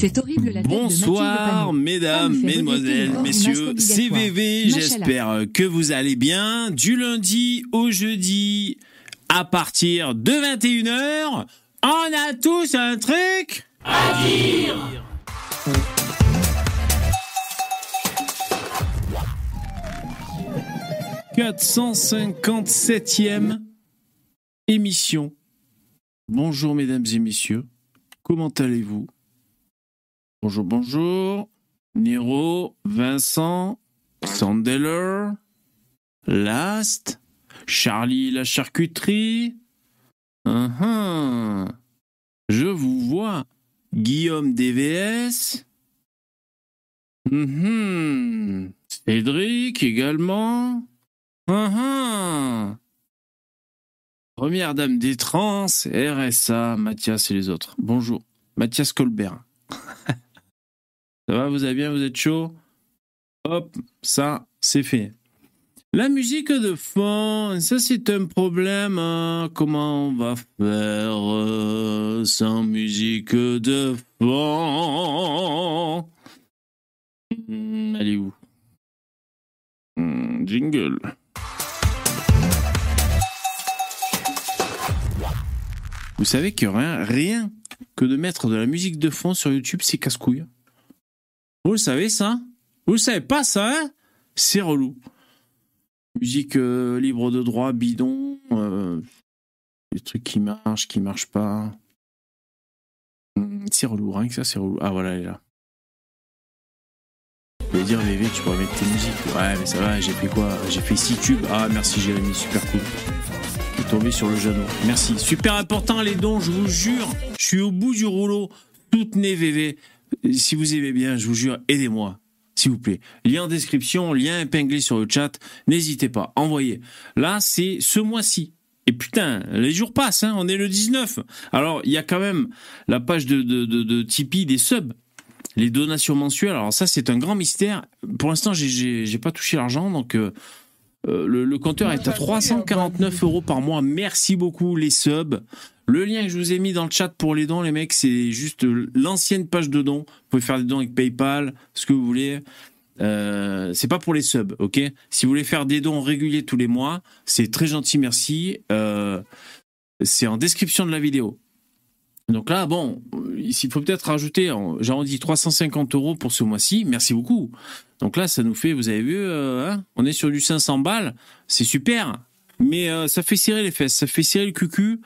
C'est horrible la tête Bonsoir, de mesdames, mesdemoiselles, messieurs, masque c'est obligatoire. VV, Machallah. j'espère que vous allez bien. Du lundi au jeudi, à partir de 21h, on a tous un truc à dire 457e émission. Bonjour mesdames et messieurs, comment allez-vous? Bonjour, bonjour. Nero, Vincent, Sandeller, Last, Charlie la charcuterie. Uhum. Je vous vois. Guillaume DVS. Mhm. Cédric également. Uhum. Première dame des trans, RSA, Mathias et les autres. Bonjour. Mathias Colbert. Ça va, vous allez bien, vous êtes chaud? Hop, ça, c'est fait. La musique de fond, ça c'est un problème. hein. Comment on va faire euh, sans musique de fond? Hmm, Elle est où? Hmm, Jingle. Vous savez que rien, rien que de mettre de la musique de fond sur YouTube, c'est casse-couille. Vous le savez ça? Vous le savez pas ça hein? C'est relou. Musique euh, libre de droit, bidon, euh, des trucs qui marchent, qui marchent pas. Hmm, C'est relou, rien que ça c'est relou. Ah voilà, elle est là. Je vais dire VV, tu pourrais mettre tes musiques. Ouais, mais ça va, j'ai fait quoi? J'ai fait 6 tubes. Ah merci Jérémy, super cool. Je suis tombé sur le genou. Merci. Super important les dons, je vous jure. Je suis au bout du rouleau. Soutenez VV. Si vous aimez bien, je vous jure, aidez-moi. S'il vous plaît. Lien en description, lien épinglé sur le chat. N'hésitez pas, envoyez. Là, c'est ce mois-ci. Et putain, les jours passent, hein, on est le 19. Alors, il y a quand même la page de, de, de, de Tipeee des subs. Les donations mensuelles, alors ça c'est un grand mystère. Pour l'instant, j'ai- pas touché l'argent, donc euh, euh, le, le compteur est à 349 euros par mois. Merci beaucoup les subs. Le lien que je vous ai mis dans le chat pour les dons, les mecs, c'est juste l'ancienne page de dons. Vous pouvez faire des dons avec PayPal, ce que vous voulez. Euh, c'est pas pour les subs, ok? Si vous voulez faire des dons réguliers tous les mois, c'est très gentil, merci. Euh, c'est en description de la vidéo. Donc là, bon, il faut peut-être rajouter, j'arrondis 350 euros pour ce mois-ci. Merci beaucoup. Donc là, ça nous fait, vous avez vu, euh, hein, on est sur du 500 balles. C'est super. Mais euh, ça fait serrer les fesses, ça fait serrer le cucu.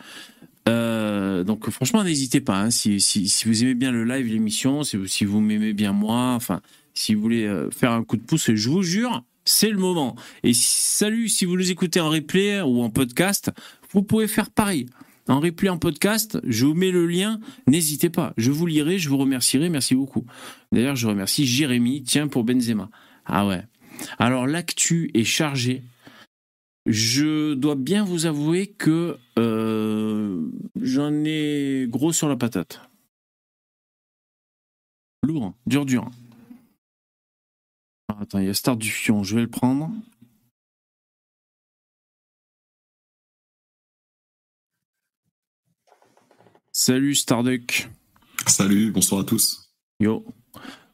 Euh, donc franchement, n'hésitez pas. hein, si, si, vous aimez bien le live, l'émission, si vous, si vous m'aimez bien moi, enfin, si vous voulez euh, faire un coup de pouce, je vous jure, c'est le moment. Et salut, si vous nous écoutez en replay ou en podcast, vous pouvez faire pareil. En replay, en podcast, je vous mets le lien. N'hésitez pas. Je vous lirai, je vous remercierai. Merci beaucoup. D'ailleurs, je remercie Jérémy. Tiens, pour Benzema. Ah ouais. Alors, l'actu est chargée. Je dois bien vous avouer que euh, j'en ai gros sur la patate. Lourd, dur, dur. Ah, attends, il y a Star du Fion, je vais le prendre. Salut Starduck. Salut, bonsoir à tous. Yo.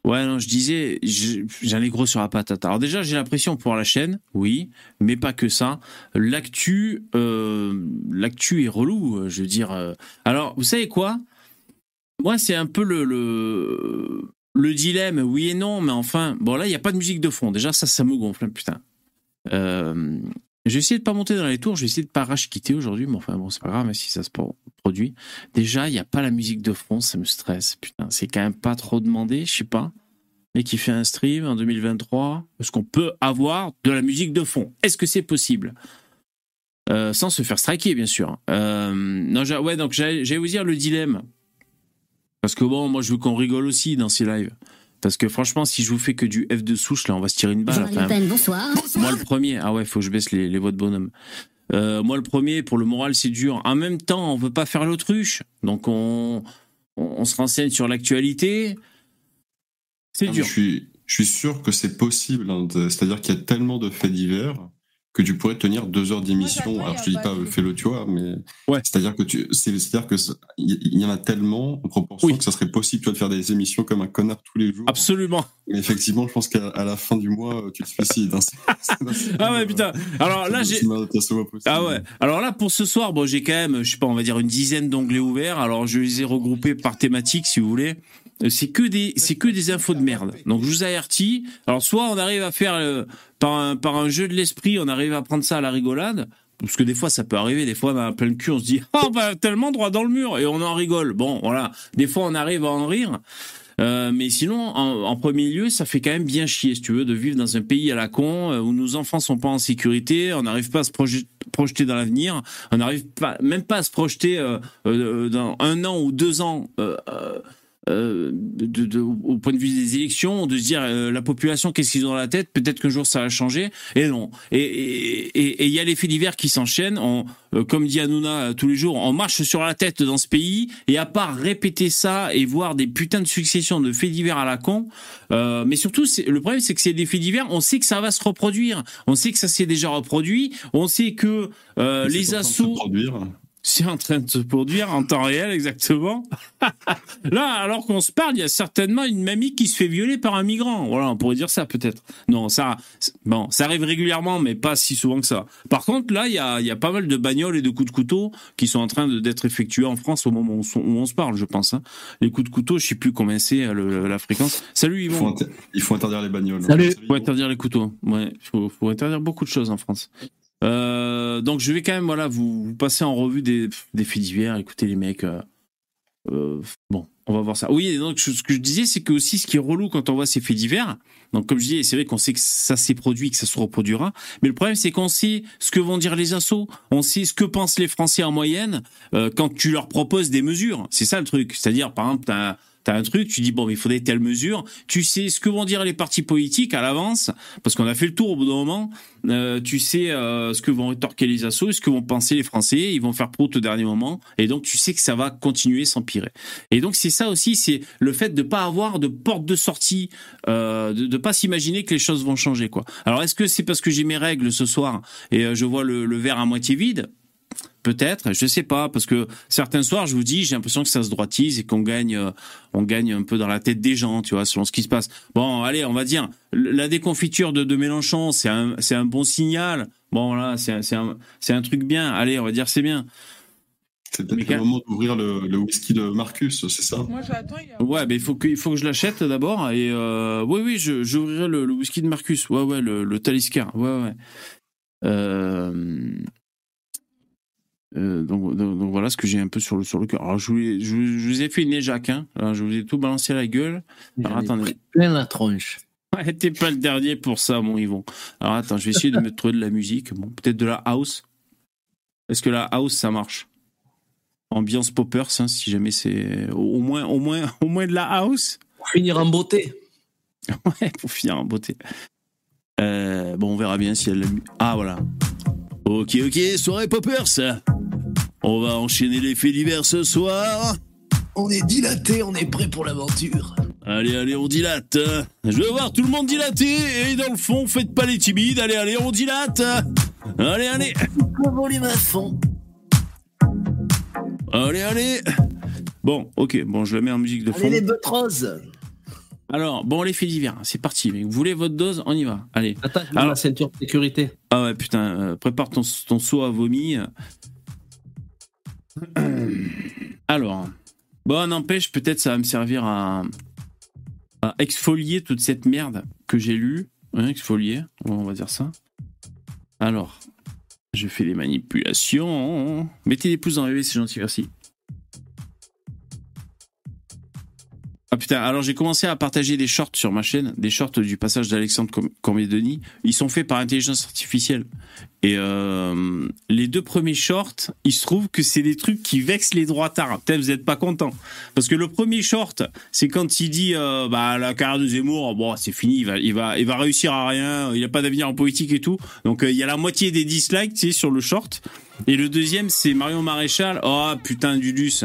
Ouais, non, je disais, je- j'en ai gros sur la patate. Alors déjà, j'ai l'impression pour la chaîne, oui, mais pas que ça. L'actu, euh, l'actu est relou, je veux dire. euh. Alors, vous savez quoi? Moi, c'est un peu le, le, le dilemme, oui et non, mais enfin, bon là, il n'y a pas de musique de fond. Déjà, ça, ça me gonfle, hein, putain. Euh, j'ai essayé de pas monter dans les tours, j'ai essayé de pas rage quitter aujourd'hui, mais enfin bon, c'est pas grave, si ça se pro- produit. Déjà, il n'y a pas la musique de fond, ça me stresse. Putain, c'est quand même pas trop demandé, je sais pas. Mais qui fait un stream en 2023, est-ce qu'on peut avoir de la musique de fond? Est-ce que c'est possible? Euh, Sans se faire striker, bien sûr. Euh, non, ouais, donc j'allais vous dire le dilemme. Parce que bon, moi, je veux qu'on rigole aussi dans ces lives. Parce que franchement, si je vous fais que du F de souche, là, on va se tirer une balle. Enfin, bonsoir. moi, le premier. Ah ouais, faut que je baisse les, les voix de bonhomme. Euh, moi, le premier, pour le moral, c'est dur. En même temps, on veut pas faire l'autruche. Donc, on, on, on se renseigne sur l'actualité. C'est dur. Je suis, je suis sûr que c'est possible. hein, C'est-à-dire qu'il y a tellement de faits divers que tu pourrais tenir deux heures d'émission. Alors je te dis pas fais-le tu vois, mais ouais. c'est-à-dire que tu, c'est-à-dire que il y en a tellement en proportion que ça serait possible tu de faire des émissions comme un connard tous les jours. Absolument. Mais effectivement, je pense qu'à la fin du mois, tu te suicides. Hein. ah ouais putain. Alors là j'ai. Ah ouais. Alors là pour ce soir, bon j'ai quand même, je sais pas, on va dire une dizaine d'onglets ouverts. Alors je les ai regroupés par thématique si vous voulez c'est que des c'est que des infos de merde. Donc je vous avertis. Alors soit on arrive à faire euh, par un par un jeu de l'esprit, on arrive à prendre ça à la rigolade. Parce que des fois, ça peut arriver. Des fois, on a plein le cul, on se dit, oh, bah, tellement droit dans le mur, et on en rigole. Bon, voilà. Des fois, on arrive à en rire. Euh, mais sinon, en, premier lieu, ça fait quand même bien chier, si tu veux, de vivre dans un pays à la con euh, où nos enfants sont pas en sécurité, on n'arrive pas à se projeter dans l'avenir, on n'arrive pas, même pas à se projeter dans un an ou deux ans euh, de, au point de vue des élections, de se dire euh, la population, qu'est-ce qu'ils ont dans la tête? Peut-être qu'un jour ça va changer. Et non. Et il y a les faits divers qui s'enchaînent. On, euh, comme dit Hanouna tous les jours, on marche sur la tête dans ce pays. Et à part répéter ça et voir des putains de successions de faits divers à la con, mais surtout, le problème c'est que c'est des faits divers. On sait que ça va se reproduire. On sait que ça s'est déjà reproduit. On sait que les assauts c'est en train de se produire en temps réel, exactement. Là, alors qu'on se parle, il y a certainement une mamie qui se fait violer par un migrant. Voilà, on pourrait dire ça peut-être. Non, ça, bon, ça arrive régulièrement, mais pas si souvent que ça. Par contre, là, il y a, y a pas mal de bagnoles et de coups de couteau qui sont en train d'être effectués en France au moment où on, se parle, je pense. Hein. Les coups de couteau, je sais plus combien c'est euh, la fréquence. Salut Yvon. Il faut, interdire les bagnoles. Salut. Il faut interdire les couteaux. Ouais, il faut interdire beaucoup de choses en France. Euh, donc je vais quand même voilà vous, passer en revue des, des faits divers. Écoutez les mecs, euh, euh, bon, on va voir ça. Oui, donc ce que je disais, c'est que aussi ce qui est relou quand on voit ces faits divers. Donc comme je disais, c'est vrai qu'on sait que ça s'est produit, que ça se reproduira. Mais le problème, c'est qu'on sait ce que vont dire les assos. On sait ce que pensent les Français en moyenne quand tu leur proposes des mesures. C'est ça le truc. C'est-à-dire, par exemple, t'as un truc, tu dis bon, mais il faudrait telle mesure. Tu sais ce que vont dire les partis politiques à l'avance, parce qu'on a fait le tour au bout d'un moment. Euh, tu sais euh, ce que vont rétorquer les assos, ce que vont penser les Français. Ils vont faire prout au dernier moment, et donc tu sais que ça va continuer s'empirer. Et donc c'est ça aussi, c'est le fait de pas avoir de porte de sortie, euh, de, de pas s'imaginer que les choses vont changer quoi. Alors est-ce que c'est parce que j'ai mes règles ce soir et je vois le verre à moitié vide? Peut-être, je sais pas, parce que certains soirs, je vous dis, j'ai l'impression que ça se droitise et qu'on gagne, euh, on gagne un peu dans la tête des gens, tu vois, selon ce qui se passe. Bon, allez, on va dire, la déconfiture de, de Mélenchon, c'est un, c'est un bon signal. Bon, là, c'est un, c'est un, c'est un truc bien. Allez, on va dire, c'est bien. C'est peut-être le moment d'ouvrir le, le, whisky de Marcus, c'est ça? Moi, j'attends. Ouais, mais il faut que, il faut que je l'achète d'abord. Et euh, oui, oui, je, j'ouvrirai le, le, whisky de Marcus. Ouais, ouais, le, le Talisker. Ouais, ouais. Euh, euh, donc, donc, voilà ce que j'ai un peu sur le sur le cœur. Alors je vous, je, vous ai fait une éjac, hein. Alors, je vous ai tout balancé à la gueule. Alors attendez. Plein la tronche. Ouais, t'es pas le dernier pour ça, mon Yvon. Alors attends, je vais essayer de me trouver de la musique. Bon, peut-être de la house. Est-ce que la house ça marche? Ambiance poppers, hein, si jamais c'est au moins au moins au moins de la house? Pour finir en beauté. ouais, pour finir en beauté. Euh, bon, on verra bien si elle. Ah voilà. Ok, ok, soirée poppers. On va enchaîner les faits divers ce soir. On est dilaté, on est prêt pour l'aventure. Allez, allez, on dilate. Je veux voir tout le monde dilater. Et dans le fond, faites pas les timides. Allez, allez, on dilate. Allez, allez. volume à fond. Allez, allez. Bon, ok, bon, je la mets en musique de fond. Allez, les bottes roses. Alors, bon, les faits divers, c'est parti. Vous voulez votre dose On y va. Allez. Attends, Alors, la ceinture de sécurité. Ah ouais, putain, euh, prépare ton, ton seau à vomi. Alors, bon, n'empêche, peut-être ça va me servir à, exfolier toute cette merde que j'ai lue. Hein, exfolier, on va dire ça. Alors, je fais les manipulations. Mettez des pouces dans le c'est gentil, merci. Ah putain, alors j'ai commencé à partager des shorts sur ma chaîne, des shorts du passage d'Alexandre Cormier-Denis. Ils sont faits par intelligence artificielle. Et euh, les deux premiers shorts, il se trouve que c'est des trucs qui vexent les droitards. Peut-être vous n'êtes pas content. Parce que le premier short, c'est quand il dit euh, bah la carrière de Zemmour, bon c'est fini, il va, il va, il va réussir à rien, il a pas d'avenir en politique et tout. Donc euh, il y a la moitié des dislikes, tu sais, sur le short. Et le deuxième, c'est Marion Maréchal. Oh putain, luce.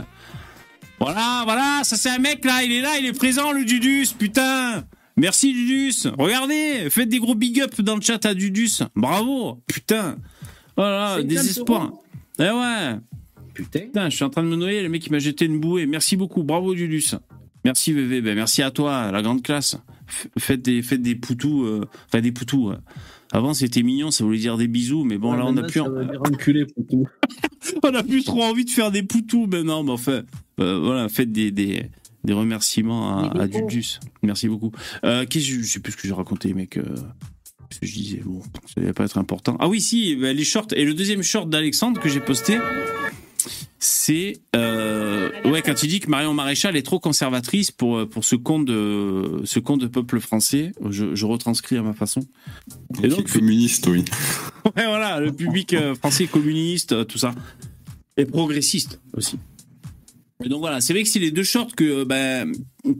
Voilà, voilà, ça c'est un mec là, il est là, il est présent le Dudus, putain Merci Dudus. Regardez, faites des gros big up dans le chat à Dudus. Bravo. Putain. Voilà, désespoir. Eh ouais. Putain. je suis en train de me noyer. Le mec, il m'a jeté une bouée. Merci beaucoup. Bravo Dudus. Merci VV. Ben, merci à toi, la grande classe. Faites des, faites des poutous. Euh, enfin, des poutous. Avant, c'était mignon, ça voulait dire des bisous, mais bon, là, on a plus. on a plus trop envie de faire des poutous maintenant, mais enfin, euh, voilà, faites des, des, des remerciements à, à Dudus. Merci beaucoup. Euh, je sais plus ce que j'ai raconté, mec. Euh, ce que je disais, bon, ça devait pas être important. Ah oui, si, bah, les shorts. Et le deuxième short d'Alexandre que j'ai posté, c'est euh, ouais quand il dit que Marion Maréchal est trop conservatrice pour pour ce compte de ce compte de peuple français. Je, je retranscris à ma façon. Et donc communiste, oui. ouais voilà, le public euh, français communiste, euh, tout ça, et progressiste aussi. Et donc voilà, c'est vrai que c'est les deux shorts que ben,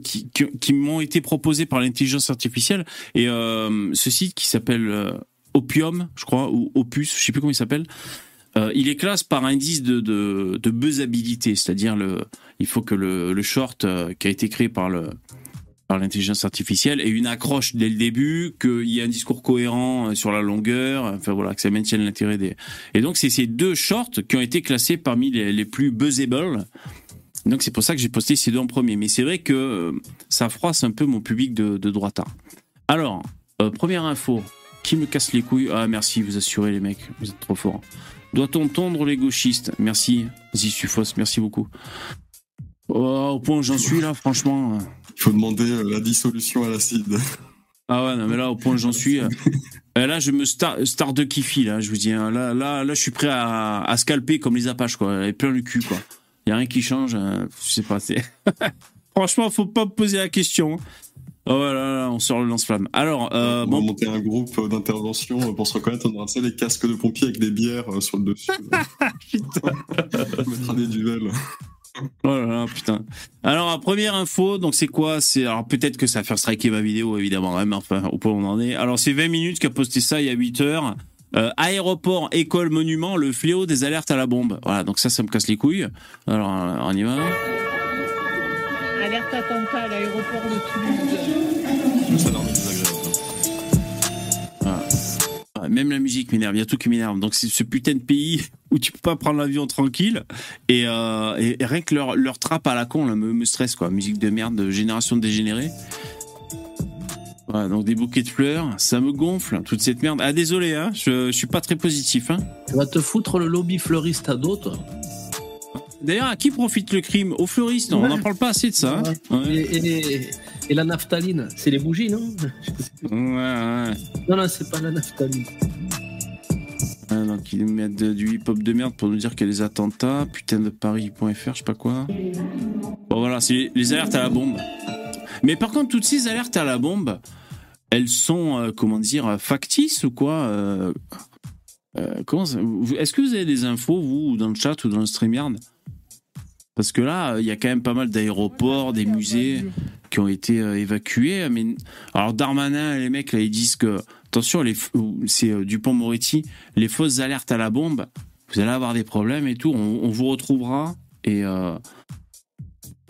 qui, qui, m'ont été proposés par l'intelligence artificielle et euh, ce site qui s'appelle Opium, je crois, ou Opus, je sais plus comment il s'appelle. Euh, il est classe par indice de, de, buzzabilité, c'est-à-dire le, il faut que le, short euh, qui a été créé par l'intelligence artificielle ait une accroche dès le début, qu'il y ait un discours cohérent euh, sur la longueur, enfin voilà, que ça maintienne l'intérêt des. Et donc c'est ces deux shorts qui ont été classés parmi les, plus buzzables. Donc c'est pour ça que j'ai posté ces deux en premier. Mais c'est vrai que ça froisse un peu mon public de, de droitard. Alors, première info, qui me casse les couilles? Ah merci, vous assurez les mecs, vous êtes trop forts. Doit-on tondre les gauchistes? Merci, Zissufos, merci beaucoup. Oh, au point où j'en suis là, franchement. Il faut demander euh, la dissolution à l'acide. Ah ouais, non, mais là, au point où j'en suis. Euh, euh, là, je me star, star de Kifi, là, je vous dis. Hein. là, là, là, je suis prêt à, à scalper comme les Apaches, quoi. Et plein le cul, quoi. Il n'y a rien qui change. je sais pas. Franchement, faut pas me poser la question. Oh là là, on sort le lance-flamme. Alors, euh, on va monter un groupe d'intervention pour se reconnaître. On aura ça, les casques de pompiers avec des bières euh, sur le dessus. putain. on mettra des duels. Oh là là, putain. Alors, première info, donc c'est quoi? C'est alors peut-être que ça va faire striker ma vidéo, évidemment, hein, mais enfin, au point où on en est. Alors, c'est 20 minutes qu'a posté ça il y a 8 heures. Euh, aéroport, école, monument, le fléau des alertes à la bombe. Voilà, donc ça, ça me casse les couilles. Alors, on y va attentat à l'aéroport de Toulouse. Ça ah. Même la musique m'énerve, il y a tout qui m'énerve. Donc c'est ce putain de pays où tu peux pas prendre l'avion tranquille et, euh, et, rien que leur, leur trappe à la con là, me, me stresse quoi. Musique de merde, de génération dégénérée. Voilà, donc des bouquets de fleurs, ça me gonfle, toute cette merde. Ah désolé, hein, je, je suis pas très positif. Hein. Tu vas te foutre le lobby fleuriste à toi D'ailleurs, à qui profite le crime? Aux fleuristes, on n'en parle pas assez de ça. Hein. Et, la naphtaline, c'est les bougies, non? Ouais, ouais. Non, non, c'est pas la naphtaline. donc ils mettent du hip-hop de merde pour nous dire qu'il y a des attentats, putain de Paris.fr, je sais pas quoi. Bon voilà, c'est les alertes à la bombe. Mais par contre, toutes ces alertes à la bombe, elles sont, euh, comment dire, factices ou quoi euh, euh, Est-ce que vous avez des infos, vous, dans le chat ou dans le StreamYard? Parce que là, il y a quand même pas mal d'aéroports, des musées qui ont été euh, évacués. Mais alors Darmanin, les mecs là, ils disent que attention, c'est euh, Dupont-Moretti, les fausses alertes à la bombe, vous allez avoir des problèmes et tout. On, vous retrouvera et euh,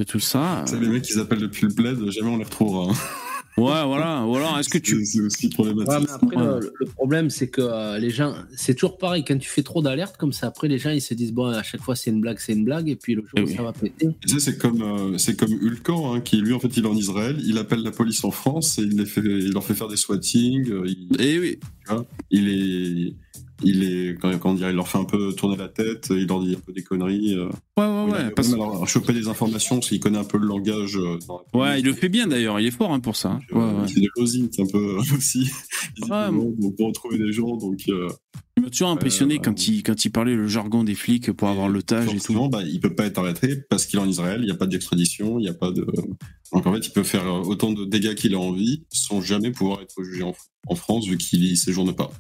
tout ça. C'est les mecs ils appellent depuis le bled, jamais on les retrouvera. Hein. Ouais, voilà. voilà. est-ce que tu. C'est aussi problématique. Ouais, mais après, le, problème, c'est que euh, les gens. C'est toujours pareil. Quand tu fais trop d'alertes comme ça, après, les gens, ils se disent, bon, à chaque fois, c'est une blague, c'est une blague. Et puis le jour où eh ça va péter. Tu sais, c'est comme, euh, c'est comme Hulkan, hein, qui lui, en fait, il est en Israël. Il appelle la police en France et il, les fait, il leur fait faire des swatting. Euh, il, et eh oui. Tu vois, il est il est quand, il leur fait un peu tourner la tête, il leur dit un peu des conneries. Euh. Ouais, ouais, ouais. Parce... Alors, choper des informations, parce qu'il connaît un peu le langage. Euh, ouais, il le fait bien d'ailleurs, il est fort hein, pour ça. ouais, ouais. C'est des c'est un peu aussi. Ouais, on peut retrouver des gens, donc. Euh... Il m'a toujours impressionné quand, il, quand il parlait le jargon des flics pour avoir l'otage et tout. Bah, il peut pas être arrêté parce qu'il est en Israël, il n'y a pas d'extradition, il n'y a pas de. Donc en fait, il peut faire autant de dégâts qu'il a envie sans jamais pouvoir être jugé en, en France vu qu'il y séjourne pas.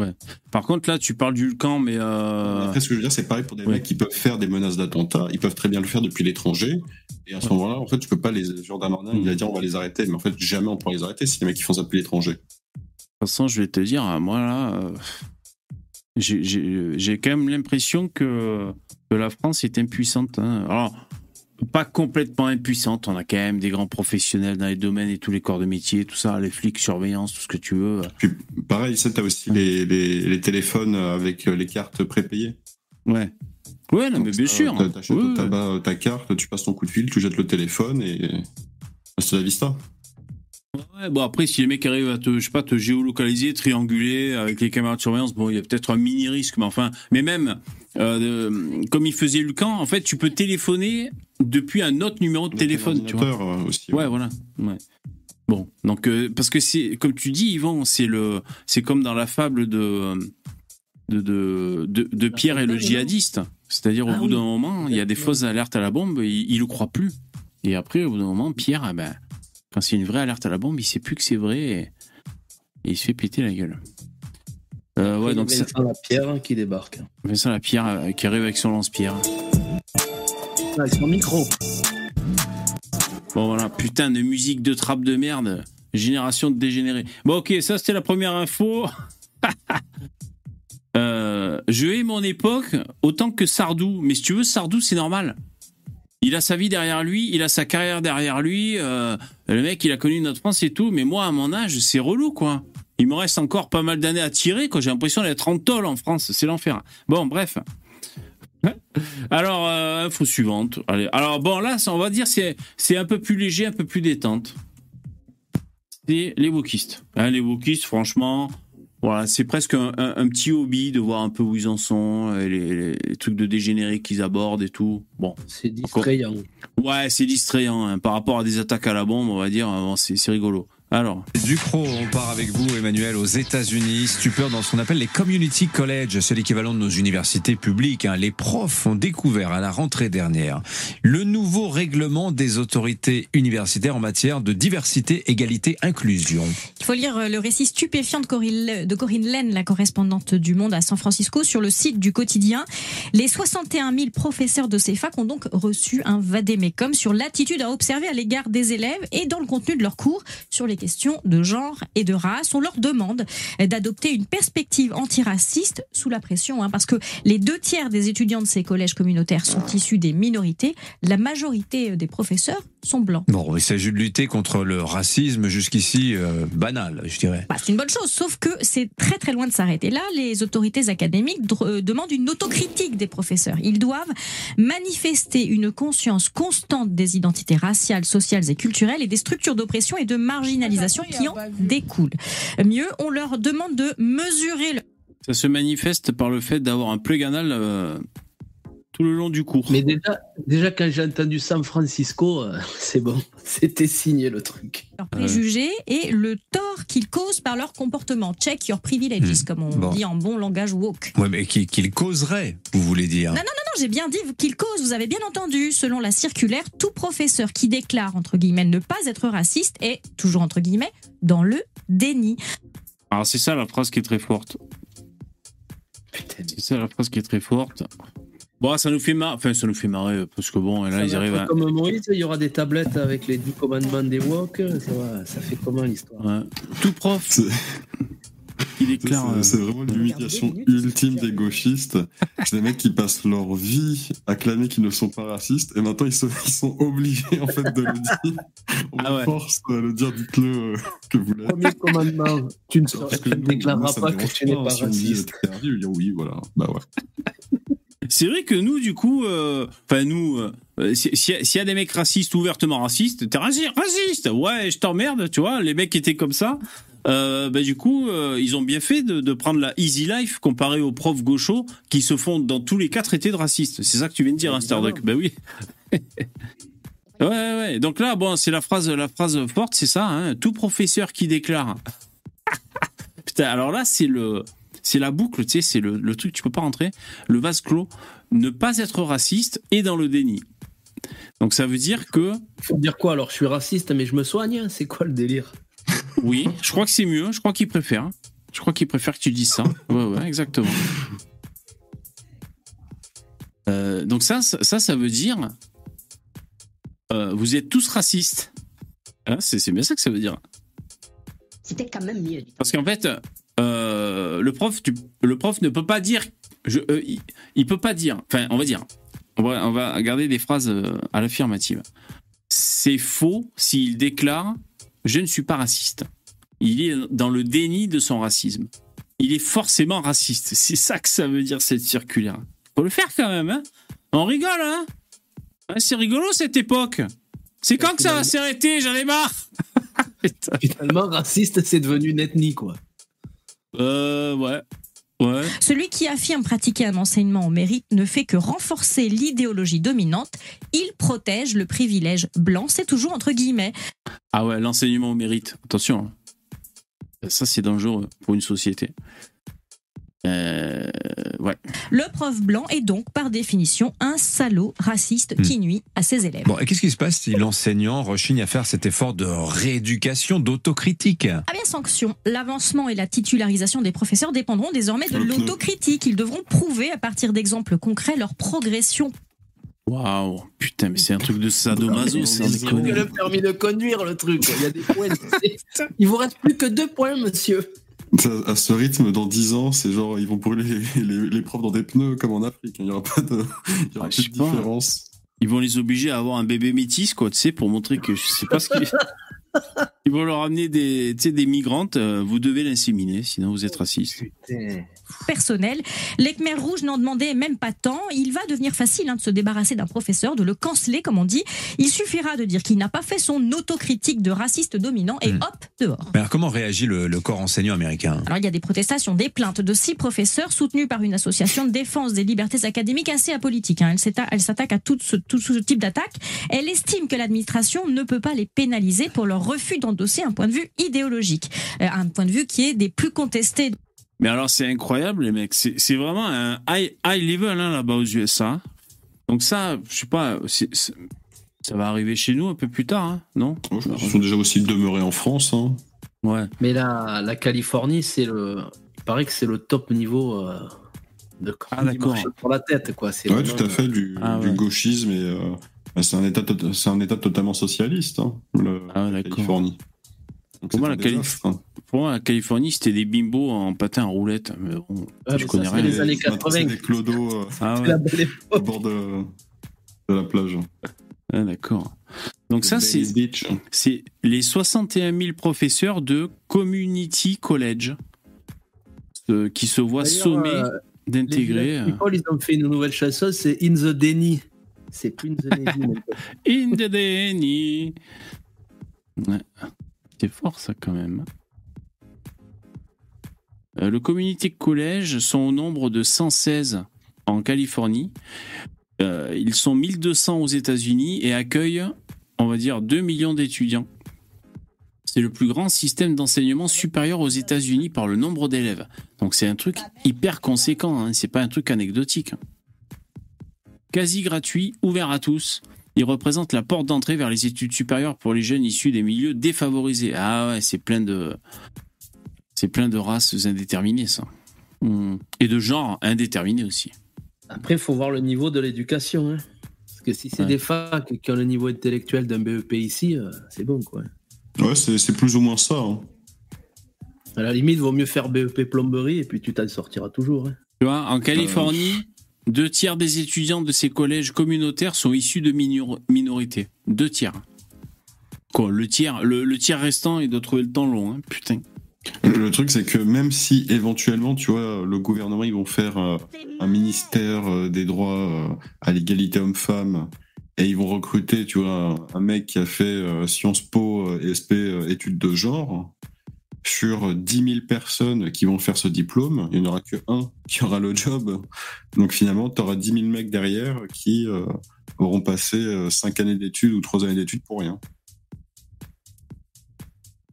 Ouais. Par contre, là, tu parles du camp, mais. Euh... Après, ce que je veux dire, c'est pareil pour des mecs qui peuvent faire des menaces d'attentat. Ils peuvent très bien le faire depuis l'étranger. Et à ce moment-là, en fait, tu peux pas les. Genre Darmanin, il va dire on va les arrêter. Mais en fait, jamais on pourra les arrêter si les mecs qui font ça depuis l'étranger. De toute façon, je vais te dire, moi, là. Euh, j'ai quand même l'impression que, que, la France est impuissante. Hein. Alors, pas complètement impuissante. On a quand même des grands professionnels dans les domaines et tous les corps de métier, tout ça, les flics, surveillance, tout ce que tu veux. Puis, pareil, tu as aussi les, les, téléphones avec les cartes prépayées. Ouais. Ouais, non, mais bien sûr. Tu achètes ta, carte, tu passes ton coup de fil, tu jettes le téléphone et c'est la vista. Ouais, bon après si les mecs arrivent à te je sais pas te géolocaliser, trianguler avec les caméras de surveillance, bon il y a peut-être un mini risque mais enfin mais même euh, comme il faisait Lucan, en fait tu peux téléphoner depuis un autre numéro de téléphone, tu vois. Euh, aussi, ouais. voilà. Ouais. Bon, donc euh, parce que c'est comme tu dis Yvan, c'est le c'est comme dans la fable de de, de, de, Pierre et le djihadiste. C'est-à-dire au ah bout d'un moment, il y a des fausses alertes à la bombe, il, il le croit plus. Et après, au bout d'un moment, Pierre, ah ben, quand c'est une vraie alerte à la bombe, il sait plus que c'est vrai et, il se fait péter la gueule. Euh, ouais, donc Vincent ça... Lapierre qui débarque. Vincent Lapierre euh, qui arrive avec son lance-pierre. Ah, avec son micro. Bon voilà, putain de musique de trappe de merde. Génération de dégénérés. Bon ok, ça c'était la première info. euh, je hais mon époque autant que Sardou. Mais si tu veux, Sardou c'est normal il a sa vie derrière lui, il a sa carrière derrière lui. Euh, le mec, il a connu notre France et tout. Mais moi, à mon âge, c'est relou, quoi. Il me reste encore pas mal d'années à tirer, quoi. J'ai l'impression d'être en tôle en France. C'est l'enfer. Bon, bref. Alors, euh, info suivante. Alors, bon, là, on va dire c'est c'est un peu plus léger, un peu plus détente. C'est les wokistes. Hein, les wokistes, franchement, voilà, c'est presque un, petit hobby de voir un peu où ils en sont, euh, les, les, trucs de dégénérés qu'ils abordent et tout. Bon. C'est distrayant. Ouais, c'est distrayant. Hein. Par rapport à des attaques à la bombe, on va dire, c'est rigolo. Alors. Ducrot, on part avec vous, Emmanuel, aux États-Unis. Stupeur dans ce qu'on appelle les community colleges. C'est l'équivalent de nos universités publiques. Hein. Les profs ont découvert à la rentrée dernière le nouveau règlement des autorités universitaires en matière de diversité, égalité, inclusion. Il faut lire euh, le récit stupéfiant de Corinne, de Corinne Laine, la correspondante du Monde à San Francisco, sur le site du quotidien. Les 61 000 professeurs de ces facs ont donc reçu un vadémécum sur l'attitude à observer à l'égard des élèves et dans le contenu de leurs cours sur les questions de genre et de race. On leur demande d'adopter une perspective antiraciste sous la pression, hein, parce que les deux tiers des étudiants de ces collèges communautaires sont issus des minorités. La majorité des professeurs sont blancs. Bon, il s'agit de lutter contre le racisme jusqu'ici euh, banal, je dirais. Bah, c'est une bonne chose, sauf que c'est très très loin de s'arrêter. Là, les autorités académiques euh, demandent une autocritique des professeurs. Ils doivent manifester une conscience constante des identités raciales, sociales et culturelles et des structures d'oppression et de marginalisation qui en découlent. Mieux, on leur demande de mesurer. Le... Ça se manifeste par le fait d'avoir un plug anal euh, tout le long du cours. Mais déjà, déjà quand j'ai entendu San Francisco, euh, c'est bon, c'était signé le truc. Leurs préjugés et le tort qu'ils causent par leur comportement. Check your privileges, hmm. comme on dit en bon langage woke. Ouais, mais qu'ils causeraient, vous voulez dire Non, non, non, non j'ai bien dit qu'ils causent, vous avez bien entendu. Selon la circulaire, tout professeur qui déclare, entre guillemets, ne pas être raciste est, toujours entre guillemets, dans le déni. Alors c'est ça la phrase qui est très forte. C'est ça la phrase qui est très forte. Bon, ça nous fait marrer, enfin, ça nous fait marrer, parce que bon, là, ils arrivent à... Comme Moïse, il y aura des tablettes avec les 10 commandements des wok, ça, ça fait comment l'histoire Tout prof il déclare... C'est euh, vraiment l'humiliation ultime des gauchistes. C'est des mecs qui passent leur vie à clamer qu'ils ne sont pas racistes, et maintenant, ils sont, ils sont obligés, en fait, de le dire. On ah force de le dire, dites-le euh, que vous l'êtes. Premier commandement, tu ne, déclareras pas que tu n'es pas raciste. Oui, voilà, bah ouais. C'est vrai que nous, du coup, euh, enfin nous, euh, s'il y, a des mecs racistes, ouvertement racistes, t'es raciste, ouais, je t'emmerde, tu vois, les mecs étaient comme ça, euh, bah, du coup, ils ont bien fait de, prendre la easy life comparé aux profs gauchos qui se font dans tous les cas traiter de racistes. C'est ça que tu viens de dire, hein, Starduck Ben oui. ouais, ouais. Donc là, bon, c'est la phrase, la phrase forte, c'est ça. Hein, tout professeur qui déclare. Putain, alors là, c'est le c'est la boucle, tu sais, c'est le, le, truc, tu peux pas rentrer. Le vase clos, ne pas être raciste et dans le déni. Donc ça veut dire que. Faut dire quoi alors Je suis raciste, mais je me soigne C'est quoi le délire? Oui, je crois que c'est mieux. Je crois qu'il préfère. Je crois qu'il préfère que tu dises ça. Ouais, ouais, exactement. Euh, donc ça, ça, ça veut dire. Euh, vous êtes tous racistes. Hein, c'est bien ça que ça veut dire. C'était quand même mieux. Parce qu'en fait, euh, le prof, le prof ne peut pas dire, je, euh, il, peut pas dire. Enfin, on va dire, on va, on va garder des phrases euh, à l'affirmative. C'est faux s'il déclare Je ne suis pas raciste. Il est dans le déni de son racisme. Il est forcément raciste. C'est ça que ça veut dire cette circulaire. Faut le faire quand même, hein On rigole, hein C'est rigolo cette époque. C'est quand que ça va s'arrêter J'en ai marre Putain. Finalement, raciste, c'est devenu une ethnie, quoi. Euh, ouais. Ouais. Celui qui affirme pratiquer un enseignement au mérite ne fait que renforcer l'idéologie dominante. Il protège le privilège blanc, c'est toujours entre guillemets. Ah ouais, l'enseignement au mérite. Attention. hein. Ça, c'est dangereux pour une société. Euh, ouais. Le prof blanc est donc par définition un salaud raciste qui nuit à ses élèves. Bon, et qu'est-ce qui se passe si l'enseignant rechigne à faire cet effort de rééducation, d'autocritique? Ah bien sanction, l'avancement et la titularisation des professeurs dépendront désormais de l'autocritique. Ils devront prouver à partir d'exemples concrets leur progression. Waouh. Putain, mais c'est un truc de sadomaso, C'est le permis de conduire, le truc. Il y a des points. Il vous reste plus que deux points, monsieur. À ce rythme, dans 10 ans, c'est genre, ils vont brûler les, les- les profs dans des pneus comme en Afrique. Il n'y aura pas de, il y aura Ah, plus de pas. différence. Ils vont les obliger à avoir un bébé métis, quoi, tu sais, pour montrer que je sais pas ce qu'ils. Ils vont leur amener des, tu sais, des migrantes. euh, vous devez l'inséminer, sinon vous êtes raciste. Personnel. Les Khmers rouges n'en demandaient même pas tant. Il va devenir facile hein, de se débarrasser d'un professeur, de le canceller, comme on dit. Il suffira de dire qu'il n'a pas fait son autocritique de raciste dominant et Hmm. hop, dehors. Mais alors, comment réagit le, le corps enseignant américain? Alors il y a des protestations, des plaintes de six professeurs soutenus par une association de défense des libertés académiques assez apolitique. hein. Elle s'atta- Elle s'attaque à tout ce, tout ce type d'attaque. Elle estime que l'administration ne peut pas les pénaliser pour leur refus d'endosser un point de vue idéologique, Euh, un point de vue qui est des plus contestés Mais alors, c'est incroyable, les mecs. C'est c'est vraiment un high, high level hein, là-bas aux USA. Donc ça, je sais pas, c'est- c'est- ça va arriver chez nous un peu plus tard, hein, non? Oh, je pense qu'ils sont déjà aussi demeurés en France. Hein. Ouais. Mais la, la Californie, c'est le. Il paraît que c'est le top niveau euh, de Ah, d'accord. pour la tête, quoi. C'est Ouais, vraiment- tout à fait, du, Ah, du ouais. gauchisme et euh, bah, c'est un état, c'est un état totalement socialiste, hein, le, Ah, la. Californie. Donc, Pour c'est moi, un la Calif-. Pour moi, la Californie, c'était des bimbos en patin à roulette. Mais bon, Ouais, je mais ça, connais c'est rien. les années Maintenant, 80. C'est des clodos euh, Ah C'est ouais, la belle au bord de, de la plage. Ah, d'accord. Donc ça, c'est les 61 000 professeurs de Community College euh, qui se voient sommés euh, d'intégrer les euh, People, ils ont fait une nouvelle chanson, c'est In the Denny. C'est plus In the Denny. In the Denny. Ouais. C'est fort ça quand même. Euh, le Community College sont au nombre de 116 en Californie. Euh, ils sont 1200 aux États-Unis et accueillent, on va dire, 2 millions d'étudiants. C'est le plus grand système d'enseignement supérieur aux États-Unis par le nombre d'élèves. Donc c'est un truc hyper conséquent, hein. c'est pas un truc anecdotique. Quasi gratuit, ouvert à tous. Il représente la porte d'entrée vers les études supérieures pour les jeunes issus des milieux défavorisés. Ah ouais, c'est plein de, c'est plein de races indéterminées ça, Hmm. et de genres indéterminés aussi. Après, il faut voir le niveau de l'éducation. hein. Parce que si c'est Ouais. des facs qui ont le niveau intellectuel d'un BEP ici, euh, c'est bon, quoi. Ouais, c'est c'est plus ou moins ça. hein. À la limite, il vaut mieux faire BEP plomberie et puis tu t'en sortiras toujours. hein. Tu vois, en Californie, deux tiers des étudiants de ces collèges communautaires sont issus de minor- minorités. Deux tiers. Quoi, le tiers, le, le tiers restant, il doit trouver le temps long, hein, putain. Le truc, c'est que même si éventuellement, tu vois, le gouvernement, ils vont faire euh, un ministère euh, des droits euh, à l'égalité homme-femme et ils vont recruter, tu vois, un, un mec qui a fait Sciences Po et SP euh, études de genre. Sur 10 000 personnes qui vont faire ce diplôme, il n'y en aura que un qui aura le job. Donc finalement, tu auras 10 000 mecs derrière qui auront passé 5 années d'études ou 3 années d'études pour rien.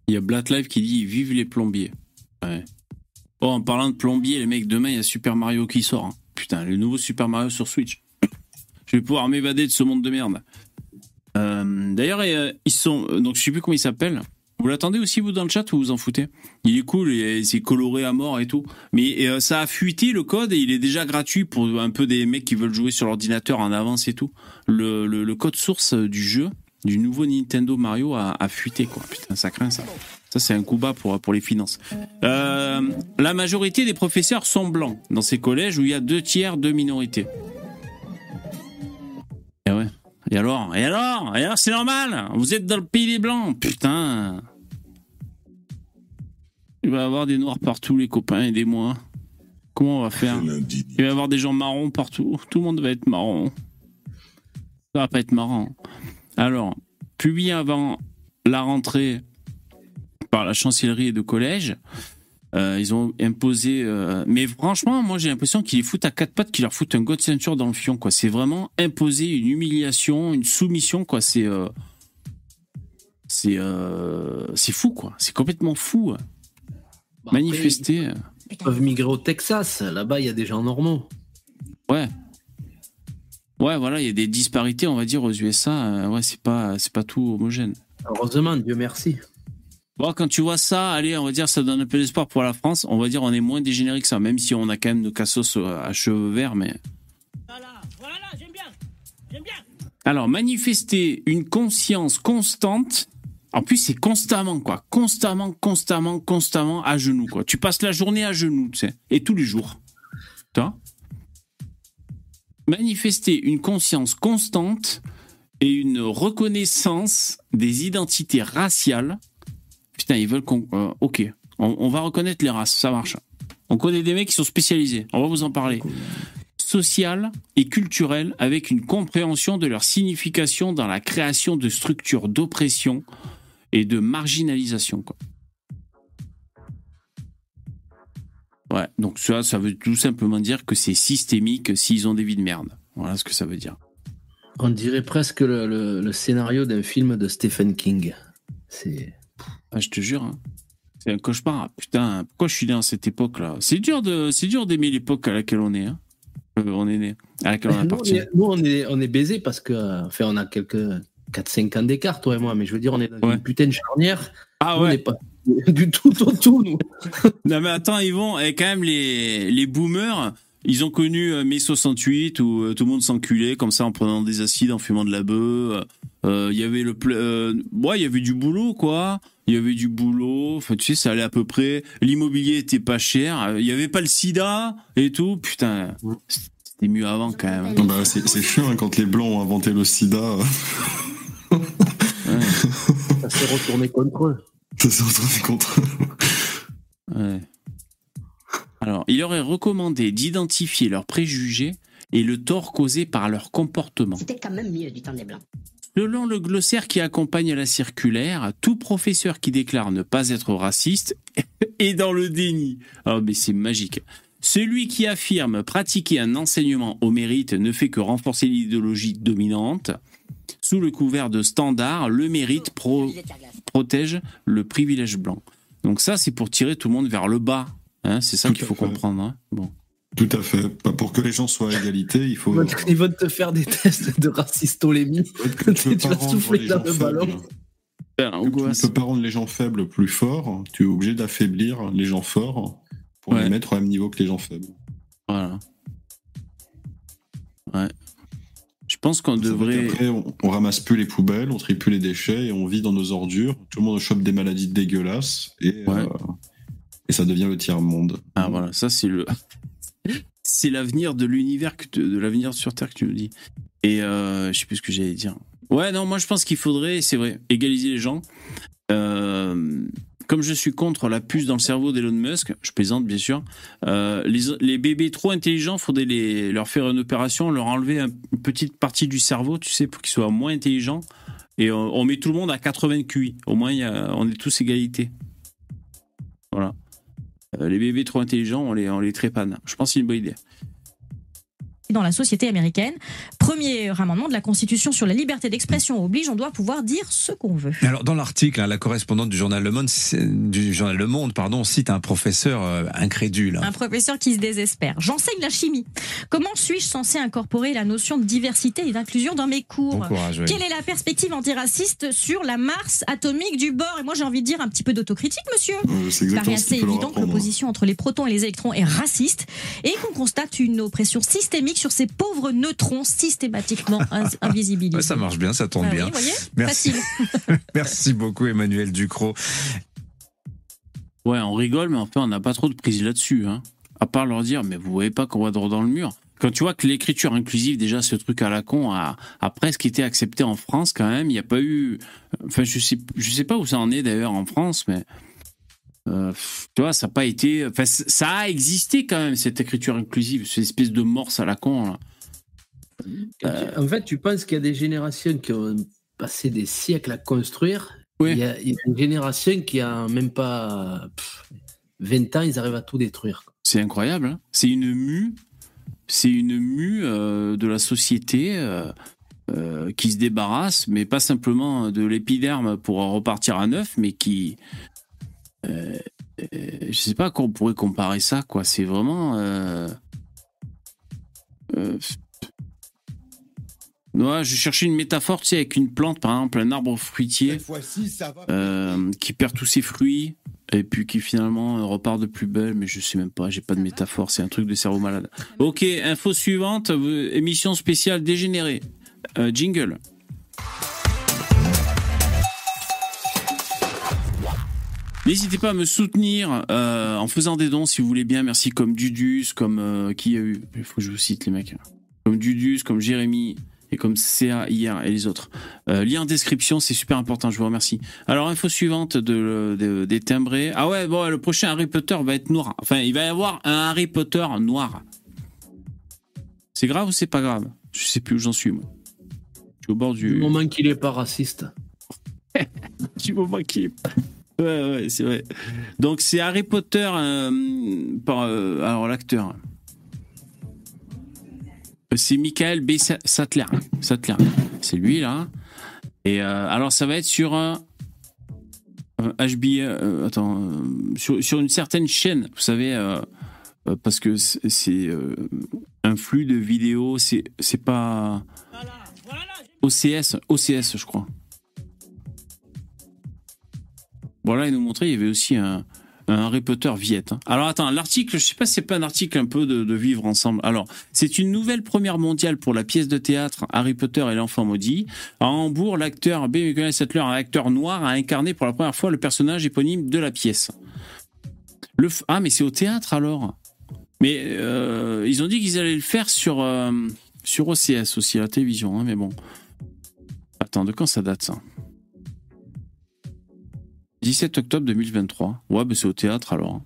Il y a Black Live qui dit Vive les plombiers. Ouais. Oh, en parlant de plombiers, les mecs, demain, il y a Super Mario qui sort. hein. Putain, le nouveau Super Mario sur Switch. Je vais pouvoir m'évader de ce monde de merde. Euh, D'ailleurs, euh, ils sont. euh, Donc, je sais plus comment il s'appelle. Vous l'attendez aussi, vous, dans le chat, ou vous en foutez? Il est cool, et c'est coloré à mort et tout. Mais ça a fuité le code et il est déjà gratuit pour un peu des mecs qui veulent jouer sur l'ordinateur en avance et tout. Le code source du jeu, du nouveau Nintendo Mario, a fuité, quoi. Putain, ça craint ça. Ça, c'est un coup bas pour, pour les finances. Euh, la majorité des professeurs sont blancs dans ces collèges où il y a deux tiers de minorités. Et alors? Et alors? Et alors, c'est normal? Vous êtes dans le pays des Blancs? Putain Il va y avoir des Noirs partout, les copains, aidez-moi. Comment on va faire? Il va y avoir des gens marrons partout. Tout le monde va être marron. Ça va pas être marrant. Alors, publié avant la rentrée par la chancellerie de collège, euh, ils ont imposé. Euh, mais franchement, moi j'ai l'impression qu'ils les foutent à quatre pattes, qu'ils leur foutent un god ceinture dans le fion. Quoi. C'est vraiment imposer une humiliation, une soumission. Quoi. C'est euh, c'est c'est fou quoi. C'est complètement fou. Bah, Manifester. Ils peuvent migrer au Texas. Là-bas, il y a des gens normaux. Ouais. Ouais, voilà, il y a des disparités, on va dire, aux USA. ouais, c'est pas, c'est pas tout homogène. Heureusement, Dieu merci. Bon, quand tu vois ça, allez, on va dire, ça donne un peu d'espoir pour la France. On va dire, on est moins dégénéré que ça, même si on a quand même nos cassos euh, à cheveux verts, mais. Voilà, voilà, j'aime bien, j'aime bien. Alors, manifester une conscience constante. En plus, c'est constamment, quoi. Constamment, constamment, constamment à genoux, quoi. Tu passes la journée à genoux, tu sais. Et tous les jours. Toi? Manifester une conscience constante et une reconnaissance des identités raciales Putain, ils veulent qu'on. Euh, ok, on, va reconnaître les races, ça marche. On connaît des mecs qui sont spécialisés, on va vous en parler. Social et culturel, avec une compréhension de leur signification dans la création de structures d'oppression et de marginalisation. Ouais, donc ça, ça veut tout simplement dire que c'est systémique s'ils ont des vies de merde. Voilà ce que ça veut dire. On dirait presque le scénario d'un film de Stephen King. C'est. Ah, je te jure. Hein. C'est un cauchemar. Putain, pourquoi je suis né à cette époque-là? C'est dur de, c'est dur d'aimer l'époque à laquelle on est. Hein. Euh, on est né, à laquelle on appartient. Nous, on est, on est, baisé parce que, enfin, on a quelques 4-5 ans d'écart, toi et moi. Mais je veux dire, on est dans une putain de charnière. Ah ouais. On n'est pas du tout autour, nous. non mais attends, vont, et quand même les, les boomers. Ils ont connu euh, mai 68 où euh, tout le monde s'enculait comme ça en prenant des acides, en fumant de la bœuf. Il y avait le, ouais, il y avait du boulot quoi il y avait du boulot, enfin tu sais, ça allait à peu près, l'immobilier était pas cher, il y avait pas le sida et tout, putain, c'était mieux avant quand même. Bah, c'est, chiant hein, quand les blancs ont inventé le sida. Ça s'est retourné contre eux. Ça s'est retourné contre eux. Alors, il aurait recommandé d'identifier leurs préjugés et le tort causé par leur comportement. C'était quand même mieux du temps des blancs. Selon le glossaire qui accompagne la circulaire, tout professeur qui déclare ne pas être raciste est dans le déni. Oh, mais c'est magique. Celui qui affirme pratiquer un enseignement au mérite ne fait que renforcer l'idéologie dominante. Sous le couvert de standard, le mérite protège le privilège blanc. Donc ça, c'est pour tirer tout le monde vers le bas. Hein, c'est ça qu'il faut comprendre. Hein. bon. Tout à fait. Pour que les gens soient à égalité, il faut. Ils vont te faire des tests de racistolémie. tu, vas souffler dans le ballon. Tu ne peux pas rendre les gens faibles plus forts. Tu es obligé d'affaiblir les gens forts pour les mettre au même niveau que les gens faibles. Voilà. Ouais. Je pense qu'on devrait. Après, on, on, ramasse plus les poubelles, on trie plus les déchets et on vit dans nos ordures. Tout le monde chope des maladies dégueulasses et, euh, et ça devient le tiers monde. Ah voilà, ça c'est le c'est l'avenir de l'univers, de l'avenir sur Terre que tu nous dis. Et euh, je sais plus ce que j'allais dire. Ouais, non, moi je pense qu'il faudrait, c'est vrai, égaliser les gens. Euh, comme je suis contre la puce dans le cerveau d'Elon Musk, je plaisante bien sûr, euh, les, bébés trop intelligents, il faudrait leur faire une opération, leur enlever une petite partie du cerveau, tu sais, pour qu'ils soient moins intelligents. Et on, met tout le monde à 80 QI. Au moins, on est tous égalité. Voilà. Euh, les bébés trop intelligents, on les, on les trépane. Je pense que c'est une bonne idée dans la société américaine. Premier amendement de la Constitution sur la liberté d'expression oblige, on doit pouvoir dire ce qu'on veut. Alors dans l'article, hein, la correspondante du journal Le Monde, du journal Le Monde, pardon, cite un professeur euh, incrédule. Un professeur qui se désespère. J'enseigne la chimie. Comment suis-je censé incorporer la notion de diversité et d'inclusion dans mes cours Quelle est la perspective antiraciste sur la Mars atomique du bord Et moi j'ai envie de dire un petit peu d'autocritique, monsieur. Euh, c'est assez évident que l'opposition entre les protons et les électrons est raciste et qu'on constate une oppression systémique sur ces pauvres neutrons systématiquement invisibilisés. ça marche bien, ça tombe ah bien. Merci. Merci beaucoup Emmanuel Ducrot. Ouais, on rigole, mais en fait, on n'a pas trop de prise là-dessus. Hein. À part leur dire, mais vous voyez pas qu'on va droit dans le mur. quand tu vois que l'écriture inclusive, déjà ce truc à la con, a, a presque été accepté en France quand même. Il n'y a pas eu. Enfin, je sais, je sais pas où ça en est d'ailleurs en France, mais. Euh, tu vois, ça n'a pas été. Enfin, ça a existé quand même, cette écriture inclusive, cette espèce de morse à la con. Là. En fait, tu penses qu'il y a des générations qui ont passé des siècles à construire. Oui. Il, y a, une génération qui a même pas 20 ans, ils arrivent à tout détruire. C'est incroyable. Hein c'est une mue, c'est une mue euh, de la société euh, qui se débarrasse, mais pas simplement de l'épiderme pour repartir à neuf, mais qui, je sais pas qu'on pourrait comparer ça, quoi. C'est vraiment. Ouais, je cherchais une métaphore, tu sais, avec une plante, par exemple, un arbre fruitier qui perd tous ses fruits et puis qui finalement repart de plus belle, mais je sais même pas, j'ai pas de métaphore, c'est un truc de cerveau malade. Ok, info suivante, émission spéciale dégénérée. jingle. N'hésitez pas à me soutenir euh, en faisant des dons si vous voulez bien. Merci comme Dudus, comme euh, qui a eu. Il faut que je vous cite les mecs. Comme Dudus, comme Jérémy, et comme CA hier et les autres. Euh, lien en description, c'est super important, je vous remercie. Alors, info suivante de, des timbrés. Ah ouais, bon, le prochain Harry Potter va être noir. Enfin, il va y avoir un Harry Potter noir. C'est grave ou c'est pas grave? Je sais plus où j'en suis, moi. Je suis au bord du... Du moment qu'il est pas raciste. du moment qu'il est pas... Ouais, ouais, c'est vrai. Donc, c'est Harry Potter euh, par... Euh, alors, l'acteur... C'est Michael B. Sattler. Sattler. C'est lui, là. Et euh, alors, ça va être sur. Euh, attends. Sur, sur, une certaine chaîne, vous savez, parce que c'est un flux de vidéos. C'est pas. OCS, OCS, je crois. Voilà, il nous montrait, il y avait aussi un, Harry Potter Viette. Hein. Alors attends, l'article, je sais pas si c'est pas un article un peu de, vivre ensemble. Alors, c'est une nouvelle première mondiale pour la pièce de théâtre Harry Potter et l'enfant maudit. À Hambourg, l'acteur B. Michael Sattler, un acteur noir, a incarné pour la première fois le personnage éponyme de la pièce. Le ah, mais c'est au théâtre alors. Mais euh, ils ont dit qu'ils allaient le faire sur euh, sur OCS aussi à la télévision, hein, mais bon. Attends, de quand ça date ça? 17 octobre 2023. Ouais, bah c'est au théâtre alors.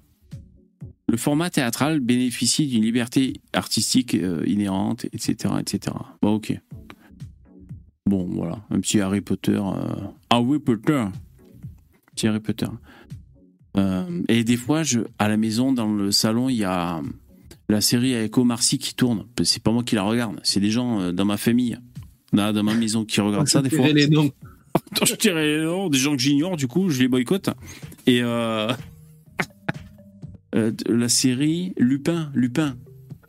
Le format théâtral bénéficie d'une liberté artistique euh, inhérente, etc., etc. Bon, ok. Bon, voilà, un petit Harry Potter. Euh... Harry Potter. Petit Harry Potter. Euh, et des fois, je, à la maison, dans le salon, il y a la série avec Omar Sy qui tourne. C'est pas moi qui la regarde, c'est des gens euh, dans ma famille, dans, ma maison qui regardent ça des fois. Les noms. Je dirais noms des gens que j'ignore, du coup, je les boycotte. Et euh, euh, la série Lupin, Lupin,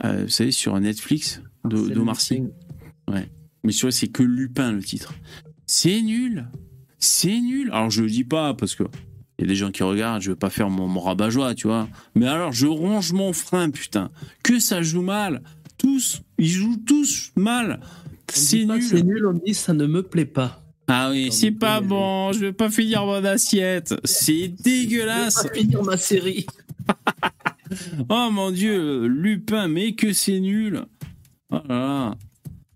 euh, vous savez, sur Netflix, d'Omar Sy. Ouais. Mais sur c'est que Lupin le titre. C'est nul. C'est nul. Alors je le dis pas parce que il y a des gens qui regardent, je veux pas faire mon, rabat-joie, tu vois. Mais alors je ronge mon frein, putain. Que ça joue mal. Tous, ils jouent tous mal. C'est nul. C'est nul, on dit ça ne me plaît pas. Ah oui, c'est pas bon, je vais pas finir mon assiette. C'est dégueulasse. Je vais pas finir ma série. oh mon dieu, Lupin, mais que c'est nul. Oh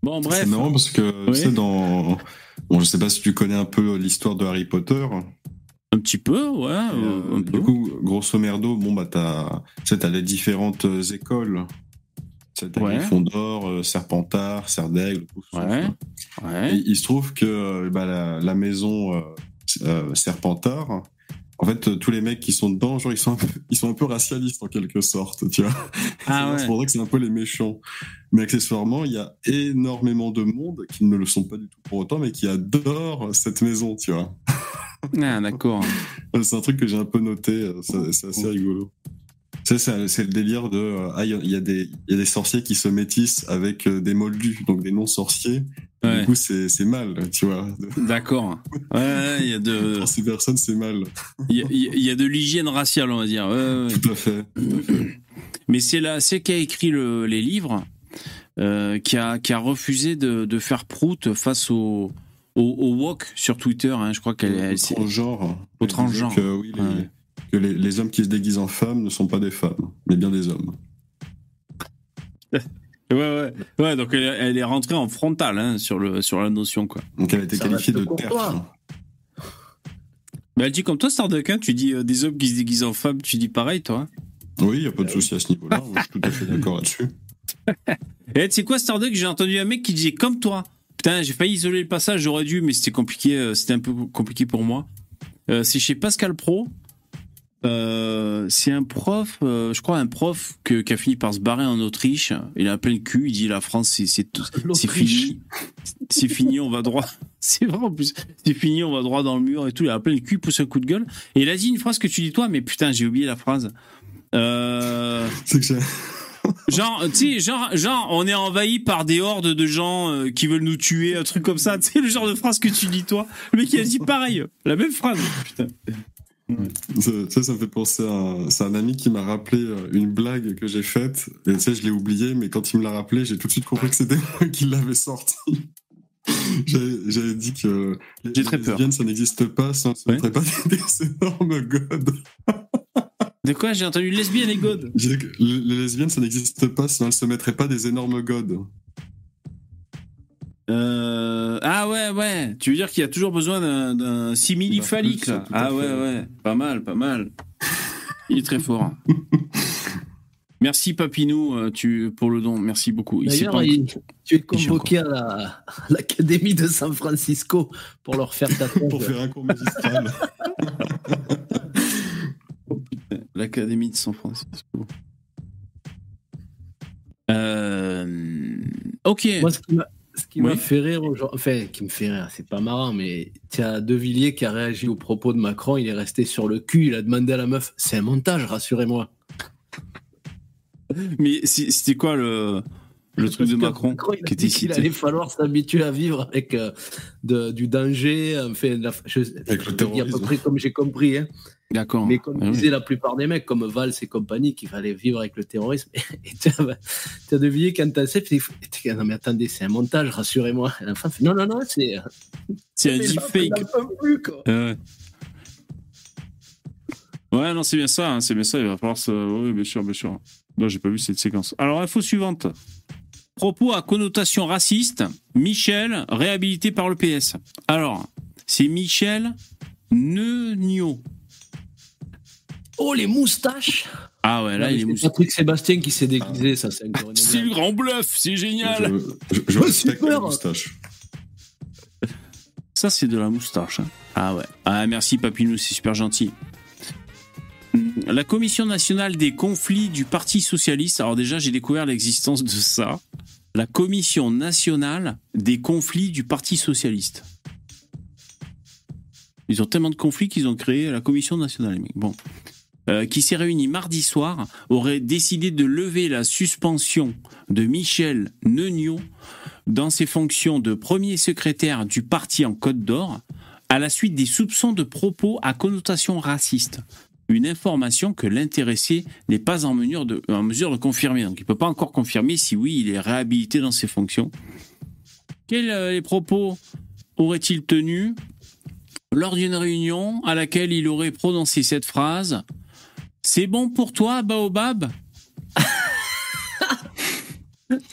bon, bref. C'est marrant parce que, tu sais, dans. Bon, je sais pas si tu connais un peu l'histoire de Harry Potter. Un petit peu, ouais. Euh, du coup, grosso merdo, bon, bah, t'as, as les différentes écoles Ouais. Fondor, euh, Serpentard, Serdaigle, ça. il se trouve que euh, bah, la, maison euh, Serpentard, en fait, tous les mecs qui sont dedans, genre, ils sont un peu, ils sont un peu racialistes en quelque sorte, tu vois. Ah c'est pour ça que c'est un peu les méchants. Mais accessoirement, il y a énormément de monde qui ne le sont pas du tout pour autant, mais qui adorent cette maison, tu vois. Ah, d'accord. c'est un truc que j'ai un peu noté, c'est assez rigolo c'est le délire de euh, ah il y, a des y a des sorciers qui se métissent avec euh, des moldus, donc des non sorciers. Du coup c'est mal, tu vois. D'accord. Ouais, il y a de. Pour ces personnes c'est mal. Il y, a de l'hygiène raciale on va dire. Tout à fait. Mais c'est là, c'est qui a écrit le, les livres, euh, qui a qui a refusé de, de faire prout face au au, au wok sur Twitter. Hein, je crois qu'elle est. Au transgenre. Au transgenre. oui, les, que les, hommes qui se déguisent en femmes ne sont pas des femmes, mais bien des hommes. Ouais, ouais, ouais. Donc elle, est rentrée en frontal hein, sur le sur la notion quoi. Donc elle a été qualifiée de terre. Bah, elle dit comme toi, Starduck, hein, tu dis euh, des hommes qui se déguisent en femmes, tu dis pareil, toi. Oui, il n'y a pas de souci à ce niveau-là, je suis tout à fait d'accord là-dessus. Et tu sais quoi, Starduck, j'ai entendu un mec qui disait comme toi. Putain, j'ai failli isoler le passage, j'aurais dû, mais c'était compliqué, euh, c'était un peu compliqué pour moi. Euh, c'est chez Pascal Pro. Euh, c'est un prof, euh, je crois un prof que, qui a fini par se barrer en Autriche. Il a plein le cul. Il dit la France, c'est fini, c'est fini, on va droit. C'est vrai en plus. C'est fini, on va droit dans le mur et tout. Il a plein le cul, pousse un coup de gueule. Et il a dit une phrase que tu dis toi, mais putain, j'ai oublié la phrase. Euh... C'est que j'ai genre, tu sais, genre, genre, on est envahi par des hordes de gens euh, qui veulent nous tuer, un truc comme ça. Tu sais, le genre de phrase que tu dis toi. Le mec, il a dit pareil, la même phrase. Putain. Ça, ça me fait penser à. C'est un ami qui m'a rappelé euh, une blague que j'ai faite. Et tu sais, je l'ai oublié, mais quand il me l'a rappelé, j'ai tout de suite compris que c'était moi qui l'avais sorti. J'avais dit que les, lesbiennes, ça n'existe pas, ça ne ouais. pas des, énormes godes. De quoi? J'ai entendu lesbienne et god. Les lesbiennes, ça n'existe pas, sinon elles se mettraient pas des énormes godes. Euh... Ah ouais, ouais. Tu veux dire qu'il y a toujours besoin d'un simili phallique Ah ouais, ouais. Pas mal, pas mal. Il est très fort. Merci Papinou euh, tu, pour le don. Merci beaucoup. D'ailleurs, tu es convoqué à l'Académie de San Francisco pour leur faire ta Pour faire un cours magistral. L'Académie de San Francisco. Euh... Ok. Moi, ce qui m'a fait rire, enfin, qui me fait rire, c'est pas marrant, mais as De Villiers qui a réagi au propos de Macron, il est resté sur le cul, il a demandé à la meuf, c'est un montage, rassurez-moi. Mais c'était quoi le, le truc de Macron, il qui était qu'il allait falloir s'habituer à vivre avec euh, de, du danger, enfin, la, je, avec le terrorisme. à peu près comme j'ai compris. Hein. D'accord. Mais comme ah disaient la plupart des mecs, comme Valls et compagnie, qu'il fallait vivre avec le terrorisme. Et tu as, deviné quand t'as tu non mais attendez, c'est un montage, rassurez-moi. Non, non, non, c'est... C'est un deepfake. Euh... Ouais, non, c'est bien ça, hein, c'est bien ça, il va falloir se... Oui, bien sûr, bien sûr. Non, j'ai pas vu cette séquence. Alors, info suivante. Propos à connotation raciste, Michel, réhabilité par le PS. Alors, c'est Michel Neunio. Oh, les moustaches Ah ouais, là, il est moustache. Patrick Sébastien qui s'est déguisé, ça, c'est C'est le grand bluff, c'est génial Je, je, respecte les moustaches. Ça, c'est de la moustache. Hein. Ah ouais. Ah, merci, Papinou, c'est super gentil. La Commission nationale des conflits du Parti socialiste. Alors déjà, j'ai découvert l'existence de ça. La Commission nationale des conflits du Parti socialiste. Ils ont tellement de conflits qu'ils ont créé la Commission nationale. Bon. Euh, qui s'est réuni mardi soir, aurait décidé de lever la suspension de Michel Neunion dans ses fonctions de premier secrétaire du parti en Côte d'Or à la suite des soupçons de propos à connotation raciste. Une information que l'intéressé n'est pas en mesure, de, en mesure de confirmer. Donc il ne peut pas encore confirmer si oui, il est réhabilité dans ses fonctions. Quels euh, les propos aurait-il tenu lors d'une réunion à laquelle il aurait prononcé cette phrase c'est bon pour toi, Baobab?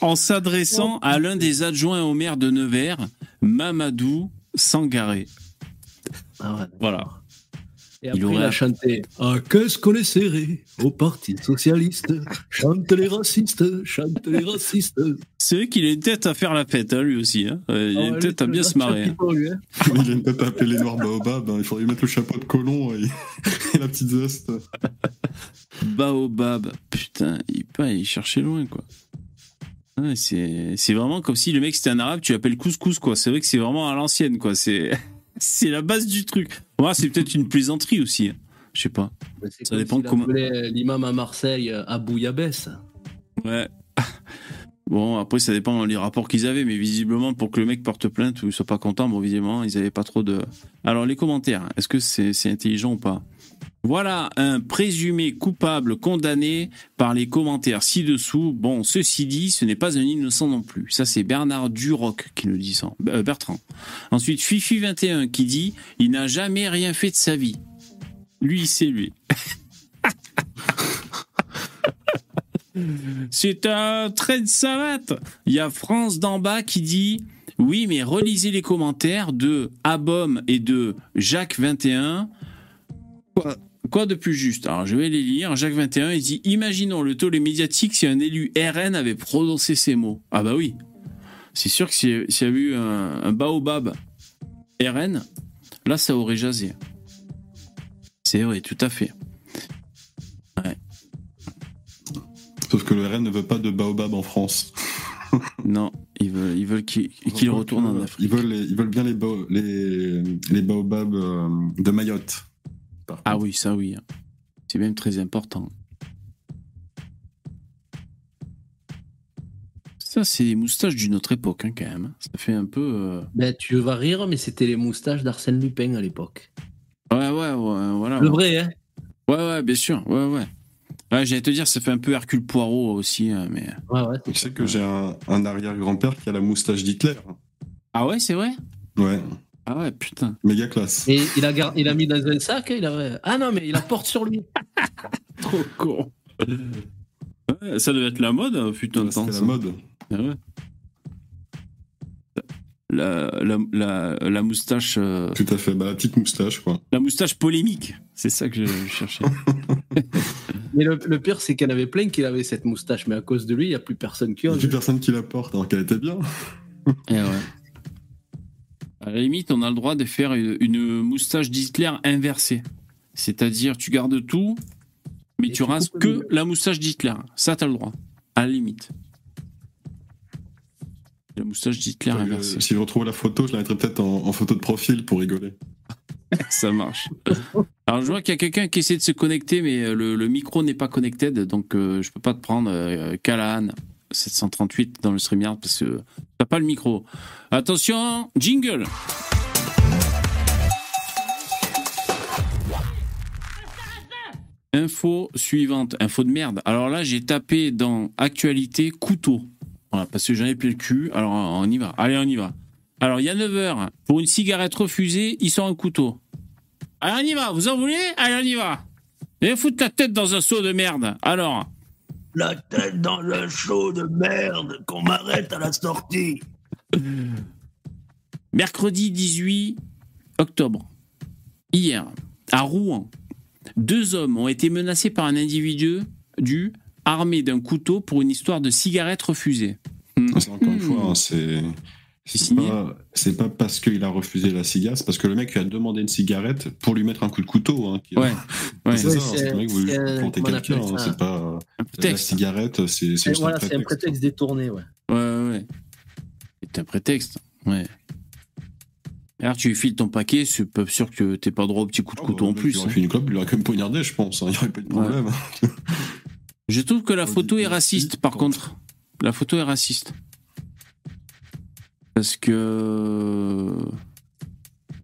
En s'adressant à l'un des adjoints au maire de Nevers, Mamadou Sangaré. Ah voilà. Et après, il, aurait... a chanté Ah, qu'est-ce qu'on est serré au Parti Socialiste Chante les racistes, chante les racistes. C'est vrai qu'il a une tête à faire la fête, hein, lui aussi. Hein. Il a ah une tête à bien se marrer. Hein. il a une tête à appeler les Noirs Baobab. Hein. Il faudrait lui mettre le chapeau de colon et, la petite veste. Baobab. Putain, il, pas, il cherchait loin, quoi. c'est vraiment comme si le mec c'était un arabe, tu l'appelles couscous, quoi. C'est vrai que c'est vraiment à l'ancienne, quoi. C'est. C'est la base du truc. Moi, c'est peut-être une plaisanterie aussi. Je sais pas. Ça dépend comment. L'imam à Marseille, à Yabès. Ouais. Bon, après, ça dépend des rapports qu'ils avaient, mais visiblement, pour que le mec porte plainte ou soit pas content, bon, visiblement, ils avaient pas trop de. Alors, les commentaires, est-ce que c'est intelligent ou pas? Voilà un présumé coupable condamné par les commentaires ci-dessous. Bon, ceci dit, ce n'est pas un innocent non plus. Ça, c'est Bernard Duroc qui nous dit ça. Euh, Bertrand. Ensuite, Fifi21 qui dit il n'a jamais rien fait de sa vie. Lui, c'est lui. C'est un trait de savate. Il y a France d'en bas qui dit oui, mais relisez les commentaires de Abom et de Jacques 21. Quoi, quoi de plus juste? Alors, je vais les lire. Jacques 21, il dit Imaginons le taux médiatique si un élu RN avait prononcé ces mots. Ah, bah oui. C'est sûr que s'il y avait eu un, un baobab RN, là, ça aurait jasé. C'est vrai, tout à fait. Ouais. Sauf que le RN ne veut pas de baobab en France. non, ils veulent, ils veulent qu'il retourne en Afrique. Ils veulent, ils veulent bien les, les, les baobabs euh, de Mayotte. Ah oui, ça oui. C'est même très important. Ça, c'est les moustaches d'une autre époque, hein, quand même. Ça fait un peu. Euh, ben, tu vas rire, mais c'était les moustaches d'Arsène Lupin à l'époque. Ouais, ouais, ouais, voilà. Le vrai, hein Ouais, ouais, bien sûr. Ouais, ouais. Ouais, j'allais te dire, ça fait un peu Hercule Poirot aussi, hein, mais. Ouais, ouais. Tu sais que j'ai un, arrière-grand-père qui a la moustache d'Hitler. Ah ouais, c'est vrai? Ouais. Ah ouais, putain. Méga classe. Et il a, il a mis dans un sac, il a... ah non, mais il la porte sur lui. Trop con. Ouais, ça devait être la mode, putain de temps. C'est la mode. Ah ouais la, la, la, moustache. Euh, Tout à fait, bah, la petite moustache, quoi. La moustache polémique, c'est ça que je cherchais. mais le, pire, c'est qu'il y en avait plein qui avaient cette moustache, mais à cause de lui, il n'y a plus personne qui Il n'y a plus personne qui la porte, alors qu'elle était bien. Et eh ouais. À la limite, on a le droit de faire une, moustache d'Hitler inversée. C'est-à-dire, tu gardes tout, mais tu rases que la moustache d'Hitler. Ça, t'as le droit. À la limite. La moustache d'Hitler inversée. Si je retrouve la photo, je la mettrai peut-être en, photo de profil pour rigoler. Ça marche. Alors je vois qu'il y a quelqu'un qui essaie de se connecter, mais euh, le, micro n'est pas connecté, donc euh, je peux pas te prendre euh, 738 dans le StreamYard parce que t'as pas le micro. Attention, jingle. Info suivante, info de merde. Alors là, j'ai tapé dans actualité couteau parce que j'en ai plus le cul. Alors, on y va. Allez, on y va. Alors, il y a 9 heures. Pour une cigarette refusée, il sort un couteau. Allez, on y va. Vous en voulez? Allez, on y va. Et foutre la tête dans un seau de merde. Alors. La tête dans un seau de merde, qu'on m'arrête à la sortie. Mercredi 18 octobre. Hier, à Rouen, deux hommes ont été menacés par un individu du armé d'un couteau pour une histoire de cigarette refusée. Hmm. Encore une fois, hein, c'est. C'est pas, parce qu'il a refusé la cigarette, c'est parce que le mec lui a demandé une cigarette pour lui mettre un coup de couteau. Hein, ouais. C'est ça, c'est vrai que vous plantez quelqu'un, hein, c'est pas. La cigarette, c'est voilà, un, un prétexte détourné, ouais. Ouais, ouais. C'est un prétexte, ouais. Alors tu lui files ton paquet, c'est pas sûr que t'aies pas droit au petit coup de ah, couteau bah, en plus. Il aurait fait une clope, il aurait quand même poignardé, je pense. Il n'y aurait pas eu de problème. Je trouve que la photo est raciste, par contre. La photo est raciste. Parce que.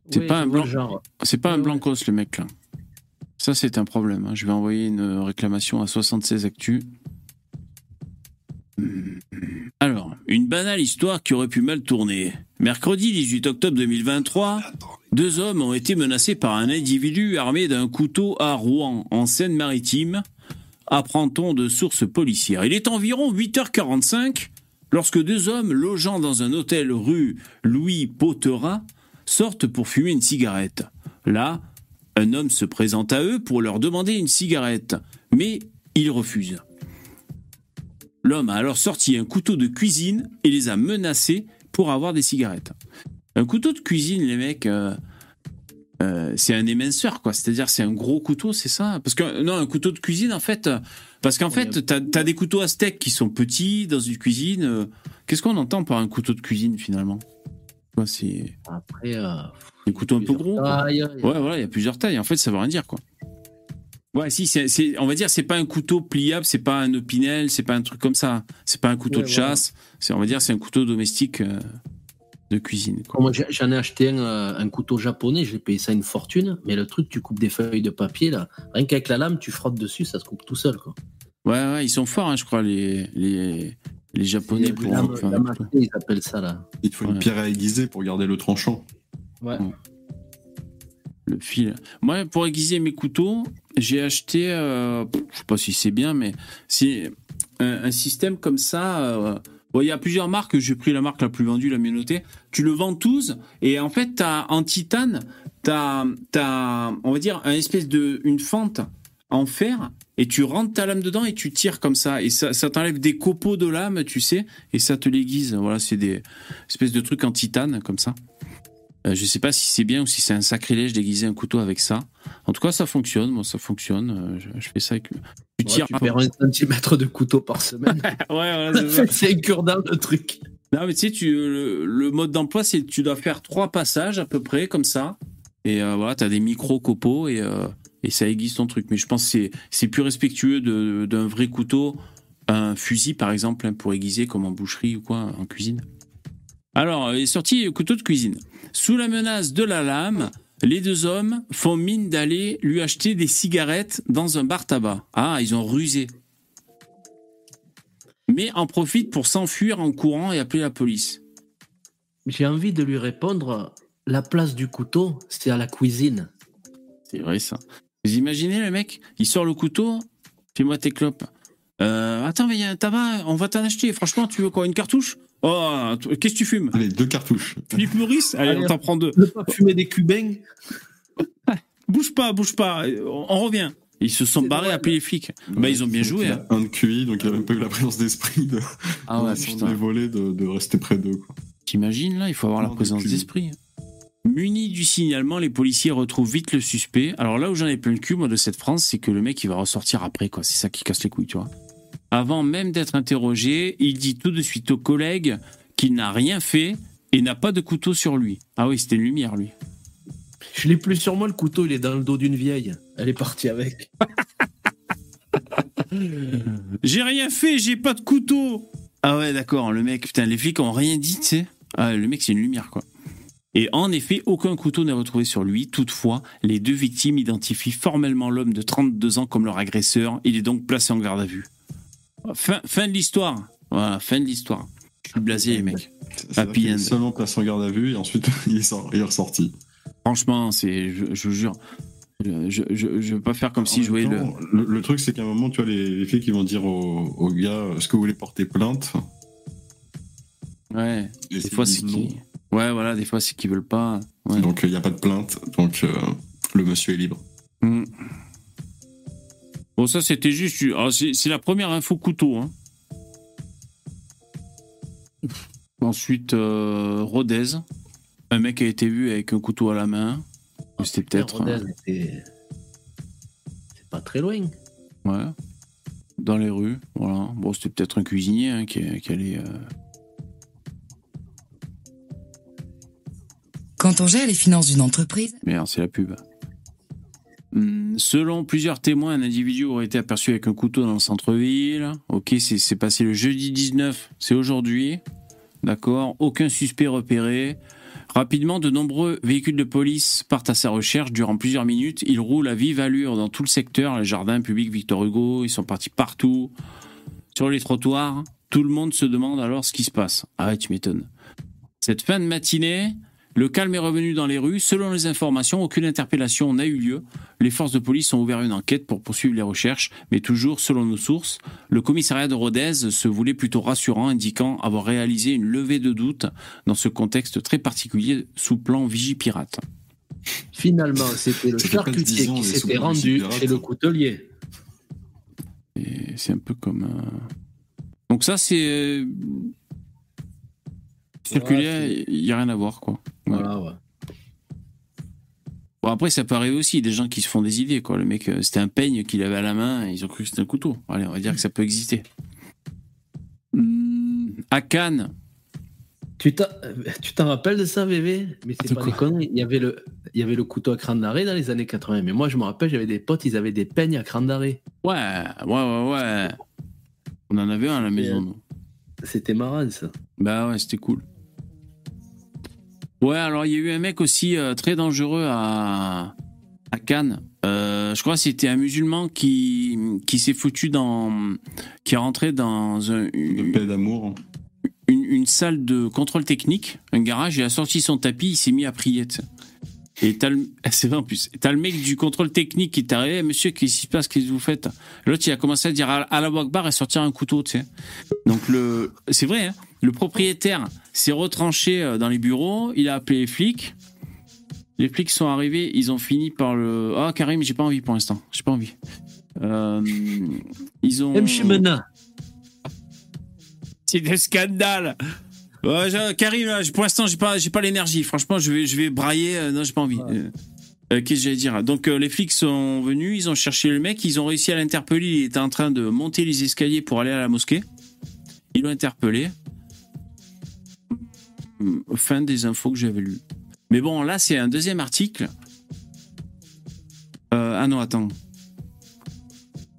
C'est pas un blanc. C'est pas un blancos, le mec, là. Ça, c'est un problème. Hein. Je vais envoyer une réclamation à 76 Actu. Alors, une banale histoire qui aurait pu mal tourner. Mercredi 18 octobre 2023, deux hommes ont été menacés par un individu armé d'un couteau à Rouen, en Seine-Maritime, apprend-on de sources policières. Il est environ 8h45 lorsque deux hommes logeant dans un hôtel rue Louis Potera sortent pour fumer une cigarette. Là, un homme se présente à eux pour leur demander une cigarette, mais ils refusent. L'homme a alors sorti un couteau de cuisine et les a menacés pour avoir des cigarettes. Un couteau de cuisine, les mecs, euh, euh, c'est un éminceur, quoi. C'est-à-dire, c'est un gros couteau, c'est ça? Parce que, non, un couteau de cuisine, en fait. Parce qu'en fait, t'as as des couteaux à steak qui sont petits dans une cuisine. Euh, qu'est-ce qu'on entend par un couteau de cuisine, finalement? C'est. Après. Euh, un couteau un peu gros. Ouais, voilà, il y a plusieurs tailles. En fait, ça veut rien dire, quoi. Ouais, si, c'est, on va dire, c'est pas un couteau pliable, c'est pas un opinel, c'est pas un truc comme ça. C'est pas un couteau de chasse. C'est, on va dire, c'est un couteau domestique de cuisine. Moi, j'en ai acheté euh, un, couteau japonais, j'ai payé ça une fortune, mais le truc, tu coupes des feuilles de papier, là, rien qu'avec la lame, tu frottes dessus, ça se coupe tout seul. Quoi. Ouais, ouais, ils sont forts, hein, je crois, les, les, les Japonais. Pour, ils appellent ça, là. Il faut une pierre à aiguiser pour garder le tranchant. Ouais. Le fil. Moi, pour aiguiser mes couteaux, j'ai acheté, euh, je sais pas si c'est bien, mais si un, système comme ça. Il y a plusieurs marques. J'ai pris la marque la plus vendue, la mieux notée. Tu le ventouses et en fait, as, en titane, tu as, on va dire, un espèce de une fente en fer et tu rentres ta lame dedans et tu tires comme ça et ça, ça t'enlève des copeaux de lame, tu sais, et ça te l'aiguise. Voilà, c'est des espèces de trucs en titane comme ça. Euh, je sais pas si c'est bien ou si c'est un sacrilège d'aiguiser un couteau avec ça. En tout cas, ça fonctionne. Moi, ça fonctionne. Euh, je, fais ça avec. Tu tires. tu perds un centimètre de couteau par semaine. ouais, c'est un cure-dent le truc. Non, mais tu sais, tu, le, mode d'emploi, c'est tu dois faire trois passages à peu près comme ça. Et euh, voilà, tu as des micro copeaux et et ça aiguise ton truc. Mais je pense que c'est plus respectueux d'un vrai couteau, un fusil par exemple, hein, pour aiguiser comme en boucherie ou quoi, en cuisine. Alors, il est sorti couteau de cuisine. Sous la menace de la lame, les deux hommes font mine d'aller lui acheter des cigarettes dans un bar tabac. Ah, ils ont rusé. Mais en profitent pour s'enfuir en courant et appeler la police. J'ai envie de lui répondre, la place du couteau, c'est à la cuisine. C'est vrai ça. Vous imaginez le mec Il sort le couteau, fais-moi tes clopes. Euh, attends, mais il y a un tabac, on va t'en acheter. Franchement, tu veux quoi Une cartouche? Oh, qu'est-ce que tu fumes? Allez, deux cartouches. Philippe Maurice Allez, on t'en prend deux. Ne pas fumer des cubains Bouge pas, bouge pas, on, revient. Ils se sont barrés à appeler les flics. bah, ils ont bien joué. Hein. Un de QI, donc il a même pas eu la présence d'esprit de, ah ouais, de volés, de, de, rester près d'eux. T'imagines là Il faut avoir la présence d'esprit. Munis du signalement, les policiers retrouvent vite le suspect. Alors là où j'en ai plein le cul, moi, de cette France, c'est que le mec, il va ressortir après, quoi. C'est ça qui casse les couilles, tu vois. Avant même d'être interrogé, il dit tout de suite aux collègues qu'il n'a rien fait et n'a pas de couteau sur lui. Ah oui, c'était une lumière, lui. Je l'ai plus sur moi, le couteau, il est dans le dos d'une vieille. Elle est partie avec. j'ai rien fait, j'ai pas de couteau. Ah ouais, d'accord, le mec, putain, les flics ont rien dit, tu sais. Ah, le mec, c'est une lumière, quoi. Et en effet, aucun couteau n'est retrouvé sur lui. Toutefois, les deux victimes identifient formellement l'homme de 32 ans comme leur agresseur. Il est donc placé en garde à vue. Fin, fin de l'histoire. Voilà, fin de l'histoire. Je suis blasé, les mecs. Happy end. Seulement placé en garde à vue et ensuite il est, ressorti. Franchement, c'est, je, vous jure, je, je, veux pas faire comme si je jouais le... le... truc, c'est qu'à un moment, tu vois, les, filles qui vont dire aux, gars, est-ce que vous voulez porter plainte? Ouais. des fois, c'est qui Ouais, voilà, des fois, c'est qu'ils veulent pas. Donc, il n'y a pas de plainte. Donc, euh, le monsieur est libre. Hmm. Bon, ça, c'était juste. Ah, c'est la première info couteau. Hein. Ensuite, euh, Rodez. Un mec a été vu avec un couteau à la main. Ah, c'était peut-être. C'est pas très loin. Ouais. Dans les rues. Voilà. Bon, c'était peut-être un cuisinier hein, qui, qui, allait. Euh, Quand on gère les finances d'une entreprise. Merde, c'est la pub. Hmm, selon plusieurs témoins, un individu aurait été aperçu avec un couteau dans le centre-ville. Ok, c'est passé le jeudi 19, c'est aujourd'hui. D'accord Aucun suspect repéré. Rapidement, de nombreux véhicules de police partent à sa recherche durant plusieurs minutes. Ils roulent à vive allure dans tout le secteur, les jardins publics Victor Hugo, ils sont partis partout. Sur les trottoirs, tout le monde se demande alors ce qui se passe. Ah tu m'étonnes. Cette fin de matinée, le calme est revenu dans les rues. Selon les informations, aucune interpellation n'a eu lieu. Les forces de police ont ouvert une enquête pour poursuivre les recherches, mais toujours selon nos sources, le commissariat de Rodez se voulait plutôt rassurant, indiquant avoir réalisé une levée de doute dans ce contexte très particulier sous plan Vigipirate. Finalement, c'était le charcutier qui s'était rendu chez le coutelier. C'est un peu comme. Donc ça, c'est euh, circulaire, il n'y a rien à voir, quoi. Voilà, ouais. Bon, après, ça peut arriver aussi, des gens qui se font des idées, quoi. Le mec, euh, c'était un peigne qu'il avait à la main, ils ont cru que c'était un couteau. Allez, on va dire que ça peut exister. Hmm, à Cannes. Tu t'en rappelles de ça, bébé? Mais c'est pas des conneries. Il y, avait le, il y avait le couteau à cran d'arrêt dans les années 80. Mais moi, je me rappelle, j'avais des potes, ils avaient des peignes à cran d'arrêt. Ouais, ouais, ouais, ouais. On en avait un à la maison, C'était marrant, ça. Bah ouais, c'était cool. Ouais, alors il y a eu un mec aussi euh, très dangereux à, à Cannes. Euh, je crois que c'était un musulman qui, qui s'est foutu dans. qui est rentré dans un. Une, d'amour. Une, une, salle de contrôle technique, un garage, il a sorti son tapis, il s'est mis à prier. Et t'as le, c'est vrai en plus. T'as le mec du contrôle technique qui est arrivé, Eh, monsieur, qu'est-ce qui se passe, qu'est-ce que vous faites? L'autre, il a commencé à dire à la Wakbar et sortir un couteau, tu sais. Donc le, c'est vrai, hein, le propriétaire s'est retranché euh, dans les bureaux, il a appelé les flics. Les flics sont arrivés, ils ont fini par le. Ah, Karim, j'ai pas envie pour l'instant. J'ai pas envie. Euh, ils ont. C'est des scandales. Ouais, je- Karim, là, pour l'instant, j'ai pas, j'ai pas l'énergie. Franchement, je vais, je vais brailler. euh, non, j'ai pas envie. Euh, Qu'est-ce que j'allais dire? Donc, euh, les flics sont venus, ils ont cherché le mec, ils ont réussi à l'interpeller. Il était en train de monter les escaliers pour aller à la mosquée. Ils l'ont interpellé. Hum, Fin des infos que j'avais lues. Mais bon, là, c'est un deuxième article. Euh, ah non, attends.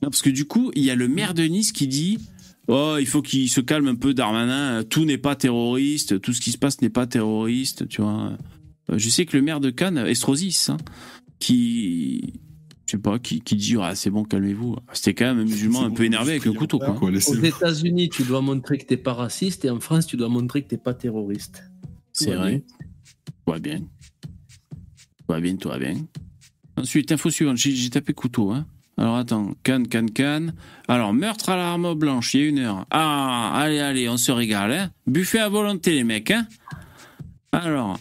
Non, parce que du coup, il y a le maire de Nice qui dit Oh, il faut qu'il se calme un peu, Darmanin. Tout n'est pas terroriste. Tout ce qui se passe n'est pas terroriste, tu vois. Euh, Je sais que le maire de Cannes, Estrosis, hein, qui. Je sais pas, qui, qui dit Ah, c'est bon, calmez-vous. C'était quand même un musulman un bon, peu énervé avec un couteau, quoi. Quoi, Aux. États-Unis, tu dois montrer que t'es pas raciste et en France, tu dois montrer que t'es pas terroriste. C'est vrai. bien. Tout va bien. Tout va bien, tout va bien. Ensuite, info suivante. J'ai tapé couteau. Hein. Alors attends. Cannes, Cannes, Cannes. Alors, meurtre à l'arme blanche, il y a une heure. Ah, allez, allez, on se régale. Hein. Buffet à volonté, les mecs. Hein. Alors.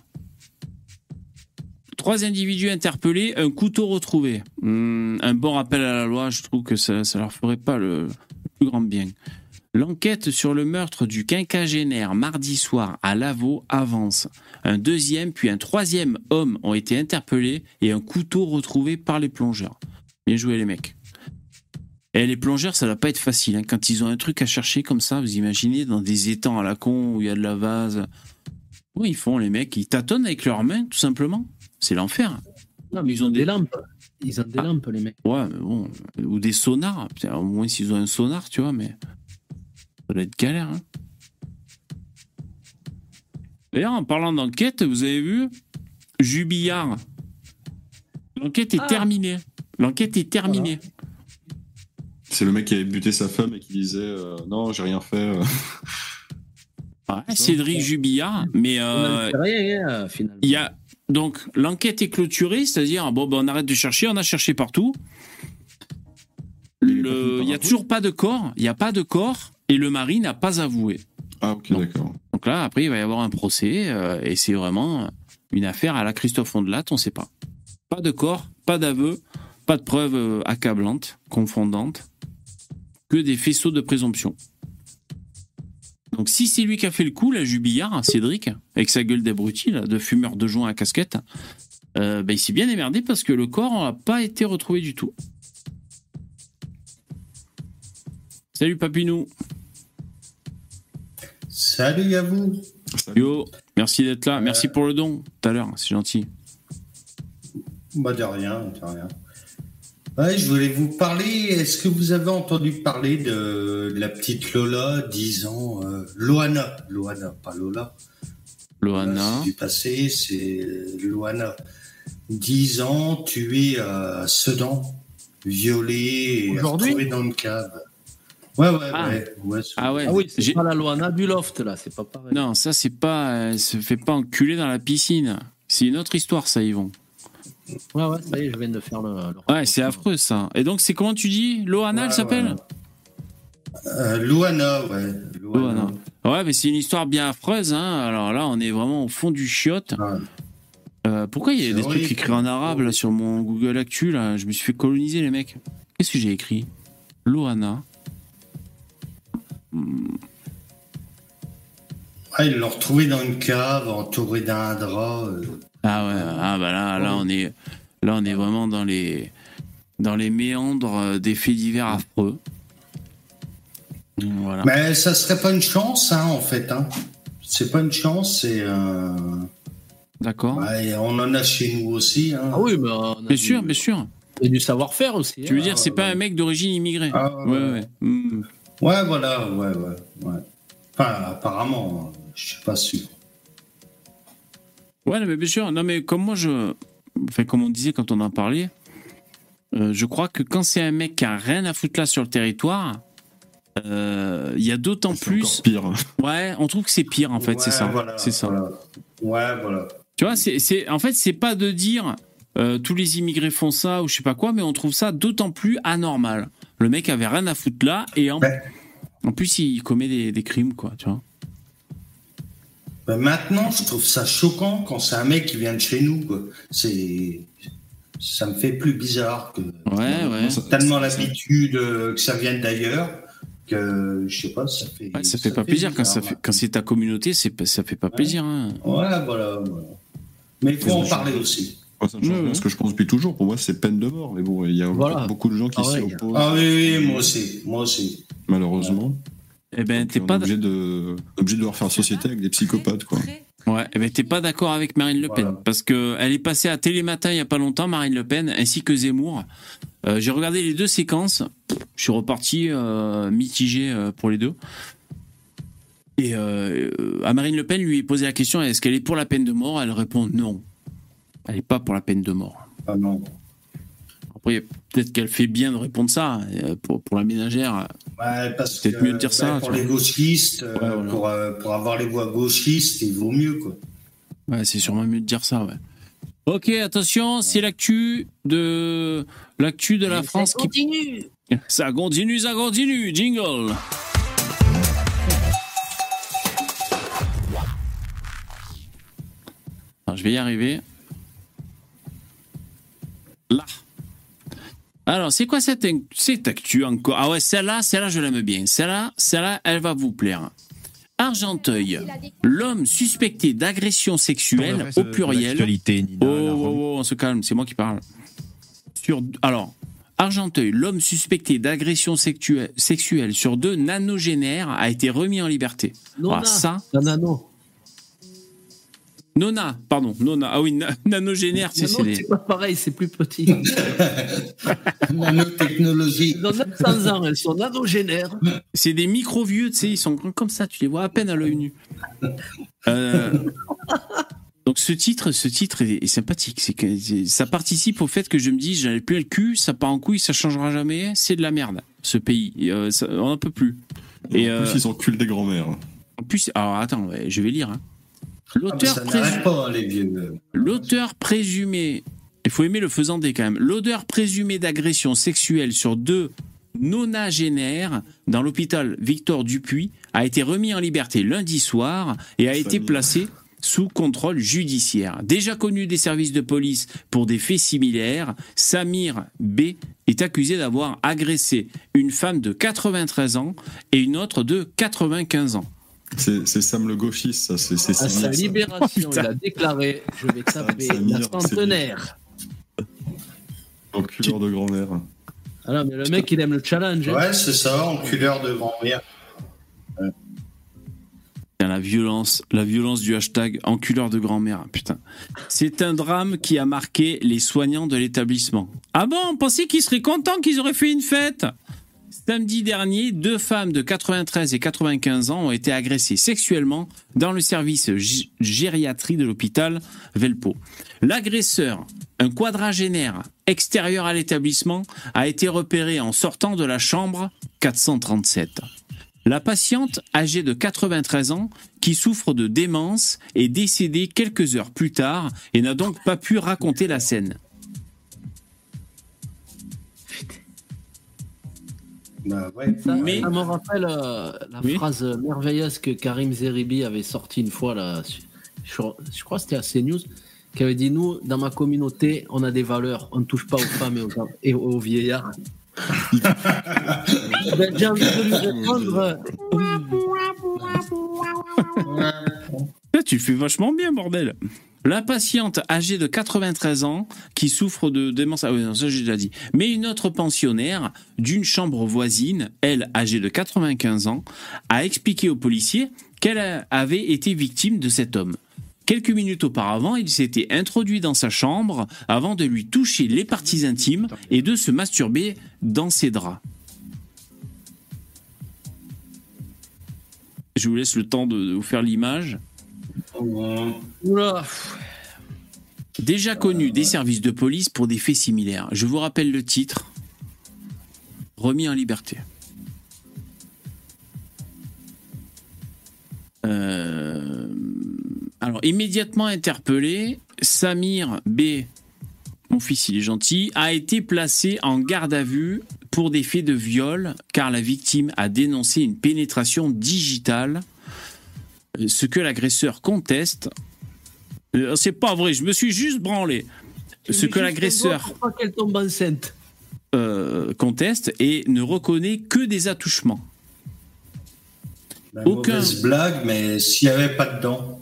Trois individus interpellés, un couteau retrouvé. Hmm, un bon rappel à la loi, je trouve que ça, ça leur ferait pas le plus grand bien. L'enquête sur le meurtre du quinquagénaire mardi soir à Lavaux avance. Un deuxième puis un troisième homme ont été interpellés et un couteau retrouvé par les plongeurs. Bien joué les mecs. Et les plongeurs, ça va pas être facile. hein. Quand ils ont un truc à chercher comme ça, vous imaginez, dans des étangs à la con où il y a de la vase. Oui, ils font les mecs, ils tâtonnent avec leurs mains, tout simplement. C'est l'enfer. Non, mais ils ont des lampes. Ils ont des lampes, les mecs. Ouais, mais bon. Ou des sonars. Putain, au moins s'ils ont un sonar, tu vois, mais. Ça doit être galère, hein. D'ailleurs, en parlant d'enquête, vous avez vu Jubillard. L'enquête est Ah. terminée. L'enquête est terminée. C'est le mec qui avait buté sa femme et qui disait euh, Non, j'ai rien fait. Ouais, Cédric Jubillard. Mais euh, rien, hein, finalement. y a. Donc, l'enquête est clôturée, c'est-à-dire, bon, ben, on arrête de chercher, on a cherché partout. Il n'y a toujours pas de corps, il n'y a pas de corps, et le mari n'a pas avoué. Ah, ok, d'accord. Donc là, après, il va y avoir un procès, euh, et c'est vraiment une affaire à la Christophe Ondelat, on ne sait pas. Pas de corps, pas d'aveu, pas de preuves euh, accablantes, confondantes, que des faisceaux de présomption. Donc si c'est lui qui a fait le coup, la Jubillard, Cédric, avec sa gueule d'abruti, là, de fumeur de joint à casquette, euh, ben, il s'est bien émerdé parce que le corps n'a pas été retrouvé du tout. Salut Papinou. Salut à vous. Yo, merci d'être là. Merci pour le don tout à l'heure, c'est gentil. Bah de rien, de rien. Ouais, je voulais vous parler. Est-ce que vous avez entendu parler de la petite Lola, 10 ans, euh, Loana, Loana, pas Lola. Loana. C'est du passé, c'est Loana. 10 ans, tuée à Sedan, violée et retrouvée dans une cave. Ouais, ouais, Ah. ouais. Ah ouais. Ah oui, c'est pas la Loana du loft, là, c'est pas pareil. Non, ça c'est pas. Elle se fait pas enculer dans la piscine. C'est une autre histoire, ça, Yvon. Ouais, ouais, ça y est, je viens de faire le. le Ouais, c'est affreux, ça. Et donc, c'est comment tu dis? Loana, elle Ouais, s'appelle? Euh, Loana, ouais. Loana. Ouais, mais c'est une histoire bien affreuse, hein. Alors là, on est vraiment au fond du chiotte. Euh, pourquoi il y a des trucs horrible. écrits en arabe là sur mon Google Actu là? Je me suis fait coloniser les mecs. Qu'est-ce que j'ai écrit? Loana. Ah, ils l'ont retrouvée dans une cave, entourée d'un drap. euh. Ah ouais, ah bah là, là on est, là on est vraiment dans les, dans les méandres euh, des faits divers affreux. Voilà. Mais ça serait pas une chance, hein, en fait. Hein. C'est pas une chance, c'est. euh, D'accord. ouais, on en a chez nous aussi. Hein. Ah oui, a Bien du- sûr, bien sûr. et du savoir-faire aussi. Tu veux hein. dire, c'est pas un mec d'origine immigrée Ah, Ouais, ouais. ouais. Hmm. Ouais, voilà, ouais, ouais, ouais. Enfin, apparemment, je suis pas sûr. Ouais, mais bien sûr. Non, mais comme moi, je. Enfin, comme on disait quand on en parlait, euh, je crois que quand c'est un mec qui a rien à foutre là sur le territoire, euh, il y a d'autant plus. pire. Ouais, on trouve que c'est pire en fait, c'est ça. voilà, c'est ça. voilà. Ouais, voilà. Tu vois, c'est, en fait, c'est pas de dire euh, tous les immigrés font ça ou je sais pas quoi, mais on trouve ça d'autant plus anormal. Le mec avait rien à foutre là et en, en plus il commet des, des, crimes, quoi, tu vois. Ben maintenant, je trouve ça choquant quand c'est un mec qui vient de chez nous. Quoi. C'est, ça me fait plus bizarre que. Ouais, ouais. Tellement l'habitude que ça vienne d'ailleurs que je sais pas, ça fait. Ouais, ça, fait pas plaisir quand ça fait, quand c'est ta communauté, c'est ça fait pas plaisir. Hein. Ouais, voilà, voilà. Mais il faut en parler aussi. Ça ce que je pense depuis toujours. Pour moi, c'est peine de mort. Mais bon, il y a beaucoup de gens qui s'y opposent. Ah oui, oui, moi aussi, moi aussi. Malheureusement. Eh ben, t'es pas obligé de obligé de devoir faire société avec des psychopathes, quoi. Ouais, eh ben t'es pas d'accord avec Marine Le Pen parce que elle est passée à Télématin il y a pas longtemps, Marine Le Pen, ainsi que Zemmour. Euh, j'ai regardé les deux séquences. Je suis reparti euh, mitigé euh, pour les deux. Et à Marine Le Pen lui est posé la question est-ce qu'elle est pour la peine de mort? Elle répond non. Elle n'est pas pour la peine de mort. Ah non. Après, peut-être qu'elle fait bien de répondre ça. Pour, pour la ménagère, ouais, peut-être mieux de dire ça. Pour les gauchistes, pour, pour, avoir les voix gauchistes, il vaut mieux. Quoi. Ouais, c'est sûrement mieux de dire ça, ouais. Ok, attention, c'est l'actu de l'actu de la France ça continue. qui ça continue, ça continue, jingle. Alors, je vais y arriver. Là. Alors, c'est quoi cette, cette actu encore? Ah ouais, celle-là, celle-là, je l'aime bien. Celle-là, celle-là, elle va vous plaire. Argenteuil, l'homme suspecté d'agression sexuelle au pluriel. Oh, oh, oh, on se calme, c'est moi qui parle. Sur, alors, Argenteuil, l'homme suspecté d'agression sexuelle, sexuelle sur deux nanogénaires a été remis en liberté. Nona, Ah, ça, Nano. Nona, pardon, Nona. Ah oui, na- nanogénaire, c'est c'est pas pareil, c'est plus petit. Nanotechnologie. Dans 900 ans, elles sont nanogénaires. c'est des micro-vieux, tu sais, ils sont comme ça, tu les vois à peine à l'œil nu. Euh, donc ce titre, ce titre est, est sympathique. C'est que ça participe au fait que je me dis, j'en ai plus le cul, ça part en couille, ça changera jamais. C'est de la merde, ce pays. Euh, ça- on n'en peut plus. Et en euh, plus, ils enculent des grands-mères. en plus, alors attends, je vais lire. hein. Ah, mais L'auteur présu- présumé, il faut aimer le faisant des quand même, l'auteur présumé d'agression sexuelle sur deux nonagénaires dans l'hôpital Victor Dupuis a été remis en liberté lundi soir et a été placé sous contrôle judiciaire. Déjà connu des services de police pour des faits similaires, Samir B est accusé d'avoir agressé une femme de 93 ans et une autre de 95 ans. C'est Sam le gauchiste, ça. C'est À Samir, sa ça. libération, Oh, il a déclaré Je vais taper Ça, Samir, la centenaire. Enculeur de grand-mère. Ah non, mais le mec, il aime le challenge. hein. Ouais, c'est ça, enculeur de grand-mère. La violence, la violence du hashtag enculeur de grand-mère, putain. C'est un drame qui a marqué les soignants de l'établissement. Ah bon, on pensait qu'ils seraient contents qu'ils auraient fait une fête Samedi dernier, deux femmes de 93 et 95 ans ont été agressées sexuellement dans le service gériatrie de l'hôpital Velpo. L'agresseur, un quadragénaire extérieur à l'établissement, a été repéré en sortant de la chambre 437. La patiente, âgée de 93 ans, qui souffre de démence, est décédée quelques heures plus tard et n'a donc pas pu raconter la scène. Bah ouais. Ça, Mais- ça me rappelle euh, la Oui. phrase merveilleuse que Karim Zeribi avait sortie une fois, là, sur- sur- je crois que c'était à CNews, qui avait dit Nous, dans ma communauté, on a des valeurs, on ne touche pas aux femmes et aux, et aux vieillards. Ben, J'ai envie de lui répondre Là, tu le fais vachement bien, bordel. La patiente âgée de 93 ans qui souffre de démence, ah oui, non, ça j'ai déjà dit. Mais une autre pensionnaire d'une chambre voisine, elle âgée de 95 ans, a expliqué aux policiers qu'elle avait été victime de cet homme. Quelques minutes auparavant, il s'était introduit dans sa chambre avant de lui toucher les parties intimes et de se masturber dans ses draps. Je vous laisse le temps de vous faire l'image. Déjà connu des services de police pour des faits similaires. Je vous rappelle le titre. Remis en liberté. Euh, Alors, immédiatement interpellé, Samir B, mon fils il est gentil, a été placé en garde à vue pour des faits de viol, car la victime a dénoncé une pénétration digitale, ce que l'agresseur conteste. Euh, C'est pas vrai, je me suis juste branlé. Ce que l'agresseur euh, conteste et ne reconnaît que des attouchements. La Aucun. mauvaise blague, mais s'il n'y avait pas de dents.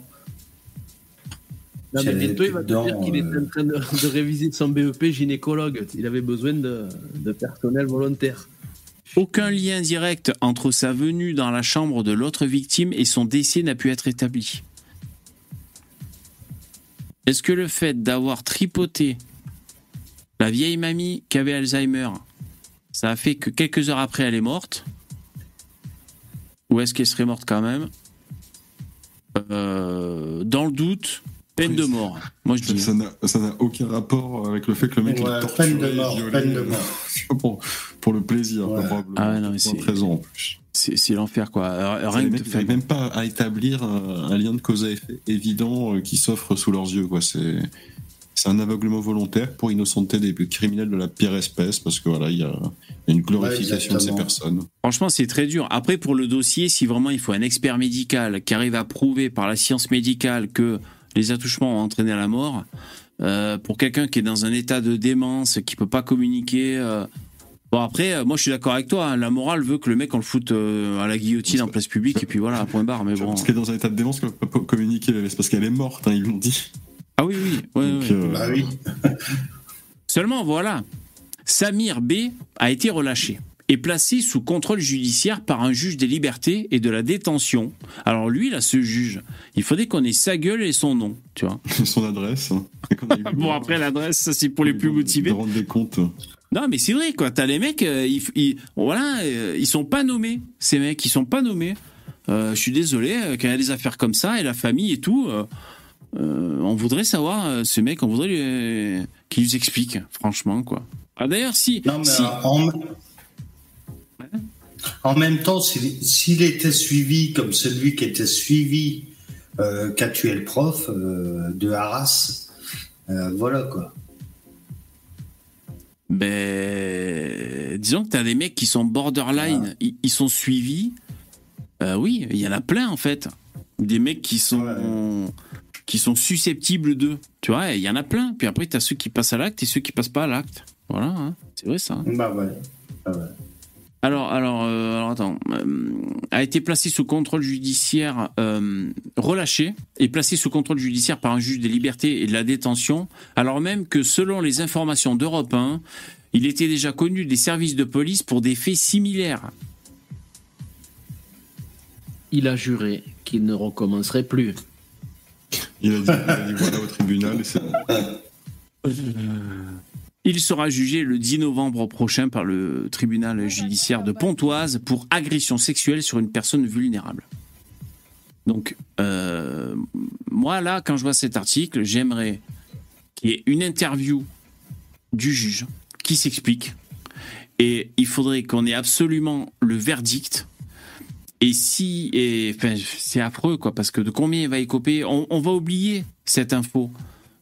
Non, mais bientôt, il va te dire qu'il est euh, en train de, de réviser son BEP gynécologue. Il avait besoin de, de personnel volontaire. Aucun lien direct entre sa venue dans la chambre de l'autre victime et son décès n'a pu être établi. Est-ce que le fait d'avoir tripoté la vieille mamie qui avait Alzheimer, ça a fait que quelques heures après elle est morte? Ou est-ce qu'elle serait morte quand même? Euh, Dans le doute, peine de mort. Moi je Ça- dis. Ça n'a aucun rapport avec le fait que le mec Ouais, torturé, peine de mort, violé, peine de euh, mort. pour, pour le plaisir, Ouais. probablement. Ah non, c'est- 13 ans en plus. C'est l'enfer quoi. Euh, Rien que n'arrivent même pas à établir un, un lien de cause à effet évident euh, qui s'offre sous leurs yeux. quoi. C'est c'est un aveuglement volontaire pour innocenter des criminels de la pire espèce parce que voilà, il y a, une glorification de ces personnes. Franchement, c'est très dur. Après, pour le dossier, si vraiment il faut un expert médical qui arrive à prouver par la science médicale que les attouchements ont entraîné à la mort, euh, pour quelqu'un qui est dans un état de démence, qui peut pas communiquer. euh, Bon après, euh, moi je suis d'accord avec toi. hein. la morale veut que le mec on le foute euh, à la guillotine en place publique et puis voilà, point barre. Mais bon. Parce qu'elle est dans un état de démence qu'elle peut pas communiquer, c'est parce qu'elle est morte, hein, ils l'ont dit. Ah oui, oui. ouais, Donc, ouais. euh, Bah oui. Seulement voilà, Samir B a été relâché et placé sous contrôle judiciaire par un juge des libertés et de la détention. Alors lui, là, ce juge, il faudrait qu'on ait sa gueule et son nom, tu vois. son adresse. hein. Bon, après, l'adresse, ça, c'est pour les plus motivés. De rendre des comptes. Non, mais c'est vrai, quoi. T'as les mecs, euh, ils, ils- voilà, euh, ils sont pas nommés. Ces mecs, ils sont pas nommés. Euh, je suis désolé, euh, quand il y a des affaires comme ça, et la famille et tout, euh, euh, on voudrait savoir, euh, ce mec, on voudrait qu'il nous explique, franchement, quoi. Ah, d'ailleurs, si. Non, mais si- en, en même temps, s'il était suivi comme celui qui était suivi, euh, qu'a tué le prof euh, de Arras, euh, voilà quoi. Ben, disons que t'as des mecs qui sont borderline, ils, ils sont suivis. Euh, oui, il y en a plein en fait. Des mecs qui sont qui sont susceptibles d'eux. Tu vois, il y en a plein. Puis après, t'as ceux qui passent à l'acte et ceux qui passent pas à l'acte. Voilà, hein. c'est vrai ça. Bah ouais. Bah ouais. Alors, alors, euh, alors attends, euh, a été placé sous contrôle judiciaire, euh, relâché et placé sous contrôle judiciaire par un juge des libertés et de la détention, alors même que selon les informations d'Europe 1, il était déjà connu des services de police pour des faits similaires. Il a juré qu'il ne recommencerait plus. Il a dit, il a dit voilà au tribunal et c'est bon. Il sera jugé le 10 novembre prochain par le tribunal judiciaire de Pontoise pour agression sexuelle sur une personne vulnérable. Donc, euh, moi, là, quand je vois cet article, j'aimerais qu'il y ait une interview du juge qui s'explique. Et il faudrait qu'on ait absolument le verdict. Et si. Et, enfin, c'est affreux, quoi, parce que de combien il va écoper on, on va oublier cette info.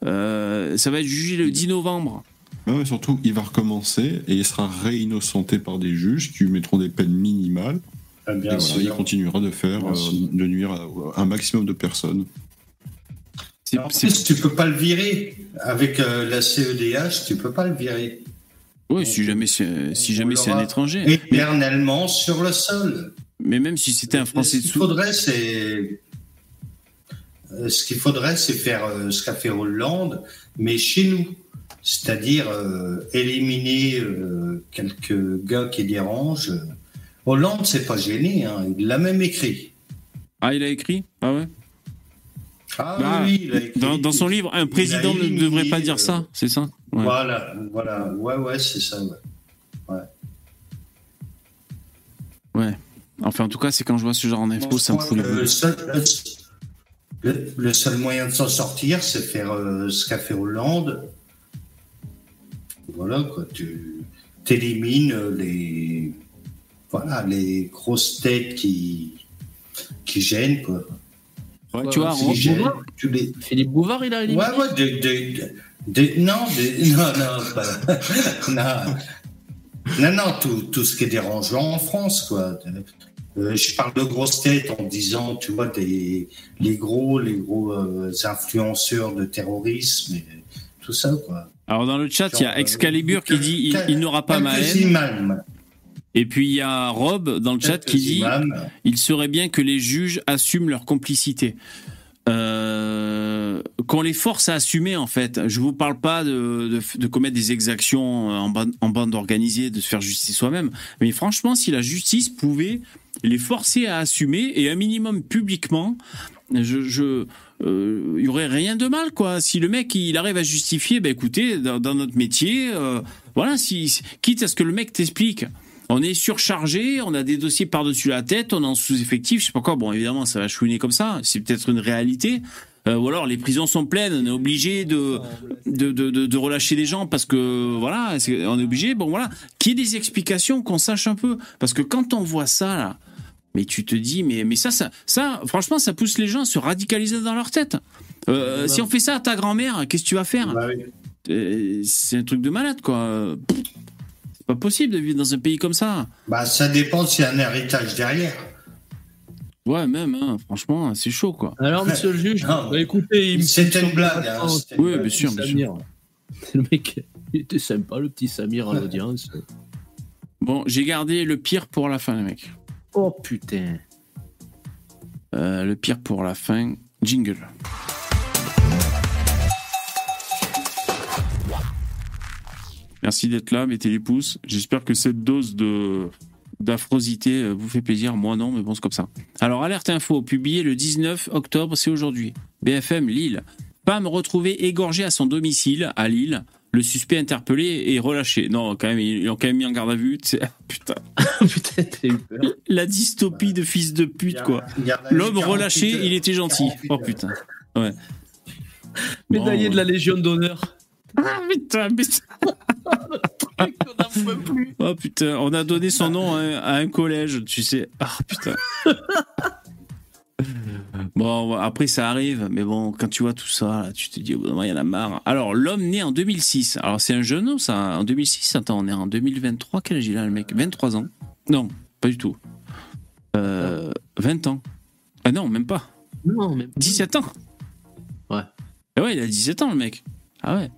Euh, ça va être jugé le 10 novembre. Ouais, mais surtout, il va recommencer et il sera réinnocenté par des juges qui lui mettront des peines minimales. Ah, Et bien voilà, sûr. il continuera de faire, euh, de nuire à, un maximum de personnes. En plus, tu peux pas le virer. Avec euh, la CEDH, tu peux pas le virer. Oui, si jamais c'est si jamais c'est un étranger. Mais, Éternellement sur le sol. mais même si c'était un Français Ce de sous. faudrait, c'est. euh, Ce qu'il faudrait, c'est faire euh, ce qu'a fait Hollande, mais chez nous. C'est-à-dire euh, éliminer euh, quelques gars qui dérangent. Hollande, c'est pas gêné, hein. il l'a même écrit. Ah, il a écrit Ah ouais Ah Bah, oui, il a écrit. dans, dans son livre, un président ne devrait pas euh, dire ça, c'est ça Ouais. Voilà, voilà, ouais, ouais, c'est ça. Ouais. Ouais. Enfin, en tout cas, c'est quand je vois ce genre d'infos, ça me fout le, seul, le- le seul moyen de s'en sortir, c'est faire euh, ce qu'a fait Hollande. Voilà, quoi. Tu élimines les, voilà, les grosses têtes qui, qui gênent, quoi. Ouais, tu vois, Si Bouvard tu les- Philippe Bouvard, il a éliminé. Ouais, ouais, des- non, non, non, pas- non, non, non, tout, tout ce qui est dérangeant en France, quoi. Euh, je parle de grosses têtes en disant, tu vois, des, les gros, les gros euh, influenceurs de terrorisme et tout ça, quoi. Alors dans le chat, il y a Genre, Excalibur qui euh, dit il, n'aura pas ma haine. Et puis il y a Rob dans le chat qui dit il serait bien que les juges assument leur complicité. Euh, qu'on les force à assumer en fait. Je vous parle pas de, de, commettre des exactions en bande, organisée, de se faire justice soi-même. Mais franchement, si la justice pouvait les forcer à assumer et un minimum publiquement, je euh, il y aurait rien de mal quoi. Si le mec il arrive à justifier, ben écoutez, dans, notre métier, euh, voilà, si- quitte à ce que le mec t'explique. On est surchargé, on a des dossiers par-dessus la tête, on est en sous-effectif, je sais pas quoi. Bon, évidemment, ça va chouiner comme ça, c'est peut-être une réalité. Euh, ou alors les prisons sont pleines, on est obligé de de, de, de, de relâcher des gens parce que voilà, on est obligé. Bon voilà, qu'il y ait des explications, qu'on sache un peu, parce que quand on voit ça là, mais tu te dis mais mais ça ça ça franchement ça pousse les gens à se radicaliser dans leur tête. Euh, si on fait ça à ta grand-mère, qu'est-ce que tu vas faire Bah oui. Euh, C'est un truc de malade quoi. C'est pas possible de vivre dans un pays comme ça. Bah, ça dépend s'il y a un héritage derrière. Ouais, même, hein, franchement, c'est chaud, quoi. Alors, monsieur le juge, Non. bah, écoutez, il me C'était une blague, hein, Oui, bien sûr, bien sûr. Le mec, il était sympa, le petit Samir à l'audience. Bon, j'ai gardé le pire pour la fin, les mecs. Oh putain. Euh, le pire pour la fin, jingle. Merci d'être là, mettez les pouces. J'espère que cette dose de d'affrosité euh, vous fait plaisir. Moi non, mais bon, c'est comme ça. Alors, alerte info, publié le 19 octobre, c'est aujourd'hui. BFM Lille. Femme retrouvée égorgée à son domicile à Lille. Le suspect interpellé et relâché. Non, quand même, ils l'ont quand même mis en garde à vue. Putain, putain, t'as eu peur. la dystopie de fils de pute, quoi. L'homme relâché, il était gentil. Oh putain. Ouais. Médaillé Bon, de la Légion d'honneur. Ah putain, mais... Oh putain, on a donné son nom à un, à un collège, tu sais. Ah putain. Bon, après ça arrive, mais bon, quand tu vois tout ça, là, tu te dis, au bout d'un moment, il y en a marre. Alors, l'homme né en 2006. Alors, c'est un jeune homme, ça, en 2006. Attends, on est en 2023. Quel âge il a, le mec? 23 ans Non, pas du tout. Euh, 20 ans. Ah non, même pas. Non, même 17 ans. Ouais. Ah ouais, il a 17 ans, le mec. Ah ouais.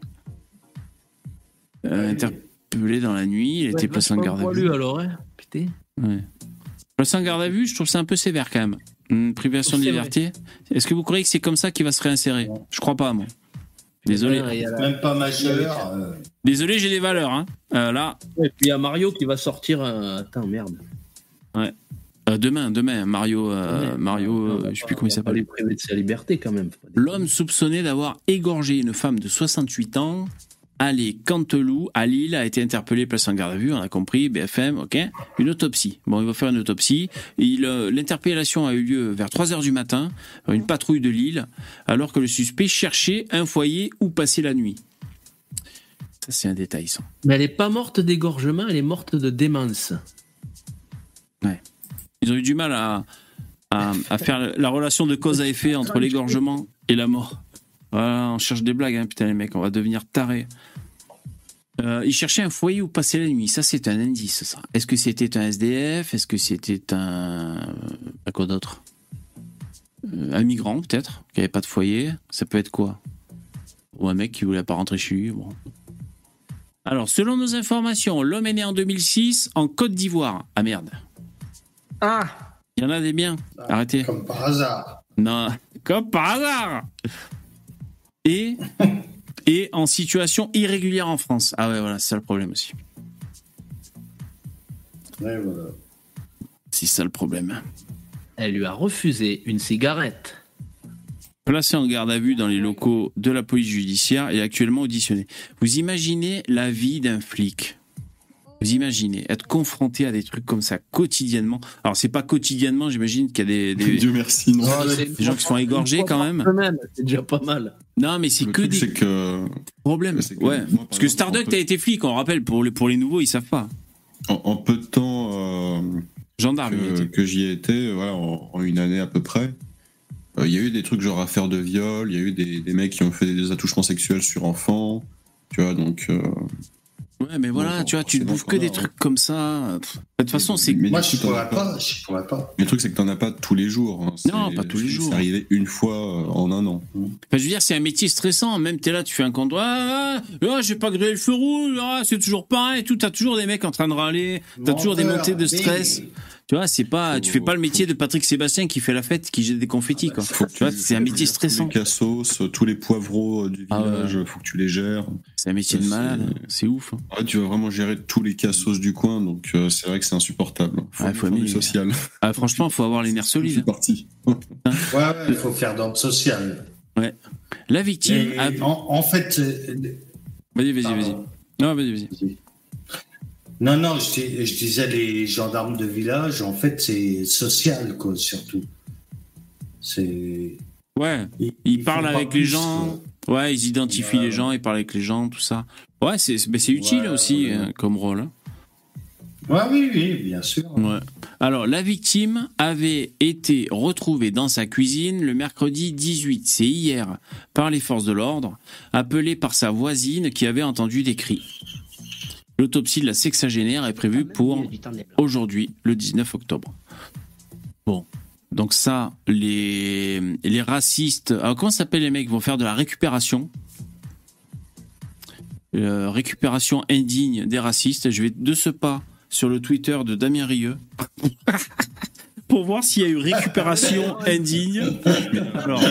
Euh, interpellé dans la nuit, il a été placé en garde à vue. alors, hein. Putain. Ouais. Placé en garde à vue, je trouve ça un peu sévère quand même. Une privation de liberté. Est-ce que vous croyez que c'est comme ça qu'il va se réinsérer? Je crois pas, moi. Désolé. Ouais, il Même pas majeur. euh, Désolé, j'ai des valeurs. Hein. Euh, là, Et puis il y a Mario qui va sortir. euh, Attends, merde. euh, demain, demain, Mario, euh, Ouais. Mario, euh, je sais plus comment il s'appelle. les priver de sa liberté quand même. L'homme soupçonné d'avoir égorgé une femme de 68 ans les Canteloup, à Lille, a été interpellé, placé en garde à vue, on a compris, BFM, ok. Une autopsie. Bon, il va faire une autopsie. Euh, L'interpellation a eu lieu vers 3 heures du matin, une patrouille de Lille, alors que le suspect cherchait un foyer où passer la nuit. Ça, c'est un détail, ça. Mais elle est pas morte d'égorgement, elle est morte de démence. Ils ont eu du mal à, à, à faire la relation de cause à effet entre l'égorgement et la mort. Voilà, on cherche des blagues, hein, putain, les mecs, on va devenir tarés. Euh, ils cherchaient un foyer où passer la nuit. Ça, c'est un indice, ça. Est-ce que c'était un SDF Est-ce que c'était un. À quoi d'autre? Euh, Un migrant, peut-être, qui n'avait pas de foyer. Ça peut être quoi? Ou un mec qui voulait pas rentrer chez lui. Bon. Alors, selon nos informations, l'homme est né en 2006 en Côte d'Ivoire. Ah merde. Ah Il y en a des biens. Arrêtez. Comme par hasard. Non, comme par hasard. Et, et en situation irrégulière en France. Ah ouais, voilà, c'est ça le problème aussi. Ouais, voilà. C'est ça le problème. Elle lui a refusé une cigarette. Placé en garde à vue dans les locaux de la police judiciaire et actuellement auditionné. Vous imaginez la vie d'un flic Vous imaginez être confronté à des trucs comme ça quotidiennement Alors c'est pas quotidiennement, j'imagine qu'il y a des, des- Dieu merci, non. des gens qui se font égorger quand même. C'est déjà pas mal. Non, mais c'est que des c'est que problèmes. c'est que Ouais. moi, par Parce que Starduck peut- a été flic, on rappelle, pour les, pour les nouveaux, ils savent pas. en, en peu de temps euh, Gendarme, il que, que j'y ai été, voilà, en, en une année à peu près, Il y a eu des trucs genre affaire de viol, il y a eu des, des, mecs qui ont fait des attouchements sexuels sur enfants, tu vois, donc. Ouais, mais voilà, tu vois, tu ne bouffes que des trucs comme ça. De toute façon, c'est. Moi, je pourrais pas, je pourrais pas. Mais le truc, c'est que t'en as pas tous les jours. Hein. Non, pas tous les jours. C'est arrivé une fois en un an. Enfin, je veux dire, c'est un métier stressant. Même t'es là, tu fais un compte. Ah, ah, ah j'ai pas grillé le feu rouge. Ah, c'est toujours pareil. Tout, t'as toujours des mecs en train de râler. T'as toujours des montées de stress. Tu vois, c'est pas, tu fais pas le métier de Patrick Sébastien qui fait la fête, qui jette des confettis, quoi. Faut que tu vois, c'est un métier stressant. Tous les cassos, tous les poivreaux du village, faut que tu les gères. C'est un métier de malade, c'est ouf. En fait, tu vas vraiment gérer tous les cassos du coin, donc euh, c'est vrai que c'est insupportable. Faut, ouais, faut du social. Ah, franchement, faut avoir les nerfs solides. C'est parti. ouais, ouais, il faut faire dans le social. Ouais. La victime. A... En, en, fait. Vas-y, vas-y, vas-y. Non, vas-y, vas-y. Non, non, je, je, disais les gendarmes de village, en fait, c'est social, quoi, surtout. C'est. Ouais, ils, ils parlent avec les gens. Ouais, ils identifient les gens, ils parlent avec les gens, tout ça. Ouais, c'est utile ouais, aussi ouais. euh, comme rôle. Hein. Ouais, oui, oui, bien sûr. Ouais. Alors, la victime avait été retrouvée dans sa cuisine le mercredi 18, c'est hier, par les forces de l'ordre, appelée par sa voisine qui avait entendu des cris. L'autopsie de la sexagénaire est prévue pour aujourd'hui, le 19 octobre. Bon, donc ça, les, les racistes... Alors comment s'appellent les mecs? Vont faire de la récupération. Euh, récupération indigne des racistes. Je vais de ce pas sur le Twitter de Damien Rieu pour voir s'il y a eu récupération indigne. Alors,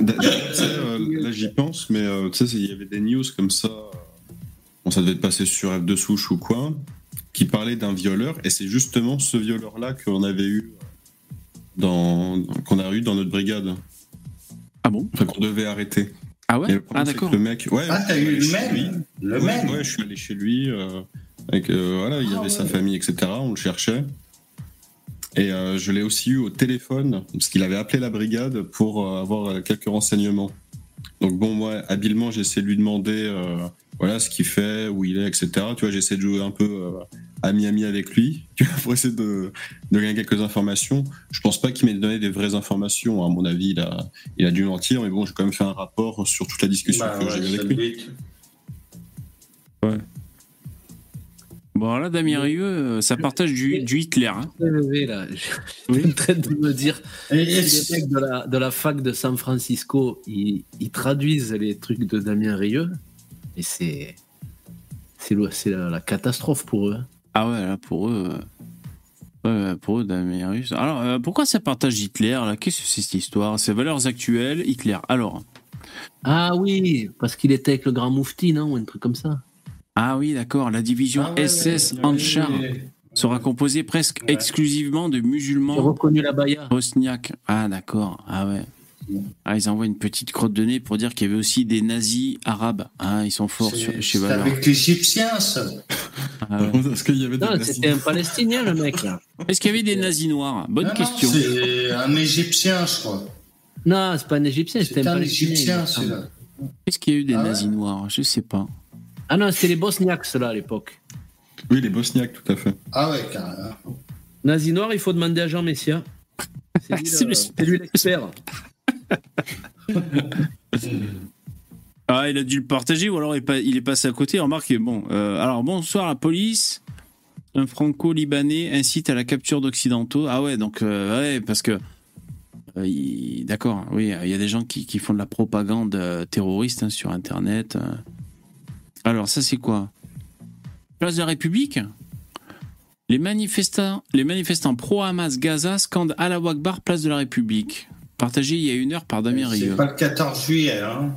euh, là j'y pense, mais euh, tu sais, il y avait des news comme ça bon, ça devait être passé sur F de souche ou quoi, qui parlait d'un violeur, et c'est justement ce violeur-là qu'on avait eu dans qu'on a eu dans notre brigade. Ah bon? Enfin, qu'on devait arrêter. Ah ouais? Le problème, Ah d'accord. Le mec, ouais. Ah, t'as je suis eu le chez même lui. Le ouais, même ouais, je suis allé chez lui. euh, avec, euh, voilà, il y Ah avait sa ouais. famille, etc. On le cherchait. Et euh, je l'ai aussi eu au téléphone, parce qu'il avait appelé la brigade pour euh, avoir quelques renseignements. Donc bon, moi, habilement, j'ai essayé de lui demander euh, voilà, ce qu'il fait, où il est, etc. Tu vois, j'essaie de jouer un peu euh, ami-ami avec lui, tu vois, pour essayer de, de gagner quelques informations. Je pense pas qu'il m'ait donné des vraies informations. À mon avis, il a, il a dû mentir, mais bon, j'ai quand même fait un rapport sur toute la discussion Bah que ouais, j'ai c'est avec le lui. Bon là, Damien Rieu, euh, ça partage du, du Hitler. Hein. là. Je suis en train de me dire. Les mecs de la, de la fac de San Francisco, ils, ils traduisent les trucs de Damien Rieu, et c'est. C'est la, la catastrophe pour eux. hein. Ah ouais, là pour eux, euh, ouais, pour eux, Damien Rieu. Alors euh, pourquoi ça partage Hitler là? Qu'est-ce que c'est cette histoire? C'est valeurs actuelles, Hitler. Alors, Ah oui, parce qu'il était avec le grand moufti, non? Ou un truc comme ça. Ah oui, d'accord. La division Ah ouais, SS ouais, Anchar sera composée presque Ouais. exclusivement de musulmans reconnu la bosniaques. Ah d'accord. Ah ouais. Ah, ils envoient une petite crotte de nez pour dire qu'il y avait aussi des nazis arabes. Ah, ils sont forts sur- C'est chez c'est Valeurs. avec l'Égyptien, ça. Ah ouais. Est-ce qu'il y avait des Non, nazis c'était un Palestinien, le mec, là. Est-ce qu'il y avait des nazis noirs? Bonne Non, question. C'est un Égyptien, je crois. Non, c'est pas un Égyptien, c'était C'est un un Égyptien, celui-là. Est-ce qu'il y a eu des Ah ouais nazis noirs? Je sais pas. Ah non, c'était les Bosniaques, ceux-là, à l'époque. Oui, les Bosniaques, tout à fait. Ah ouais, carrément. Nazi noir, il faut demander à Jean Messia. C'est lui, C'est lui l'expert. Ah, il a dû le partager ou alors il est, pas- il est passé à côté. Remarque, bon. euh, alors, bonsoir, la police. Un franco-libanais incite à la capture d'occidentaux. Ah ouais, donc, euh, ouais, parce que. euh, il- D'accord, oui, il y a des gens qui, qui font de la propagande euh, terroriste hein, sur Internet. euh. Alors, ça, c'est quoi? Place de la République les manifestants, les manifestants pro-Hamas Gaza scandent Allah Akbar, place de la République. Partagé il y a une heure par Damien C'est Rieu. pas le 14 juillet, hein.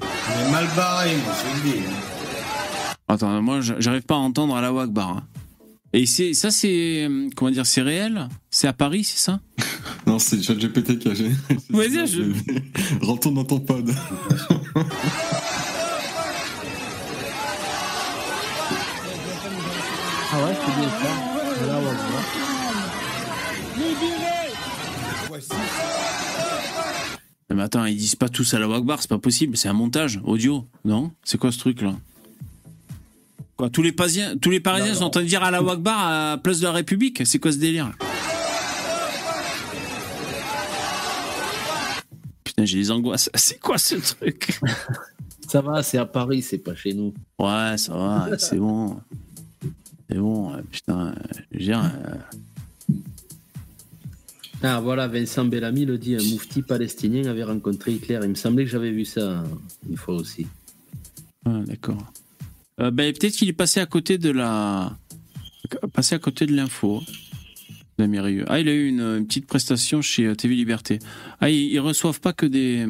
On est mal barré, moi, je le dis. hein. Attends, moi j'arrive pas à entendre à la Akbar. hein. Et c'est ça c'est euh, comment dire c'est réel? C'est à Paris, c'est ça? Non, c'est ChatGPT qui a gêné. Vas-y, je- Retourne dans ton pod. Ah ouais, c'est bien ça. Là, on va voir. Mais attends, ils disent pas tous à la Akbar, c'est pas possible, c'est un montage audio, non? C'est quoi ce truc là? Quoi, tous les Parisiens, tous les Parisiens sont en train de dire à la Wagbar à la place de la République? C'est quoi ce délire? Putain, j'ai des angoisses. C'est quoi ce truc? Ça va, c'est à Paris, c'est pas chez nous. Ouais, ça va, c'est bon. C'est bon, euh, putain. Je veux dire, euh, Ah voilà, Vincent Bellamy le dit, un moufti palestinien avait rencontré Hitler. Il me semblait que j'avais vu ça une fois aussi. ah, d'accord. Euh, ben, peut-être qu'il est passé à côté de la, passé à côté de l'info. Ah, il a eu une, petite prestation chez euh, TV Liberté. Ah, ils, ils reçoivent pas que des,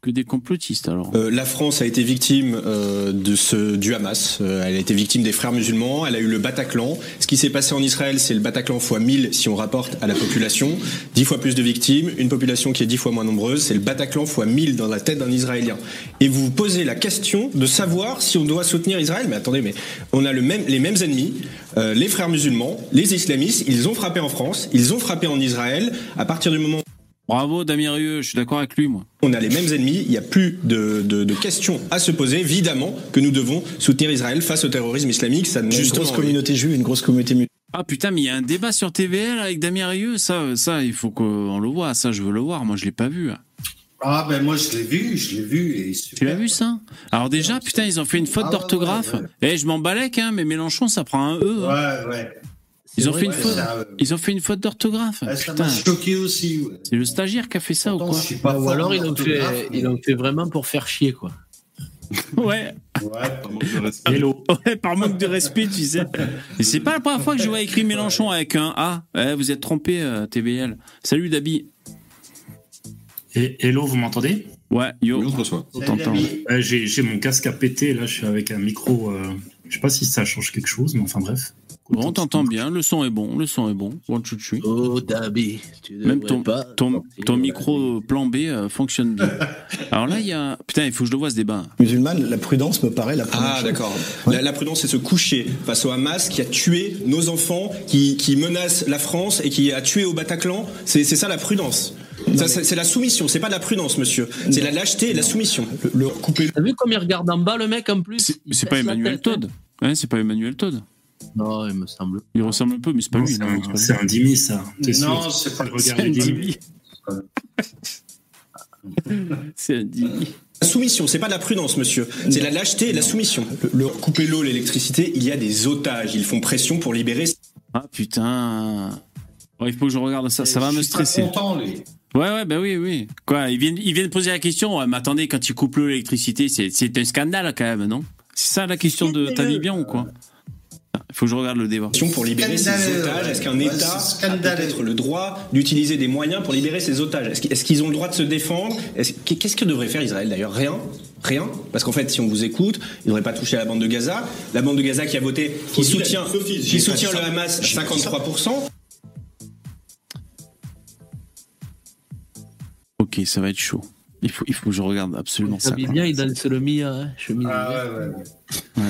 que des complotistes alors. Euh, la France a été victime euh, de ce, du Hamas. Euh, elle a été victime des frères musulmans. Elle a eu le Bataclan. Ce qui s'est passé en Israël, c'est le Bataclan fois 1000 si on rapporte à la population. 10 fois plus de victimes, une population qui est 10 fois moins nombreuse. C'est le Bataclan fois 1000 dans la tête d'un Israélien. Et vous vous posez la question de savoir si on doit soutenir Israël. Mais attendez, mais on a les mêmes ennemis. Les frères musulmans, les islamistes, ils ont frappé en France, ils ont frappé en Israël. À partir du moment Bravo Damien Rieu, je suis d'accord avec lui moi. on a les mêmes ennemis, il n'y a plus de, de- de questions à se poser. Évidemment que nous devons soutenir Israël face au terrorisme islamique. Ça ne Une grosse communauté juive, une grosse communauté musulmane. Ah putain, mais il y a un débat sur TVL avec Damien Rieu, ça, ça, il faut qu'on le voit, ça, je veux le voir, moi je l'ai pas vu. Ah ben moi je l'ai vu, je l'ai vu et Tu l'as vu ça? Alors déjà, putain, ils ont fait une faute Ah ouais, d'orthographe. ouais, Eh, je m'en balèque, hein, mais Mélenchon, ça prend un E. hein. Ouais, ouais. Ils ont vrai fait une faute. ça, euh, Ils ont fait une faute d'orthographe. Ah, ça m'a choqué aussi. ouais. c'est le stagiaire qui a fait ça ou quoi je suis pas Ou alors en ils l'ont fait, fait vraiment pour faire chier quoi. Ouais. Ouais. Par manque de respect. Hello. Ouais, par manque de respect, tu sais. Et c'est pas la première fois que je vois écrit Mélenchon avec un A. Eh, vous êtes trompé, euh, TBL. Salut Dabi. Et hello, vous m'entendez? Ouais, yo. Ouais, j'ai mon casque à péter, là, je suis avec un micro. euh, je sais pas si ça change quelque chose, mais enfin bref. On t'entend bien, le son est bon, le son est bon. Bon, chouchou. Oh Dabi, tu Même ton, pas ton, ton micro plan B euh, fonctionne bien. Alors là, il y a. Putain, il faut que je le vois ce débat. Musulmane, la prudence me paraît la première Ah d'accord. La, la prudence, c'est se coucher face au Hamas qui a tué nos enfants, qui, qui menace la France et qui a tué au Bataclan. C'est c'est ça la prudence. Ça, C'est c'est la soumission, c'est pas de la prudence, monsieur. C'est la lâcheté et la soumission. Le, le couper T'as vu comme il regarde en bas le mec en plus C'est pas Emmanuel hein. Todd. Ouais, c'est pas Emmanuel Todd. Non, il me semble. Il ressemble un peu, mais c'est pas Non, lui. c'est un, un dimi, ça. Non, c'est pas le un les dimi. C'est un Dimi. La soumission, c'est pas de la prudence, monsieur. C'est la lâcheté et la soumission. Le, le- couper l'eau, l'électricité, il y a des otages. Ils font pression pour libérer. Ah putain. Oh, il faut que je regarde ça, ça va me stresser. content, lui. Ouais, ouais, bah oui, oui. Quoi, ils viennent, ils viennent poser la question. Ouais, mais attendez, quand ils coupent l'eau, l'électricité, c'est, c'est un scandale quand même, non? C'est ça la question de t'as dit bien ou quoi? Il faut que je regarde le débat. pour libérer ces otages ouais. Est-ce qu'un Ouais, État a peut-être le droit d'utiliser des moyens pour libérer ses otages? Est-ce qu'ils ont le droit de se défendre? Est-ce- Qu'est-ce que devrait faire Israël d'ailleurs? Rien Rien Parce qu'en fait, si on vous écoute, il ne devrait pas toucher à la bande de Gaza. La bande de Gaza qui a voté, qui soutient, Sophie, qui soutient le. Hamas à J'ai pas dit ça. 53%. Ok, ça va être chaud. Il faut, il faut que je regarde absolument ça. Bien, il danse le hein, chemise. Ah ouais, ouais, ouais.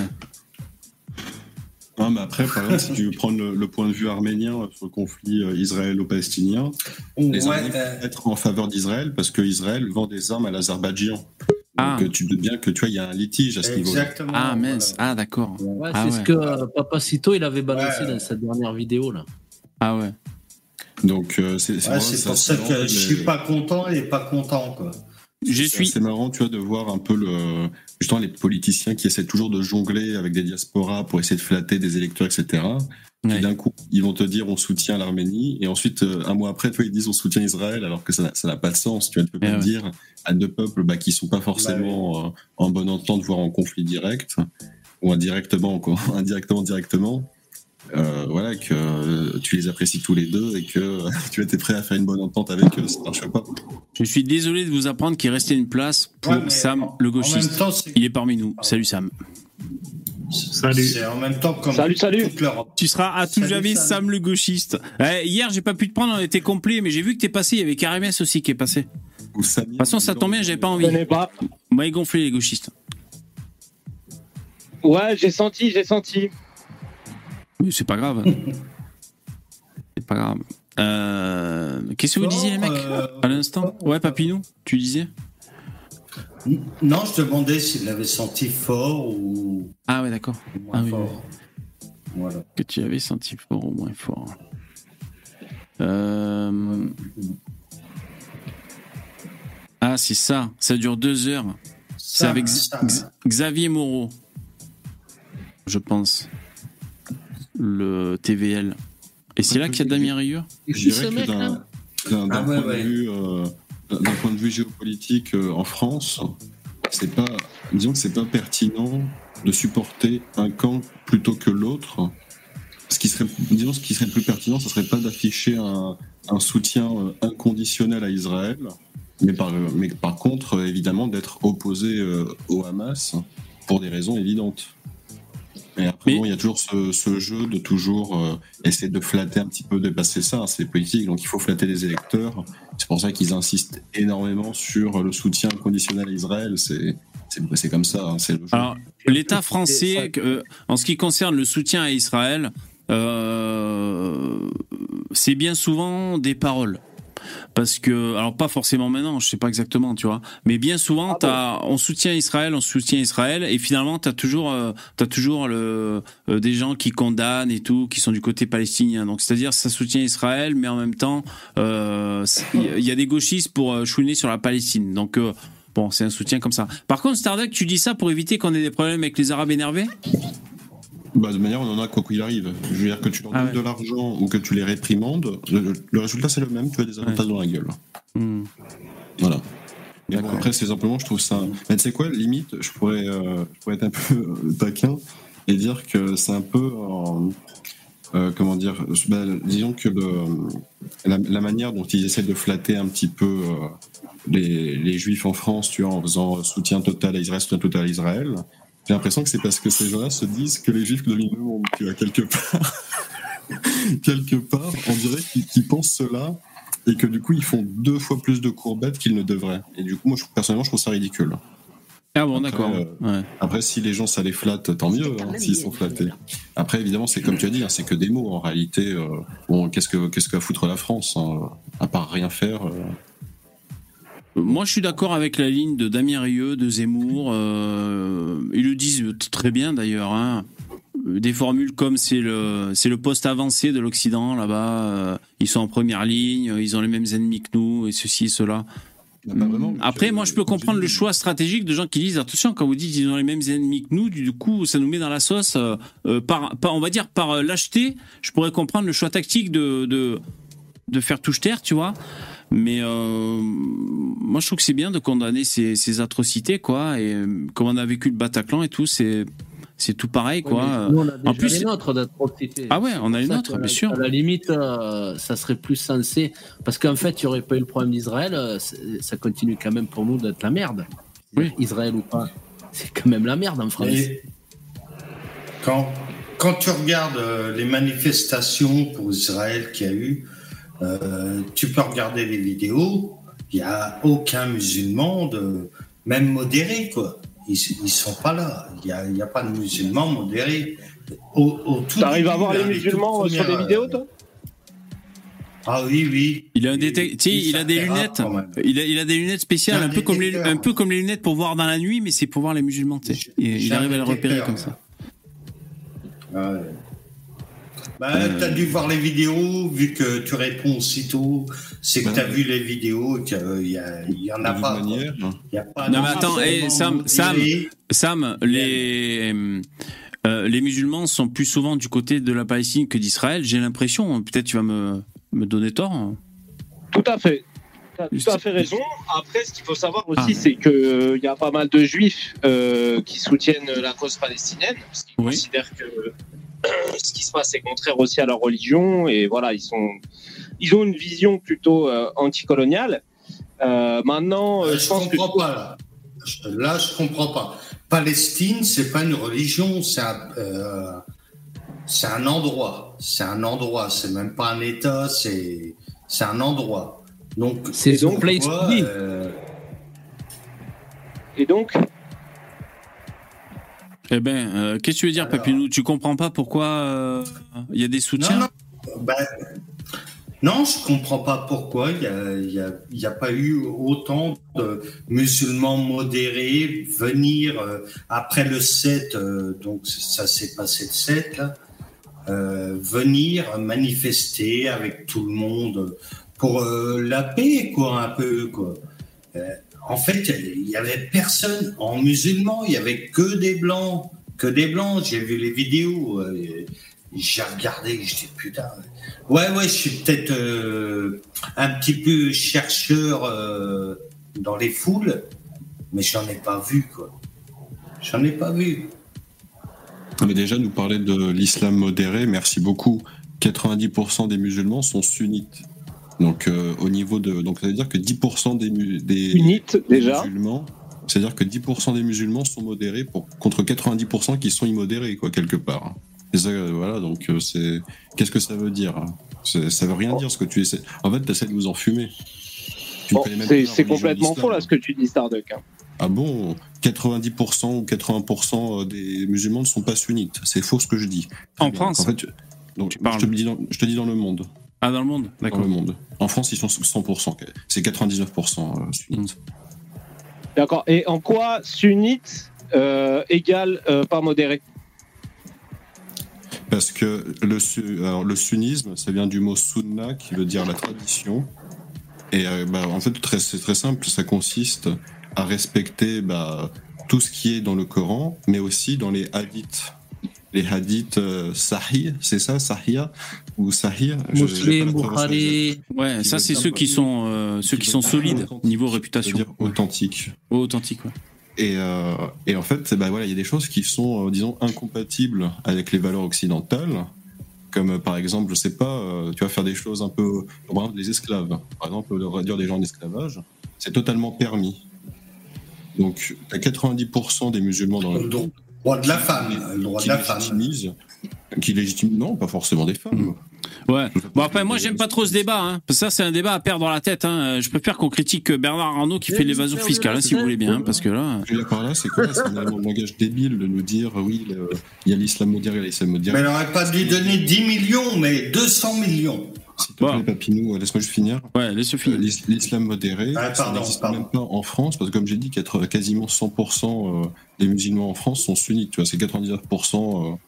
Non, mais après, par exemple, si tu veux prendre le, le point de vue arménien sur le conflit euh, israélo-palestinien, les Ouais, Arméniens euh, être en faveur d'Israël parce que Israël vend des armes à l'Azerbaïdjan. Ah. Donc euh, tu te doutes bien que tu vois, il y a un litige à ce niveau-là. Exactement. Ah mince, ah d'accord. Ouais, Ah c'est ouais. ce que euh, Papa Cito il avait balancé Ouais. dans sa dernière vidéo là. Ah ouais. Donc euh, c'est pour ça que marrant, je mais- suis pas content et pas content, quoi. Je C'est suis. marrant, tu vois, de voir un peu le, justement les politiciens qui essaient toujours de jongler avec des diasporas pour essayer de flatter des électeurs, etc. Ouais. Puis d'un coup, ils vont te dire on soutient l'Arménie, et ensuite, euh, un mois après, toi, ils disent on soutient Israël, alors que ça n'a- ça n'a pas de sens. Tu vois, tu peux Eh pas ouais. dire à deux peuples bah, qui sont pas forcément euh, en bonne entente, voire en conflit direct, ou indirectement, quoi, indirectement, directement. Euh, voilà, que euh, tu les apprécies tous les deux et que tu es prêt à faire une bonne entente avec eux, ça marche pas. Je suis désolé de vous apprendre qu'il restait une place pour Ouais, Sam, en- le gauchiste. temps, Il est parmi nous. Salut Sam. Salut. en même temps comme Salut, salut. Tu seras à tout Salut, jamais Sam. Sam le gauchiste. Eh, hier, j'ai pas pu te prendre, on était complet, mais j'ai vu que t'es passé. Il y avait Karimès aussi qui est passé. De De toute façon, ça tombe bien, j'avais pas envie. pas. Moi, ils gonflaient les gauchistes. Ouais, j'ai senti, j'ai senti. Mais c'est pas grave. c'est pas grave. Euh, Qu'est-ce que vous disiez, les mecs euh, À l'instant? Ouais, Papinou, tu disais? Non, je te demandais s'il l'avait senti fort ou. Ah ouais, d'accord. moins Ah oui, fort. Voilà. Que tu avais senti fort ou moins fort. Euh, Ah, c'est ça. Ça dure deux heures. C'est avec. X- Xavier Moreau, je pense. Le TVL. Et c'est là qu'il y a Damien Rieu Je dirais que d'un d'un- d'un Ah ouais, point, de ouais. vue, euh, d'un- point de vue géopolitique euh, en France, c'est pas, disons que c'est pas pertinent de supporter un camp plutôt que l'autre. Ce qui serait, disons, ce qui serait plus pertinent, ce serait pas d'afficher un, un soutien euh, inconditionnel à Israël, mais par, mais par contre, évidemment, d'être opposé euh, au Hamas pour des raisons évidentes. Et après, bon, il y a toujours ce, ce jeu de toujours euh, essayer de flatter un petit peu, dépasser ça. hein, c'est politique, donc il faut flatter les électeurs. C'est pour ça qu'ils insistent énormément sur le soutien inconditionnel à Israël. C'est c'est c'est comme ça, hein, c'est le jeu. Alors, l'État français, euh, en ce qui concerne le soutien à Israël, euh, c'est bien souvent des paroles. Parce que, alors pas forcément maintenant, je sais pas exactement, tu vois, mais bien souvent, t'as, on soutient Israël, on soutient Israël, et finalement, t'as toujours, euh, toujours le, euh, des gens qui condamnent et tout, qui sont du côté palestinien. Donc, c'est-à-dire, ça soutient Israël, mais en même temps, euh, il y a des gauchistes pour euh, chouiner sur la Palestine. Donc, bon, c'est un soutien comme ça. Par contre, Starduck, tu dis ça pour éviter qu'on ait des problèmes avec les Arabes énervés? Bah, de manière, on en a quoi qu'il arrive. Je veux dire que tu leur Ah donnes de l'argent ou que tu les réprimandes, le, le résultat c'est le même, tu as des avantages dans la gueule. Hmm. Voilà. Bon, après, c'est simplement, je trouve ça. Mais tu sais quoi, limite, je pourrais, euh, je pourrais être un peu euh, taquin et dire que c'est un peu. euh, euh, comment dire bah, Disons que le- la, la manière dont ils essaient de flatter un petit peu les, les juifs en France, tu vois, en faisant soutien total à Israël, soutien total à Israël, j'ai l'impression que c'est parce que ces gens-là se disent que les juifs dominent le monde, tu vois, quelque part. quelque part, on dirait qu'ils pensent cela et que du coup ils font deux fois plus de courbettes qu'ils ne devraient. Et du coup, moi, je, personnellement, je trouve ça ridicule. Ah bon, Après, d'accord. euh, Après, si les gens ça les flatte, tant mieux, hein, s'ils sont flattés. Après, évidemment, c'est comme tu as dit, hein, c'est que des mots. En réalité, euh, bon, qu'est-ce que qu'est-ce que va foutre la France hein, À part rien faire. euh. Moi, je suis d'accord avec la ligne de Damien Rieu, de Zemmour. euh, ils le disent très bien d'ailleurs. hein. Des formules comme c'est le c'est le poste avancé de l'Occident là-bas. euh, ils sont en première ligne, ils ont les mêmes ennemis que nous et ceci et cela. Après, moi, je peux comprendre le choix stratégique de gens qui disent attention quand vous dites qu'ils ont les mêmes ennemis que nous, du coup, ça nous met dans la sauce. euh, par, par- on va dire par lâcheté, je pourrais comprendre le choix tactique de de, de faire touche terre, tu vois. Mais euh, moi, je trouve que c'est bien de condamner ces, ces atrocités, quoi. Et euh, comme on a vécu le Bataclan et tout, c'est c'est tout pareil, quoi. Nous, on a déjà en plus, les nôtres d'atrocités. Ah ouais, on a nôtres, qu'à bien la- sûr. À la limite, euh, ça serait plus sensé. Parce qu'en fait, il n'y aurait pas eu le problème d'Israël. Ça continue quand même pour nous d'être la merde. Israël ou pas, c'est quand même la merde en France. Et quand, quand tu regardes les manifestations pour Israël qu'il y a eu, euh, tu peux regarder les vidéos, il n'y a aucun musulman, de, même modéré, quoi. Ils ne sont pas là. Il n'y a, y a pas de musulmans modérés. Au, au tout T'arrives début, à voir les musulmans sur des premières, vidéos, toi? Ah oui, oui. Il a sais, il a des lunettes. Il a, il a des lunettes spéciales, un peu comme les, un peu comme les lunettes pour voir dans la nuit, mais c'est pour voir les musulmans. il arrive à les repérer comme ça. Ouais. Bah, t'as dû voir les vidéos, vu que tu réponds aussitôt, c'est que Ouais. t'as vu les vidéos, qu'il y, a- il y en a pas. manière, Il y a pas Non de mais attends, musulmans eh, Sam, Sam. Sam, les euh, les musulmans sont plus souvent du côté de la Palestine que d'Israël. J'ai l'impression. Peut-être tu vas me me donner tort. hein. Tout à fait. Tu as tout à fait raison. Après, ce qu'il faut savoir aussi, Ah. c'est qu'il y a pas mal de juifs euh, qui soutiennent la cause palestinienne, parce qu'ils considèrent que euh, ce qui se passe est contraire aussi à leur religion, et voilà, ils, sont, ils ont une vision plutôt euh, anticoloniale. Euh, maintenant, euh, Euh, je je pense que. comprends pas là. Je- Là, je comprends pas. Palestine, c'est pas une religion, c'est un, euh, c'est un endroit. C'est un endroit. C'est même pas un État. C'est c'est un endroit. Donc C'est donc, place moi, to be. euh, Et donc, Eh ben, euh, qu'est-ce que tu veux dire, Papinou? Tu comprends pas pourquoi euh, il y a des soutiens? Non, non. Ben, Non, je comprends pas pourquoi. Il n'y a, y a, pas eu autant de musulmans modérés venir euh, après le 7, euh, donc ça s'est passé le 7, là, euh, venir manifester avec tout le monde pour la paix, quoi, un peu, quoi. En fait, il y avait personne en musulman, il y avait que des blancs, que des blancs. J'ai vu les vidéos, j'ai regardé, j'étais putain Ouais, ouais, je suis peut-être euh, un petit peu chercheur euh, dans les foules, mais j'en ai pas vu, quoi. J'en ai pas vu. Mais déjà, nous parler de l'islam modéré, merci beaucoup. 90% des musulmans sont sunnites. Donc, euh, au niveau de. Donc, ça veut dire que 10% des, des, Sunnites, déjà. musulmans. C'est-à-dire que 10% des musulmans sont modérés pour, contre 90% qui sont immodérés, quoi, quelque part. Euh, voilà, donc euh, c'est. Qu'est-ce que ça veut dire hein? Ça veut rien dire ce que tu essaies. En fait, tu essaies de nous enfumer. c'est complètement faux là ce que tu dis, Starduck. Hein. Ah bon? 90% ou 80% euh, des musulmans ne sont pas sunnites. C'est faux ce que je dis. En France en fait, donc, je, te dis dans, je te dis dans le monde. Ah, dans le monde D'accord. Dans le monde. En France, ils sont 100%. C'est 99% sunnites. D'accord. Et en quoi sunnite égale pas modéré? Parce que le, alors, le sunnisme, ça vient du mot sunna, qui veut dire la tradition. Et euh, bah, en fait, c'est très simple, ça consiste à respecter bah, tout ce qui est dans le Coran, mais aussi dans les hadiths. Les hadiths euh, sahih, c'est ça, sahih? Ou sahih Muslim, Bukhari. Ouais, ça c'est ceux qui sont euh, ceux qui sont solides niveau réputation. Dire authentique. authentique, ouais. Et, euh, et, en fait, bah voilà, il y a des choses qui sont, euh, disons, incompatibles avec les valeurs occidentales, comme euh, par exemple, je sais pas, tu vas faire des choses un peu, par exemple, des esclaves. Par exemple, réduire des gens en esclavage, c'est totalement permis. Donc, tu as 90% des musulmans dans le monde. Droit de la femme, le droit de la femme. Qui légitime, non, pas forcément des femmes. Mmh. Ouais. Bon après moi j'aime pas trop ce débat. Hein. Ça c'est un débat à perdre dans la tête. Hein. Je préfère qu'on critique Bernard Arnault qui fait l'évasion fiscale, hein, si vous voulez bien, hein, parce que là. par là c'est quoi? C'est un langage débile de nous dire oui il y a l'islam modéré, il y a l'islam modéré. Mais elle aurait pas dû donner 10 millions, mais 200 millions. S'il te plaît, Papinou, euh, laisse-moi juste finir. Ouais, laisse finir. Euh, l'islam modéré, ah, ça n'existe même pas en France, parce que comme j'ai dit, quasiment 100% euh, des musulmans en France sont sunnites. Tu vois, c'est 99%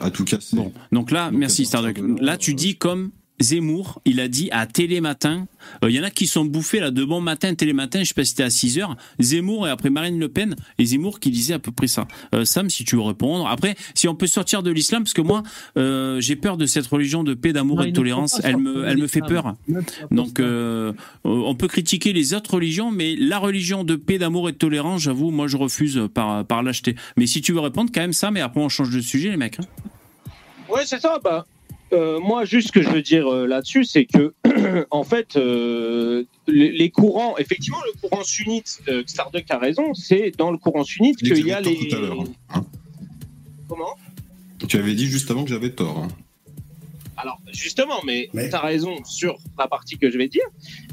à tout casser. Bon, donc là, merci Starduck. Là, tu dis comme Zemmour, il a dit à Télématin, il euh, y en a qui sont bouffés là de bon matin, Télématin, je sais pas si c'était à 6 heures, Zemmour et après Marine Le Pen, et Zemmour qui disait à peu près ça. Euh, Sam, si tu veux répondre. Après, si on peut sortir de l'islam, parce que moi, euh, j'ai peur de cette religion de paix, d'amour et de tolérance, elle me, elle me fait peur. Donc, on peut critiquer les autres religions, mais la religion de paix, d'amour et de tolérance, j'avoue, moi je refuse par, par l'acheter. Mais si tu veux répondre, quand même ça, mais après on change de sujet, les mecs. Hein. Ouais, c'est ça. Bah, euh, moi, juste ce que je veux dire euh, là-dessus, c'est que, en fait, euh, les, courants, effectivement, le courant sunnite, Starduck a raison, c'est dans le courant sunnite qu'il y a les. Hein. Comment? Tu avais dit juste avant que j'avais tort. Hein. Alors, justement, mais, tu as raison sur la partie que je vais dire.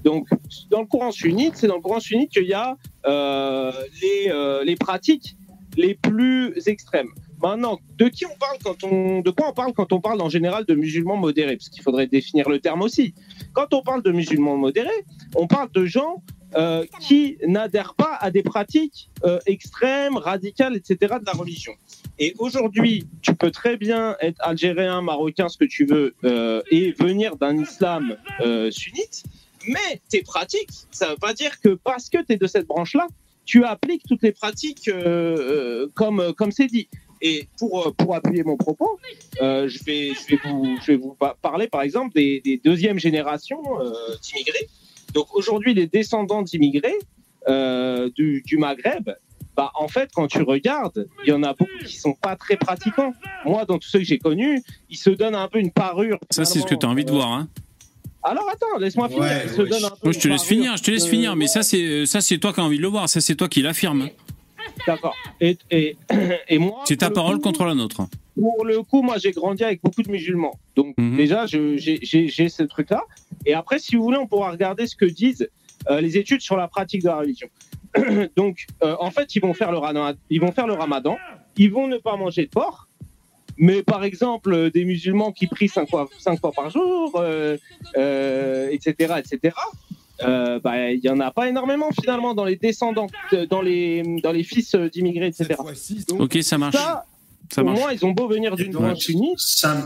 Donc, dans le courant sunnite, c'est dans le courant sunnite qu'il y a les, les pratiques les plus extrêmes. Maintenant, de qui on parle quand on, de quoi on parle quand on parle en général de musulmans modérés? Parce qu'il faudrait définir le terme aussi. Quand on parle de musulmans modérés, on parle de gens euh, qui n'adhèrent pas à des pratiques euh, extrêmes, radicales, etc. de la religion. Et aujourd'hui, tu peux très bien être algérien, marocain, ce que tu veux, euh, et venir d'un islam sunnite, mais tes pratiques, ça ne veut pas dire que parce que tu es de cette branche-là, tu appliques toutes les pratiques comme comme c'est dit. Et pour, euh, pour appuyer mon propos, euh, je, vais, je, vais vous, je vais vous parler par exemple des, des deuxièmes générations euh, d'immigrés. Donc aujourd'hui, les descendants d'immigrés euh, du, du, Maghreb, bah, en fait, quand tu regardes, il y en a beaucoup qui sont pas très pratiquants. Moi, dans tous ceux que j'ai connus, ils se donnent un peu une parure. Ça, c'est ce que tu as envie de voir. Hein alors attends, laisse-moi finir. je te laisse finir, je te laisse finir, mais ça c'est ça c'est toi qui as envie de le voir, ça c'est toi qui l'affirme. D'accord. Et, et, et, moi. C'est ta parole contre la nôtre. Pour le coup, moi, j'ai grandi avec beaucoup de musulmans. Donc, mhm. déjà, j'ai ce truc-là. Et après, si vous voulez, on pourra regarder ce que disent euh, les études sur la pratique de la religion. Donc, euh, en fait, ils vont, faire le ramadan, ils vont faire le ramadan, ils vont ne pas manger de porc, Mais par exemple, des musulmans qui prient cinq fois, cinq fois par jour, euh, euh, etc., etc. Euh, bah, il y en a pas énormément finalement dans les descendants, de- dans les dans les fils d'immigrés, etc. Donc, Ok, ça marche. Ça, Ça pour marche. moi, ils ont beau venir d'une branche unie,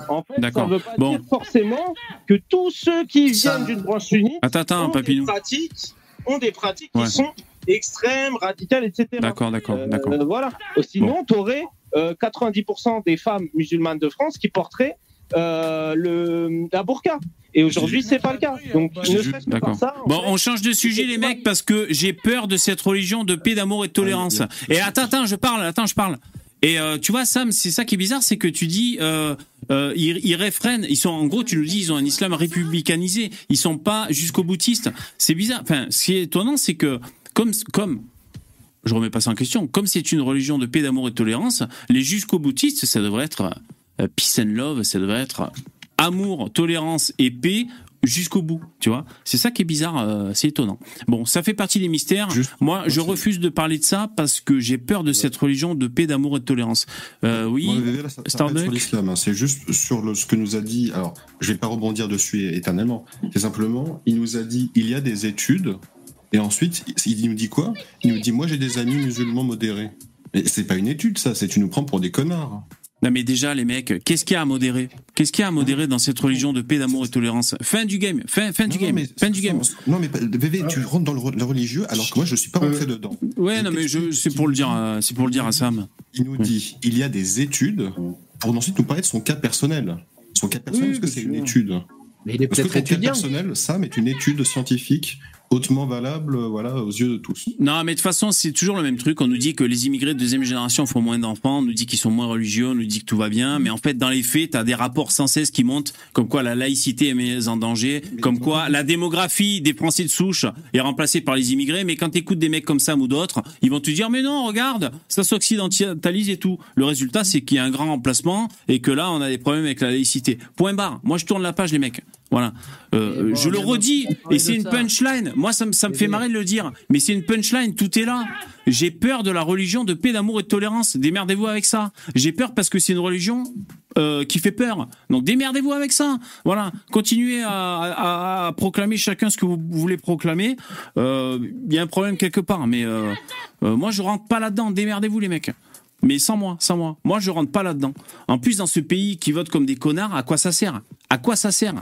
en fait, ça D'accord. ne veut pas Bon. dire forcément que tous ceux qui viennent d'une branche unie Attends, attends, ont, des pratiques, ont des pratiques Ouais. qui sont extrêmes, radicales, etc. D'accord, d'accord, Euh, d'accord. voilà. Euh, Sinon, tu aurais 90% des femmes musulmanes de France qui porteraient euh, le, la burqa. Et aujourd'hui, c'est pas le cas. Donc, ne que par ça, Bon, on change de sujet, les mecs, parce que j'ai peur de cette religion de paix, d'amour et de tolérance. Et attends, attends, je parle, attends, je parle. Et euh, tu vois, Sam, c'est ça qui est bizarre, c'est que tu dis, euh, euh, ils, ils réfrènent, ils sont, en gros, tu nous dis, ils ont un islam républicanisé, ils sont pas jusqu'au boutiste. C'est bizarre. Enfin, ce qui est étonnant, c'est que comme, comme, je remets pas ça en question, comme c'est une religion de paix, d'amour et de tolérance, les jusqu'au boutistes, ça devrait être euh, peace and love, ça devrait être amour, tolérance et paix jusqu'au bout, tu vois. C'est ça qui est bizarre, euh, c'est étonnant. Bon, ça fait partie des mystères. Moi, je refuse de parler de ça parce que j'ai peur de cette religion de paix, d'amour et de tolérance. Euh, oui, hein. C'est juste sur le- ce que nous a dit. Alors, je vais pas rebondir dessus éternellement. C'est simplement, il nous a dit, il y a des études, et ensuite, il il nous dit quoi? Il nous dit, moi, j'ai des amis musulmans modérés. Mais c'est pas une étude, ça. C'est tu nous prends pour des connards. Non mais déjà les mecs, qu'est-ce qu'il y a à modérer? Qu'est-ce qu'il y a à modérer dans cette religion de paix, d'amour et de tolérance? Fin du game, fin, fin du game, fin du game. Non, mais VV, tu rentres dans le, re- le religieux, alors que moi, je suis pas rentré dedans. Ouais, non mais je, c'est pour le dire, euh, c'est pour le dire à Sam. Il nous dit, il y a des études, pour ensuite nous parler de son cas personnel. Son cas personnel, Oui, parce que c'est une étude. Mais il est Parce que peut-être ton cas étudiant. personnel, Sam, est une étude scientifique hautement valable, euh, voilà, aux yeux de tous. Non, mais de toute façon, c'est toujours le même truc. On nous dit que les immigrés de deuxième génération font moins d'enfants, on nous dit qu'ils sont moins religieux, on nous dit que tout va bien, mais en fait, dans les faits, t'as des rapports sans cesse qui montent, comme quoi la laïcité est mise en danger, comme quoi la démographie des Français de souche est remplacée par les immigrés, mais quand t'écoutes des mecs comme Sam ou d'autres, ils vont te dire, mais non, regarde, ça s'occidentalise et tout. Le résultat, c'est qu'il y a un grand remplacement et que là, on a des problèmes avec la laïcité. Point barre. Moi, je tourne la page, les mecs. Voilà. Euh, bon, je le redis, et c'est une ça. punchline. Moi, ça me, ça me fait marrer de le dire, mais c'est une punchline. Tout est là. J'ai peur de la religion de paix, d'amour et de tolérance. Démerdez-vous avec ça. J'ai peur parce que c'est une religion euh, qui fait peur. Donc démerdez-vous avec ça. Voilà. Continuez à, à- à proclamer chacun ce que vous voulez proclamer. Euh, Il y a un problème quelque part, mais moi, je rentre pas là-dedans. Démerdez-vous, les mecs. Mais sans moi, sans moi. Moi, je rentre pas là-dedans. En plus, dans ce pays qui vote comme des connards, à quoi ça sert? À quoi ça sert?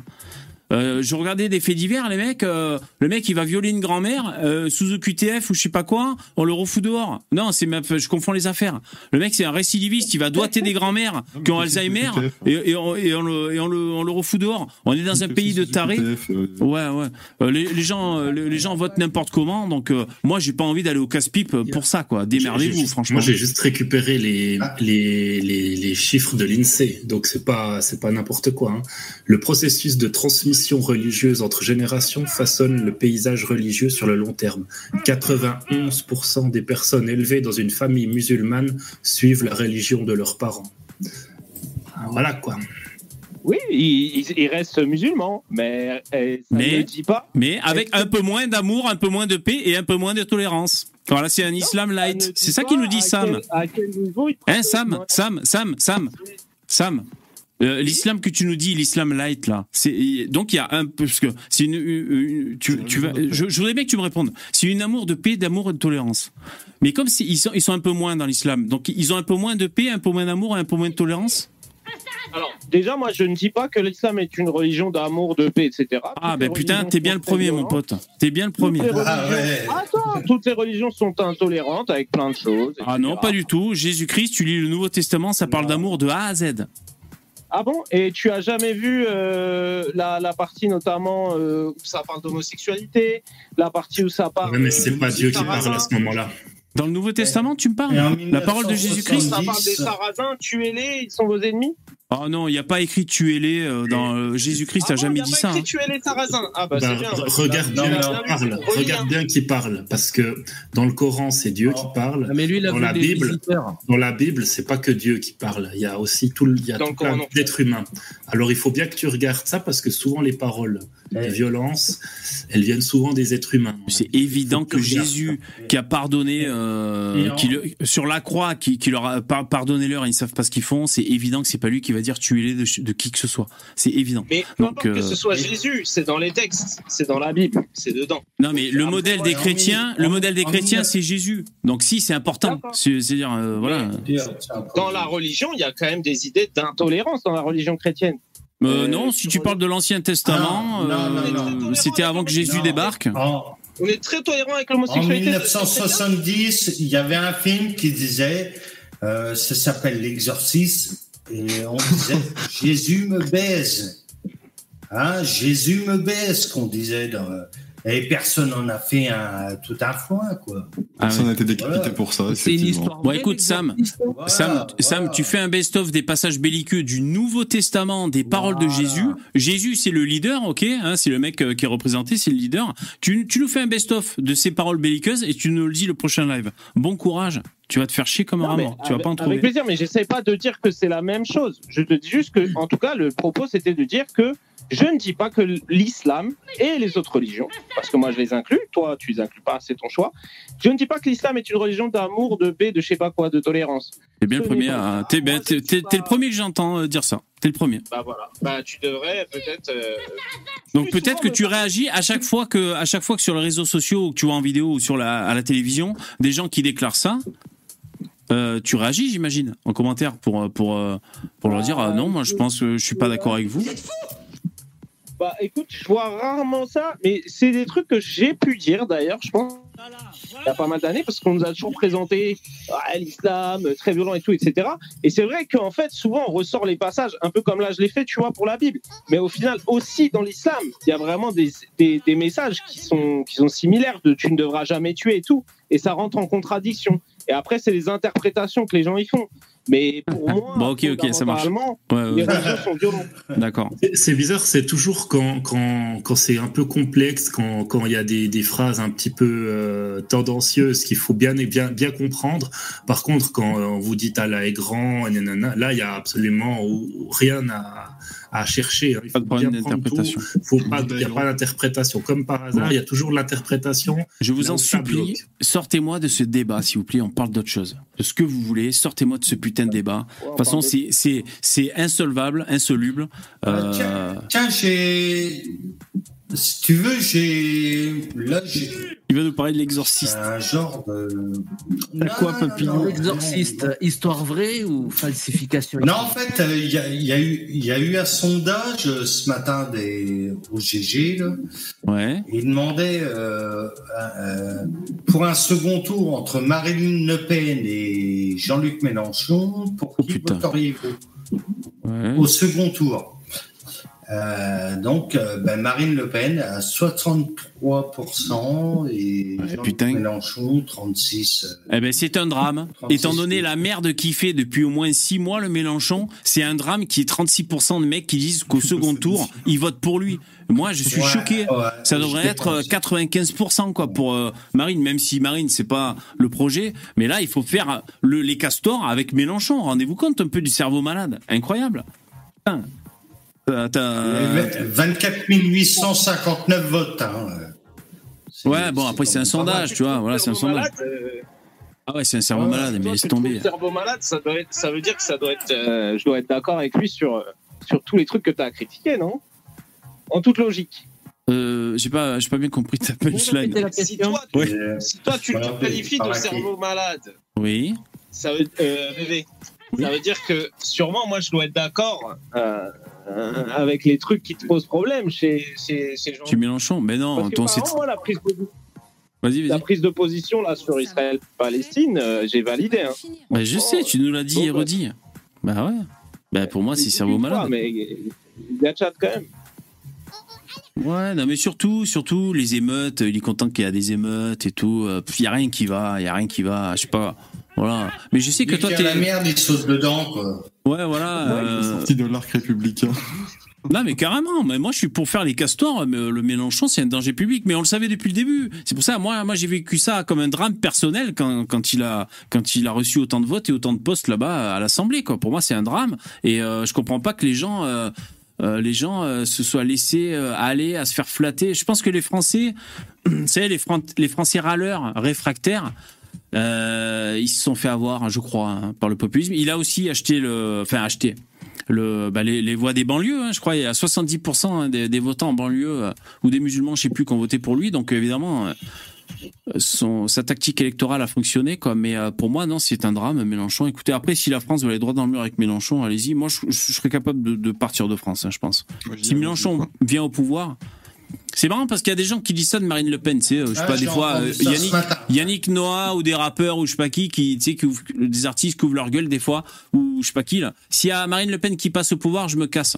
Euh, je regardais des faits divers, les mecs. euh, le mec, il va violer une grand-mère euh, sous OQTF ou je sais pas quoi. On le refout dehors. Non, c'est ma- je confonds les affaires. Le mec, c'est un récidiviste. Il va doiter des grand-mères qui ont Alzheimer et, et on, et on le, et on le, on le refout dehors. On est dans un pays de tarés. Ouais, ouais. Euh, les, les gens, euh, les, les gens votent n'importe comment. Donc, euh, moi, j'ai pas envie d'aller au casse-pipe pour ça, quoi. Démerdez-vous, franchement. Moi, j'ai juste récupéré les, Ah. les, les, les chiffres de l'INSEE, donc c'est pas c'est pas n'importe quoi. hein. Le processus de transmission religieuse entre générations façonne le paysage religieux sur le long terme. 91% des personnes élevées dans une famille musulmane suivent la religion de leurs parents. Ah, Voilà quoi. Oui, ils, ils restent musulmans, mais euh, ça Mais- ne dit pas. Mais avec un peu moins d'amour, un peu moins de paix et un peu moins de tolérance. Voilà, c'est un islam light. C'est ça qu'il nous dit à Sam. quel- à quel Hein, Sam, Sam, Sam, Sam, Sam. Euh, l'islam que tu nous dis, l'islam light là, c'est donc il y a un peu parce que c'est une, une- tu, tu vas, je, je voudrais bien que tu me répondes. C'est une amour de paix, d'amour et de tolérance. Mais comme c'est- ils sont ils sont un peu moins dans l'islam, donc ils ont un peu moins de paix, un peu moins d'amour et un peu moins de tolérance? Alors, déjà, moi, je ne dis pas que l'islam est une religion d'amour, de paix, etc. Ah ben putain, t'es bien le premier mon pote. T'es bien le premier. Toutes les religions- Attends, toutes les religions sont intolérantes avec plein de choses. Ah non, pas du tout. Jésus-Christ, tu lis le Nouveau Testament, ça parle d'amour de A à Z. Ah bon? Et tu as jamais vu euh, la, la partie notamment euh, où ça parle d'homosexualité, la partie où ça parle. Ouais, mais c'est euh, pas des Dieu qui parle à ce moment-là. Dans le Nouveau Testament, tu me parles La parole de Jésus-Christ? Ça parle des Sarrasins, tuez-les, ils sont vos ennemis? Oh non, il n'y a pas écrit tuez-les euh, dans euh, Jésus-Christ, Ah a bon, jamais y a dit pas ça. écrit hein. tuer les Sarrasins. Ah bah, Ben, c'est bien. re- regarde bien parle. Regarde bien qui parle, parce que dans le Coran, c'est Dieu qui parle. Ah, mais lui, il a dans la Bible, visiteurs. dans la Bible, c'est pas que Dieu qui parle. Il y a aussi tout, le- il y a Dans tout plein d'êtres humains. Alors, il faut bien que tu regardes ça parce que souvent les paroles de violence, elles viennent souvent des êtres humains. C'est évident que Jésus, qui a pardonné, euh, qui le- sur la croix, qui, qui leur a par- pardonné leur, ils savent pas ce qu'ils font. C'est évident que c'est pas lui qui va dire tuez-les de, de qui que ce soit. C'est évident. Mais Donc, que euh, ce soit Jésus, c'est dans les textes, c'est dans la Bible, c'est dedans. Non, mais le modèle des chrétiens, le modèle des chrétiens, c'est Jésus. Donc si, c'est important. C'est- C'est-à-dire, euh, voilà. Dans la religion, il y a quand même des idées d'intolérance dans la religion chrétienne. Euh, non, si tu parles de l'Ancien Testament, euh, non. c'était avant que Jésus débarque. On est très tolérant avec En l'homosexualité. 1970, il y avait un film qui disait, euh, ça s'appelle L'Exorcisme, et on disait Jésus me baise. Hein, Jésus me baise, qu'on disait. Dans, et personne n'en a fait un, tout un foin, quoi. Personne n'a été décapité Voilà. pour ça, C'est une effectivement. histoire Bon, écoute, Sam, Sam, Sam, tu fais un best-of des passages belliqueux du Nouveau Testament, des paroles de Jésus. Jésus, c'est le leader, ok, hein, c'est le mec euh, qui est représenté, c'est le leader. Tu, tu nous fais un best-of de ces paroles belliqueuses et tu nous le dis le prochain live. Bon courage. Tu vas te faire chier comme un mort. Tu vas pas en trouver. Avec plaisir, mais j'essaie pas de dire que c'est la même chose. Je te dis juste que, en tout cas, le propos c'était de dire que je ne dis pas que l'islam et les autres religions, parce que moi je les inclus, toi tu les inclus pas, c'est ton choix. Je ne dis pas que l'islam est une religion d'amour, de paix, de je sais pas quoi, de tolérance. T'es bien le premier. à- T'es ben, t'es- le premier que j'entends euh, dire ça. T'es le premier. Bah voilà. Bah tu devrais peut-être. euh, Donc peut-être que tu réagis à chaque fois que, à chaque fois que sur les réseaux sociaux ou que tu vois en vidéo ou sur la, à la télévision, des gens qui déclarent ça, euh, tu réagis, j'imagine, en commentaire pour pour pour leur dire ah non, moi je pense que je suis pas d'accord avec vous. Bah écoute, je vois rarement ça, mais c'est des trucs que j'ai pu dire d'ailleurs, je pense, il y a pas mal d'années, parce qu'on nous a toujours présenté ah, l'islam euh, très violent et tout, etc. Et c'est vrai qu'en fait, souvent on ressort les passages, un peu comme là je l'ai fait, tu vois, pour la Bible. Mais au final, aussi dans l'islam, il y a vraiment des, messages qui sont, qui sont similaires de tu ne devras jamais tuer et tout. Et ça rentre en contradiction. Et après, c'est les interprétations que les gens y font. Mais pour moi, Bon, ok, ok, ça marche. Ouais, ouais. les sont violentes. D'accord. C'est- bizarre, c'est toujours quand, quand, quand c'est un peu complexe, quand, quand il y a des, des phrases un petit peu euh, tendancieuses qu'il faut bien, bien, bien comprendre. Par contre, quand euh, on vous dit Allah est grand, et nanana, là, il y a absolument rien à, à chercher. hein. Il faut de problème bien prendre d'interprétation. Faut pas, il n'y a pas d'interprétation. Comme par hasard, il y a toujours l'interprétation. Je vous en supplie, sortez-moi de ce débat, s'il vous plaît. On parle d'autre chose. De ce que vous voulez, sortez-moi de ce putain de débat. De toute façon, c'est c'est c'est insolvable, insoluble. Euh, Tiens, tiens, j'ai. Si tu veux, j'ai. Là, j'ai. il va nous parler de l'exorciste. Un genre de. Quoi, Papillon L'exorciste, histoire vraie ou falsification Non, en fait, euh, il y, a, il y a eu, il y a eu un sondage euh, ce matin des, au GG. Là. Ouais. Il demandait euh, euh, pour un second tour entre Marine Le Pen et Jean-Luc Mélenchon, pour qui voteriez-vous Ouais. au second tour? Euh, donc, euh, ben, Marine Le Pen à 63% et putain. Mélenchon 36%. euh, Eh ben, c'est un drame. 36, Étant donné la merde qu'il fait depuis au moins 6 mois, le Mélenchon, c'est un drame qui est 36% de mecs qui disent qu'au second tour, ils votent pour lui. Moi, je suis Ouais, choqué. ouais, Ça devrait être euh, pense. 95% quoi pour euh, Marine, même si Marine c'est pas le projet, mais là il faut faire le, les castors avec Mélenchon. Rendez-vous compte un peu du cerveau malade, incroyable. Putain. T'as- t'as- 24 859 votes. Hein. Ouais, bon après c'est un sondage, tu vois, voilà c'est un Cerveau sondage. malade, euh, Ah ouais, c'est un cerveau malade, mais laisse tomber. le cerveau malade, ça, doit être, ça veut dire que ça doit être, euh, je dois être d'accord avec lui sur, euh, sur tous les trucs que tu as critiqués, non? En toute logique. Euh, j'ai pas, j'ai pas bien compris ta punchline. Si toi, tu, Ouais. si toi, tu te qualifies de cerveau malade, Oui. ça veut, euh, ça veut dire que sûrement, moi, je dois être d'accord euh, euh, avec les trucs qui te posent problème chez, chez, chez Jean. Tu Mélenchon, mais non, Parce ton exemple, moi, la prise, de, Vas-y, la vas-y. prise de position là sur Israël-Palestine, euh, j'ai validé. Hein. Bah, je sais, tu nous l'as dit et redit. Bah ouais. Bah pour moi c'est cerveau malade. Mais il y a chat quand même. Ouais, non mais surtout, surtout les émeutes. Il est content qu'il y a des émeutes et tout. Il y a rien qui va, il y a rien qui va. Je sais pas. Voilà. Mais je sais que toi qu'il y a t'es. la merde, il saute dedans. Quoi. Ouais, voilà. euh, Sorti de l'arc républicain. Non, mais carrément. Mais moi, je suis pour faire les castors. Mais le Mélenchon, c'est un danger public. Mais on le savait depuis le début. C'est pour ça, moi, moi, j'ai vécu ça comme un drame personnel quand, quand il a, quand il a reçu autant de votes et autant de postes là-bas à l'Assemblée. Quoi. Pour moi, c'est un drame. Et euh, je comprends pas que les gens. euh, les gens se soient laissés aller à se faire flatter. Je pense que les Français, vous savez, les, les Français râleurs, réfractaires, ils se sont fait avoir, je crois, hein, par le populisme. Il a aussi acheté le, enfin acheté le, bah, les, voix des banlieues. Hein, je crois il y a 70% hein, des, votants en banlieue ou des musulmans, je sais plus, qui ont voté pour lui. Donc évidemment, son, sa tactique électorale a fonctionné, quoi. Mais euh, pour moi, non, c'est un drame, Mélenchon. Écoutez, après, si la France veut aller droit dans le mur avec Mélenchon, allez-y. Moi, je, serais capable de, partir de France, hein, je pense. si Mélenchon vient au pouvoir, c'est marrant parce qu'il y a des gens qui disent ça de Marine Le Pen, tu sais, je sais ah, pas, des fois, euh, Yannick, Yannick, Noah ou des rappeurs ou je sais pas qui, qui, tu sais, qui des artistes qui ouvrent leur gueule des fois, ou je sais pas qui, là. S'il y a Marine Le Pen qui passe au pouvoir, je me casse.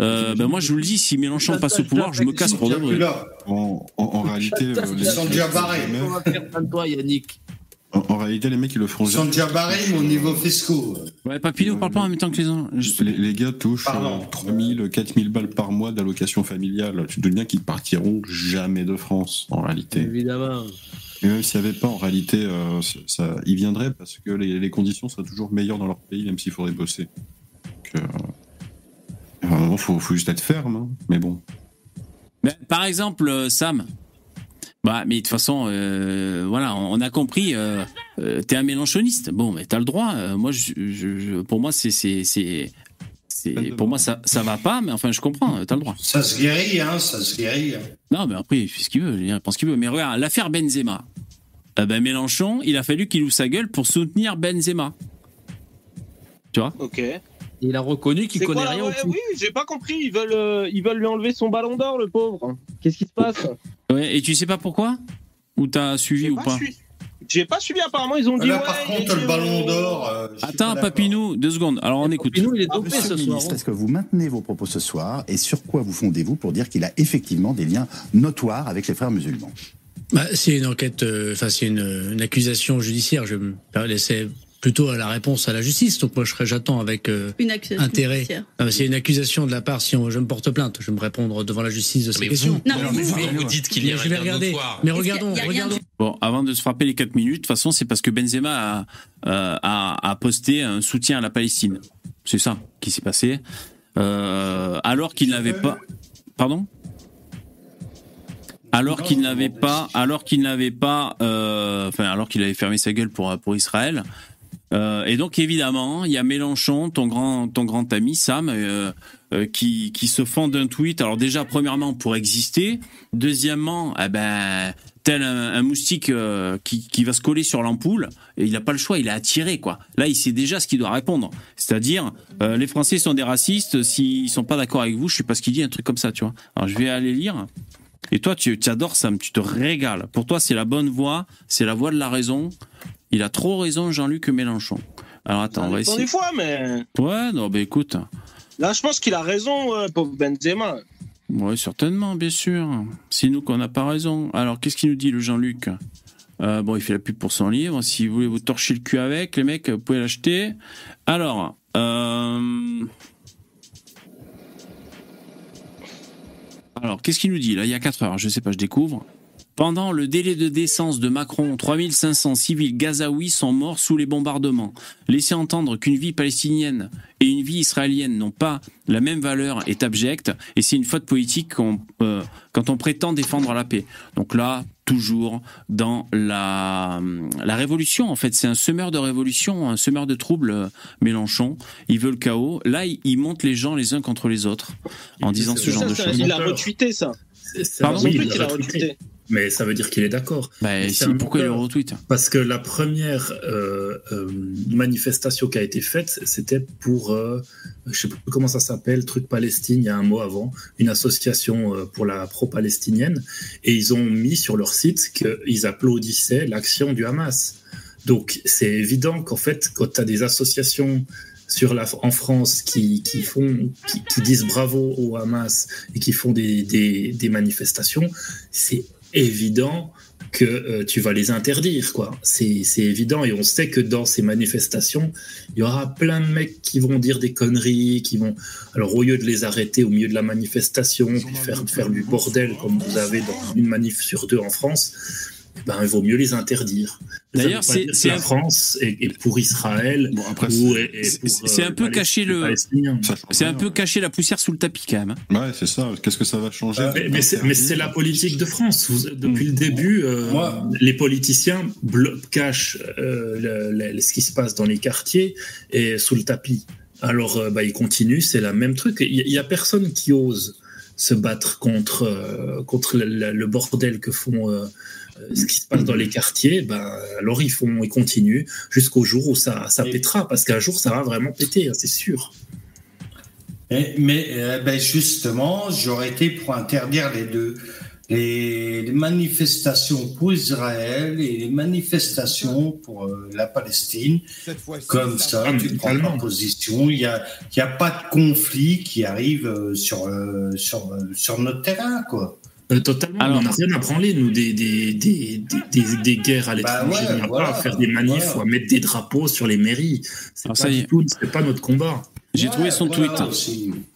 Euh, ben moi, je vous le dis, si Mélenchon passe au pouvoir, je me casse pour de vrai. En, en, réalité, sont déjà barrés. toi, Yannick. En, réalité, les mecs, ils le feront Ils sont déjà barrés, au niveau fiscaux. Ouais, Papineau, parle pas en même temps que les uns. Les, les, gars touchent 3000, 4000 euh, balles par mois d'allocation familiale. Tu te dis bien qu'ils partiront jamais de France, en réalité. Évidemment. Et même s'il n'y avait pas, en réalité, euh, ça, ils viendraient parce que les, conditions seraient toujours meilleures dans leur pays, même s'il faudrait bosser. Donc, euh, faut, faut, juste être ferme, hein. mais bon. Mais, par exemple, Sam, bah, mais de toute façon, euh, voilà, on a compris. Euh, euh, t'es un mélanchoniste. Bon, mais t'as le droit. Euh, moi, je, je, pour moi, c'est, c'est, c'est, pour moi, ça, ça va pas. Mais enfin, je comprends. T'as le droit. Ça se guérit, hein. Ça se guérit. Non, mais après, il fait ce qu'il veut. Il pense qu'il veut. Mais regarde, l'affaire Benzema. ben Mélenchon, il a fallu qu'il ouvre sa gueule pour soutenir Benzema. Tu vois? Ok. Il a reconnu qu'il connaît rien au foot. Oui, j'ai pas compris. Ils veulent, ils veulent lui enlever son ballon d'or, le pauvre. Qu'est-ce qui se passe? Ouais, et tu sais pas pourquoi? Ou t'as suivi ou pas, J'ai pas suivi, apparemment, ils ont dit. par contre, le ballon d'or. Euh, Attends, Papinou, deux secondes. Alors on écoute. Papinou, il est dopé ce soir. Hein. Est-ce que vous maintenez vos propos ce soir? Et sur quoi vous fondez-vous pour dire qu'il a effectivement des liens notoires avec les frères musulmans? Bah, c'est une enquête, euh, enfin c'est une, une, accusation judiciaire. Je me laisser plutôt à la réponse à la justice. Donc moi, je serais, j'attends avec euh, une intérêt. C'est une accusation de la part. Si on, je me porte plainte, je vais me répondre devant la justice de ces questions. non, mais vous, dites qu'il y a vais regarder. Mais regardons, regardons. Bon, avant de se frapper les 4 minutes, de toute façon, c'est parce que Benzema a, euh, a, a, posté un soutien à la Palestine. C'est ça qui s'est passé. Euh, alors qu'il n'avait pas. Pardon? Alors qu'il n'avait pas, alors qu'il n'avait pas, euh, enfin, alors qu'il avait fermé sa gueule pour pour Israël, euh, et donc évidemment, il y a Mélenchon, ton grand, ton grand ami Sam, euh, euh, qui, qui se fend d'un tweet. Alors déjà, premièrement, pour exister. Deuxièmement, eh ben, tel un, moustique qui, qui, va se coller sur l'ampoule, et il n'a pas le choix, il a attiré quoi. Là, il sait déjà ce qu'il doit répondre. C'est-à-dire, les Français sont des racistes. S'ils sont pas d'accord avec vous, je sais pas ce qu'il dit, un truc comme ça, tu vois. Alors je vais aller lire. Et toi, tu adores Sam, tu te régales. Pour toi, c'est la bonne voie, c'est la voie de la raison. Il a trop raison, Jean-Luc Mélenchon. Alors attends, on va essayer. des fois, mais. Ouais, non, bah écoute. Là, je pense qu'il a raison, euh, pauvre Benzema. Oui, certainement, bien sûr. C'est nous qu'on n'a pas raison. Alors, qu'est-ce qu'il nous dit, le Jean-Luc? Euh, Bon, il fait la pub pour son livre. Si vous voulez vous torcher le cul avec, les mecs, vous pouvez l'acheter. Alors, euh... Alors, qu'est-ce qu'il nous dit là? Il y a 4 heures, je sais pas, je découvre. Pendant le délai de décence de Macron, 3500 civils gazaouis sont morts sous les bombardements. Laisser entendre qu'une vie palestinienne et une vie israélienne n'ont pas la même valeur est abject et c'est une faute politique euh, quand on prétend défendre la paix. Donc là, toujours dans la, la révolution. En fait, c'est un semeur de révolution, un semeur de troubles, euh, Mélenchon. Il veut le chaos. Là, il, monte les gens les uns contre les autres en disant ce genre de choses. Il a retweeté ça. Pardon oui, il a retweeté mais ça veut dire qu'il est d'accord. Bah, pourquoi il le retweet? Parce que la première euh, euh, manifestation qui a été faite, c'était pour, euh, je sais plus comment ça s'appelle, truc Palestine, il y a un mot avant, une association euh, pour la pro-palestinienne, et ils ont mis sur leur site qu'ils applaudissaient l'action du Hamas. Donc c'est évident qu'en fait, quand tu as des associations sur la, en France qui, qui font, qui, disent bravo au Hamas et qui font des, des, des manifestations, c'est évident que euh, tu vas les interdire, quoi. C'est évident et on sait que dans ces manifestations, il y aura plein de mecs qui vont dire des conneries, qui vont, alors au lieu de les arrêter au milieu de la manifestation, puis faire faire du bordel comme vous avez dans une manif sur deux en France, ben, il vaut mieux les interdire. D'ailleurs, c'est la France et, pour Israël. Bon, c'est un peu caché le. C'est un peu caché la poussière sous le tapis quand même. Hein. Ouais, c'est ça. Qu'est-ce que ça va changer euh, Mais, c'est la politique de France. depuis le début, euh, les politiciens cachent euh, ce qui se passe dans les quartiers et sous le tapis. Alors, bah, ils continuent. C'est la même truc. Il y, a personne qui ose se battre contre contre le, bordel que font euh, ce qui se passe dans les quartiers, ben, alors ils font, ils continuent jusqu'au jour où ça, ça pétera, parce qu'un jour ça va vraiment péter, hein, c'est sûr. Mais, euh, ben justement, j'aurais été pour interdire les deux. Les, manifestations pour Israël et les manifestations pour euh, la Palestine. Comme ça, tu prends ma position. Il n'y a, y a pas de conflit qui arrive sur, sur, sur notre terrain, quoi. Euh, totalement. Alors, on n'a rien à branler, nous, des, des, des, des, guerres à bah l'étranger. on n'a pas à faire des manifs ou à mettre des drapeaux sur les mairies. C'est pas, pas notre combat. J'ai trouvé son tweet.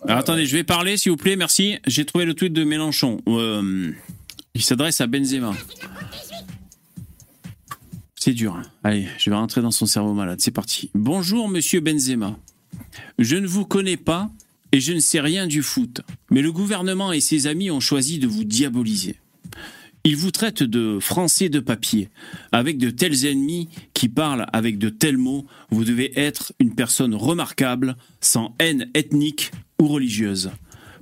Alors, attendez, je vais parler, s'il vous plaît, merci. J'ai trouvé le tweet de Mélenchon. Euh, il s'adresse à Benzema. C'est dur. Hein. Allez, je vais rentrer dans son cerveau malade. C'est parti. Bonjour, monsieur Benzema. Je ne vous connais pas, et je ne sais rien du foot. Mais le gouvernement et ses amis ont choisi de vous diaboliser. Ils vous traitent de Français de papier. Avec de tels ennemis qui parlent avec de tels mots, vous devez être une personne remarquable, sans haine ethnique ou religieuse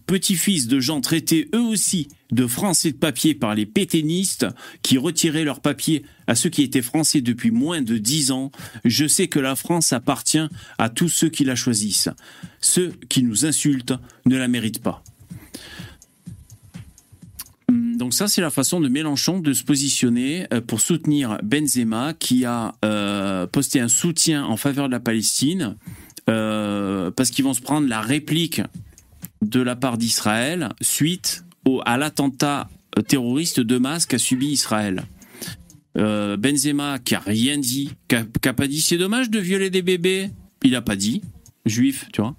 petit-fils de gens traités eux aussi de français de papier par les pétainistes qui retiraient leur papier à ceux qui étaient français depuis moins de dix ans, je sais que la France appartient à tous ceux qui la choisissent. Ceux qui nous insultent ne la méritent pas. Hum, donc ça, c'est la façon de Mélenchon de se positionner euh, pour soutenir Benzema, qui a euh, posté un soutien en faveur de la Palestine, euh, parce qu'ils vont se prendre la réplique de la part d'Israël suite au, à l'attentat terroriste de masse qu'a subi Israël. Euh, Benzema qui a rien dit, qui a, pas dit c'est dommage de violer des bébés, il a pas dit, juif, tu vois.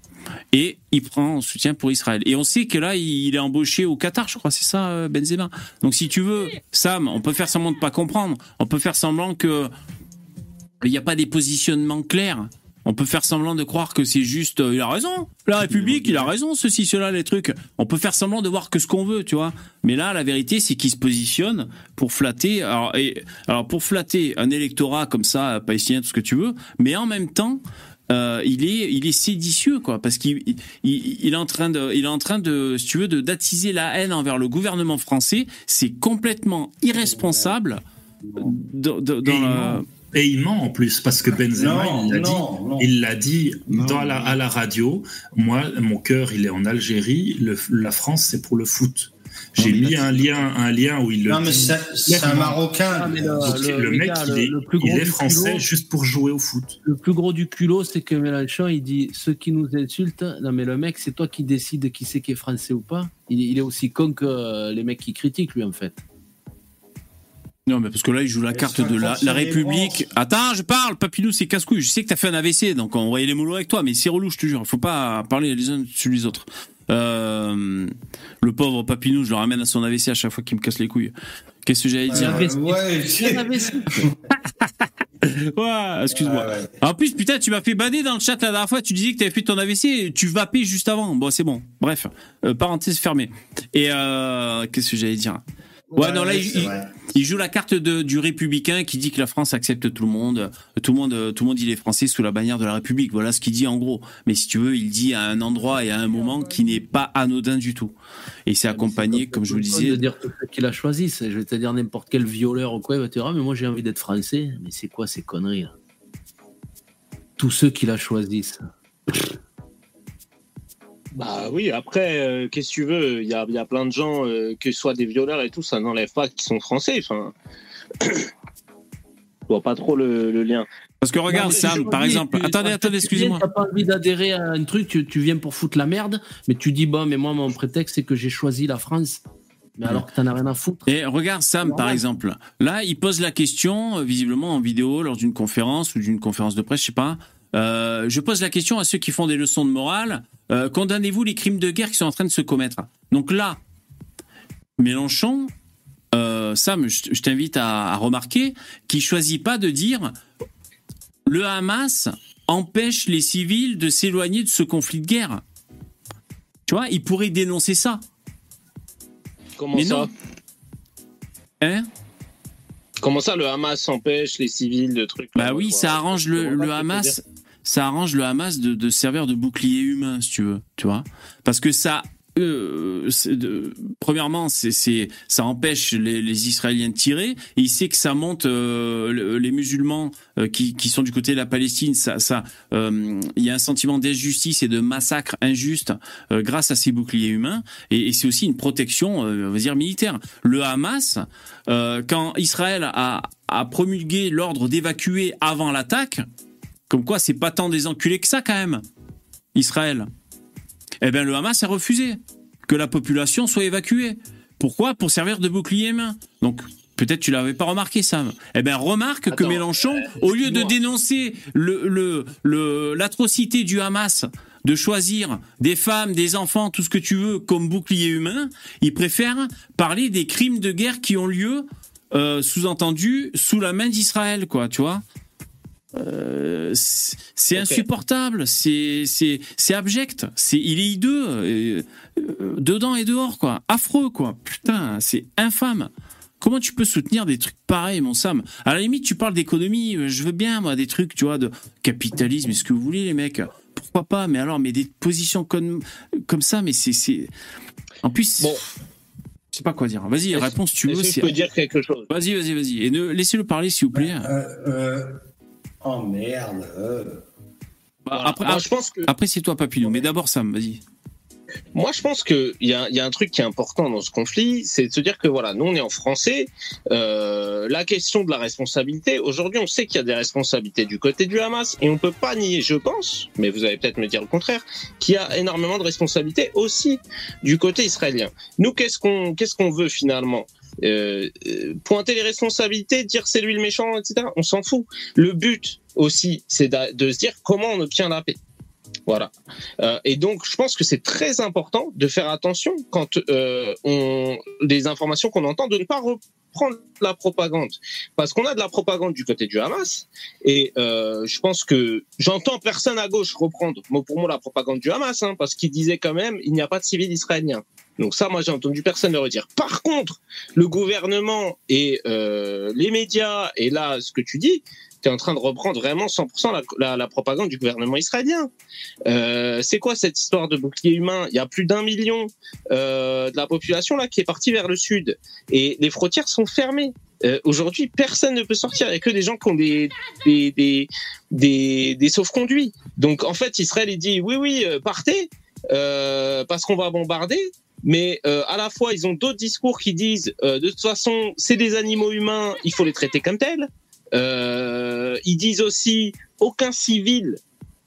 Et il prend soutien pour Israël. Et on sait que là, il est embauché au Qatar, je crois, c'est ça, euh, Benzema. Donc si tu veux, Sam, on peut faire semblant de pas comprendre, on peut faire semblant que il n'y a pas des positionnements clairs. On peut faire semblant de croire que c'est juste, euh, il a raison, la République, il a raison, ceci, cela, les trucs. On peut faire semblant de voir que ce qu'on veut, tu vois. Mais là, la vérité, c'est qu'il se positionne pour flatter, alors, alors pour flatter un électorat comme ça, palestinien, tout ce que tu veux, mais en même temps, euh, il est il est séditieux quoi parce qu'il il, est en train de il est en train de si tu veux de d'attiser la haine envers le gouvernement français c'est complètement irresponsable dans, dans et il ment en plus, parce que Benzema, il l'a dit, il l'a dit dans la, à la radio. Moi, mon cœur, il est en Algérie. Le, la France, c'est pour le foot. J'ai mis un lien, un lien où il le. Non, mais c'est un Marocain. Ah, le, mec, il est, il est français juste pour jouer au foot. Le plus gros du culot, c'est que Mélenchon, il dit ceux qui nous insultent. Non, mais le mec, c'est toi qui décides qui c'est qui est français ou pas. Il, il est aussi con que les mecs qui critiquent, lui, en fait. Non, mais parce que là, il joue la carte de la, la République. Attends, je parle, Papinou, c'est casse-couille. Je sais que t'as fait un AVC, donc on voyait les moulots avec toi, mais c'est relou, je te jure. Faut pas parler les uns sur les autres. Euh, le pauvre Papinou, je le ramène à son AVC à chaque fois qu'il me casse les couilles. Qu'est-ce que j'allais dire? Ouais, ouais excuse-moi. En plus, putain, tu m'as fait bader dans le chat la dernière fois. Tu disais que t'avais fait ton AVC. Tu vapais juste avant. Bon, c'est bon. Bref, euh, parenthèse fermée. Et euh, qu'est-ce que j'allais dire? Ouais, non, là, il, joue la carte de, du républicain qui dit que la France accepte tout le monde. Tout le monde, tout le monde, il est français sous la bannière de la République. Voilà ce qu'il dit en gros. Mais si tu veux, il dit à un endroit et à un moment qui n'est pas anodin du tout. Et c'est accompagné, comme je vous le disais. de dire qu'il a choisi. Je vais te dire n'importe quel violeur ou quoi, il va te dire, ah, mais moi j'ai envie d'être français. Mais c'est quoi ces conneries Tous ceux qui la choisissent. Bah oui, après, euh, qu'est-ce que tu veux? Il y a, y a, plein de gens, euh, que ce soit des violeurs et tout, ça n'enlève pas qu'ils sont français. Enfin, je vois pas trop le, lien. Parce que regarde, Sam, par exemple. attendez, attendez, excusez-moi. T'as pas envie d'adhérer à un truc, tu, viens pour foutre la merde, mais tu dis, bon, mais moi, mon prétexte, c'est que j'ai choisi la France. Mais alors que t'en as rien à foutre. Et regarde Sam, par exemple. Là, il pose la question, euh, visiblement en vidéo, lors d'une conférence ou d'une conférence de presse, je sais pas. Je pose la question à ceux qui font des leçons de morale. Euh, condamnez-vous les crimes de guerre qui sont en train de se commettre? Donc là, Mélenchon Sam, je, t'invite à, à, remarquer, qu'il choisit pas de dire le Hamas empêche les civils de s'éloigner de ce conflit de guerre. Tu vois, il pourrait dénoncer ça. Comment ça? Hein? Comment ça, le Hamas empêche les civils de trucs Bah oui, ça arrange le, Hamas. Ça arrange le Hamas de, servir de bouclier humain, si tu veux, tu vois, parce que ça euh, de, premièrement, ça empêche les, Israéliens de tirer. Il sait que ça monte euh, les musulmans euh, qui, sont du côté de la Palestine. Ça, ça, il y a un sentiment d'injustice et de massacre injuste grâce à ces boucliers humains. Et, c'est aussi une protection, on dire militaire. Le Hamas, quand Israël a promulgué l'ordre d'évacuer avant l'attaque, comme quoi c'est pas tant des enculés que ça quand même, Israël eh bien le Hamas a refusé que la population soit évacuée. Pourquoi? Pour servir de bouclier main. Donc Peut-être tu l'avais pas remarqué, Sam. Eh bien, remarque que Mélenchon, euh, au lieu de dénoncer le, le, l'atrocité du Hamas, de choisir des femmes, des enfants, tout ce que tu veux, comme bouclier humain, il préfère parler des crimes de guerre qui ont lieu, euh, sous-entendu, sous la main d'Israël, quoi, tu vois euh, c'est insupportable, c'est c'est abject, c'est il est hideux, euh, dedans et dehors quoi, affreux quoi, putain, c'est infâme. Comment tu peux soutenir des trucs pareils, mon Sam? À la limite, tu parles d'économie, euh, je veux bien moi des trucs, tu vois, de capitalisme, est-ce que vous voulez les mecs Pourquoi pas Mais alors, mais des positions comme comme ça, mais c'est en plus. Bon. Je sais pas quoi dire. Vas-y, réponse tu veux. Je peux dire quelque chose? Vas-y, vas-y, vas-y. Et ne laissez-le parler, s'il vous plaît. Euh, Oh merde. Bah, après, je pense que... après c'est toi, Papillon. Mais d'abord, Sam, vas-y. Moi, je pense qu'il y a, y a un truc qui est important dans ce conflit, c'est de se dire que voilà, nous on est en français. Euh, la question de la responsabilité. Aujourd'hui, on sait qu'il y a des responsabilités du côté du Hamas et on peut pas nier, je pense, mais vous allez peut-être me dire le contraire, qu'il y a énormément de responsabilités aussi du côté israélien. Nous, qu'est-ce qu'on qu'est-ce qu'on veut finalement? Euh, euh, pointer les responsabilités, dire c'est lui le méchant, etc. On s'en fout. Le but aussi, c'est de, se dire comment on obtient la paix. Voilà. Euh, et donc, je pense que c'est très important de faire attention quand euh, on des informations qu'on entend, de ne pas reprendre la propagande, parce qu'on a de la propagande du côté du Hamas. Et euh, je pense que j'entends personne à gauche reprendre mot pour mot la propagande du Hamas, hein, parce qu'il disait quand même il n'y a pas de civils israéliens. Donc ça, moi, j'ai entendu personne le redire. Par contre, le gouvernement et euh, les médias, et là, ce que tu dis, tu es en train de reprendre vraiment 100% la, propagande du gouvernement israélien. Euh, c'est quoi cette histoire de bouclier humain? Il y a plus d'un million euh, de la population là qui est partie vers le sud, et les frontières sont fermées. Euh, Aujourd'hui, personne ne peut sortir. Il n'y a que des gens qui ont des des des des, sauf-conduits. Donc en fait, Israël il dit oui oui partez parce qu'on va bombarder mais à la fois ils ont d'autres discours qui disent de toute façon c'est des animaux humains, il faut les traiter comme tels. Euh, ils disent aussi aucun civil.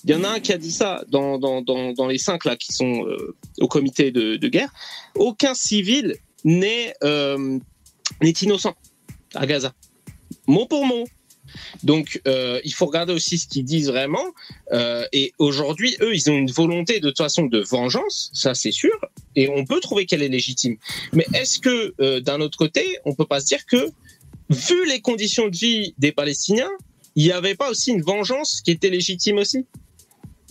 Il y en a un qui a dit ça dans, dans, dans, les cinq là qui sont euh, au comité de, de, guerre. Aucun civil n'est euh, innocent à Gaza, mot pour mot. Donc, il faut regarder aussi ce qu'ils disent vraiment. Et aujourd'hui, eux, ils ont une volonté de toute façon de vengeance, ça c'est sûr. Et on peut trouver qu'elle est légitime. Mais est-ce que, d'un autre côté, on peut pas se dire que, vu les conditions de vie des Palestiniens, il n'y avait pas aussi une vengeance qui était légitime aussi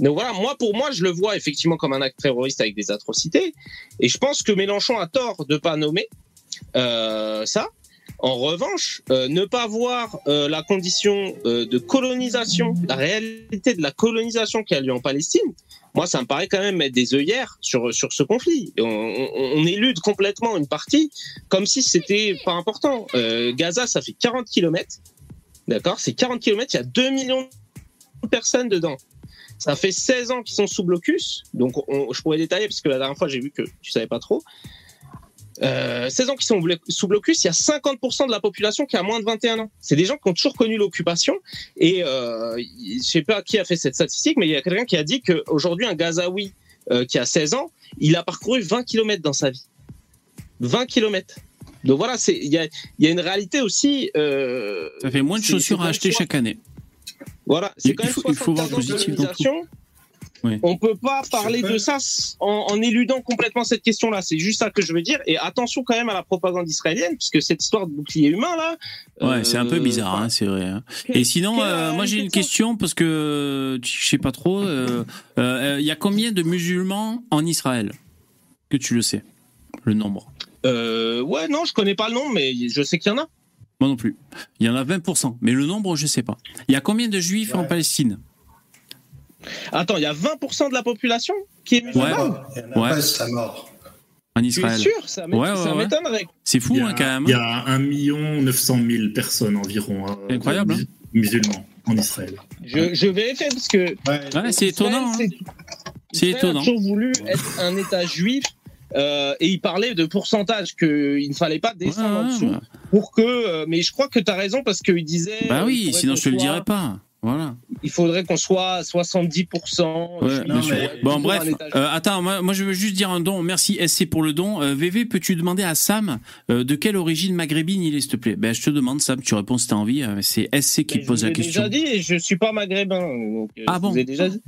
donc voilà, moi pour moi, je le vois effectivement comme un acte terroriste avec des atrocités, et je pense que Mélenchon a tort de pas nommer euh, ça. En revanche, euh, ne pas voir euh, la condition euh, de colonisation, la réalité de la colonisation qui a lieu en Palestine, moi, ça me paraît quand même mettre des œillères sur sur ce conflit. On, on, on élude complètement une partie comme si c'était pas important. Gaza, ça fait 40 kilomètres, d'accord? C'est 40 kilomètres, il y a 2 millions de personnes dedans. Ça fait 16 ans qu'ils sont sous blocus, donc je pourrais détailler parce que la dernière fois j'ai vu que tu savais pas trop. Euh, 16 ans qui sont sous blocus, il y a 50% de la population qui a moins de 21 ans. C'est des gens qui ont toujours connu l'occupation. Et euh, je sais pas qui a fait cette statistique, mais il y a quelqu'un qui a dit qu'aujourd'hui, un Gazaoui euh, qui a 16 ans, il a parcouru 20 km dans sa vie. 20 km. Donc voilà, il y a, y a, une réalité aussi. Euh, Ça fait moins de chaussures à acheter chaque année. Voilà, c'est quand même faut, il faut voir positif On peut pas parler de ça en, éludant complètement cette question-là. C'est juste ça que je veux dire. Et attention quand même à la propagande israélienne, puisque cette histoire de bouclier humain là. Ouais, c'est un peu bizarre, hein, c'est vrai. Hein. Et sinon, moi j'ai une question parce que je sais pas trop. Il y a combien de musulmans en Israël? Que tu le sais, le nombre? ouais, non, je connais pas le nombre, mais je sais qu'il y en a. Moi non plus. Il y en a 20%, mais le nombre, je sais pas. Il y a combien de juifs en Palestine? Attends, il y a 20% de la population qui est musulmane Ouais. ouais. mort. En Israël. sûr, ça m'étonnerait. C'est fou, hein, quand même. Il y a 1 900 000 personnes environ. Hein, incroyable. Hein. musulmans en Israël. Je, je vérifier parce que. Ouais, c'est étonnant. Hein. C'est étonnant. a toujours voulu être un État juif euh, et il parlait de pourcentage qu'il ne fallait pas descendre en dessous pour que. Euh, mais je crois que tu as raison parce qu'il disait. Bah oui, sinon je te le dirais pas. Voilà. Il faudrait qu'on soit 70%. Ouais, bon, bref. Euh, attends, moi, je veux juste dire un don. Merci SC pour le don. VV, peux-tu demander à Sam de quelle origine maghrébine il est, s'il te plaît? Ben, je te demande, Sam. Tu réponds si t'as envie. C'est SC qui pose la question. Je déjà dit, je suis pas maghrébin. ah bon. Vous avez déjà dit.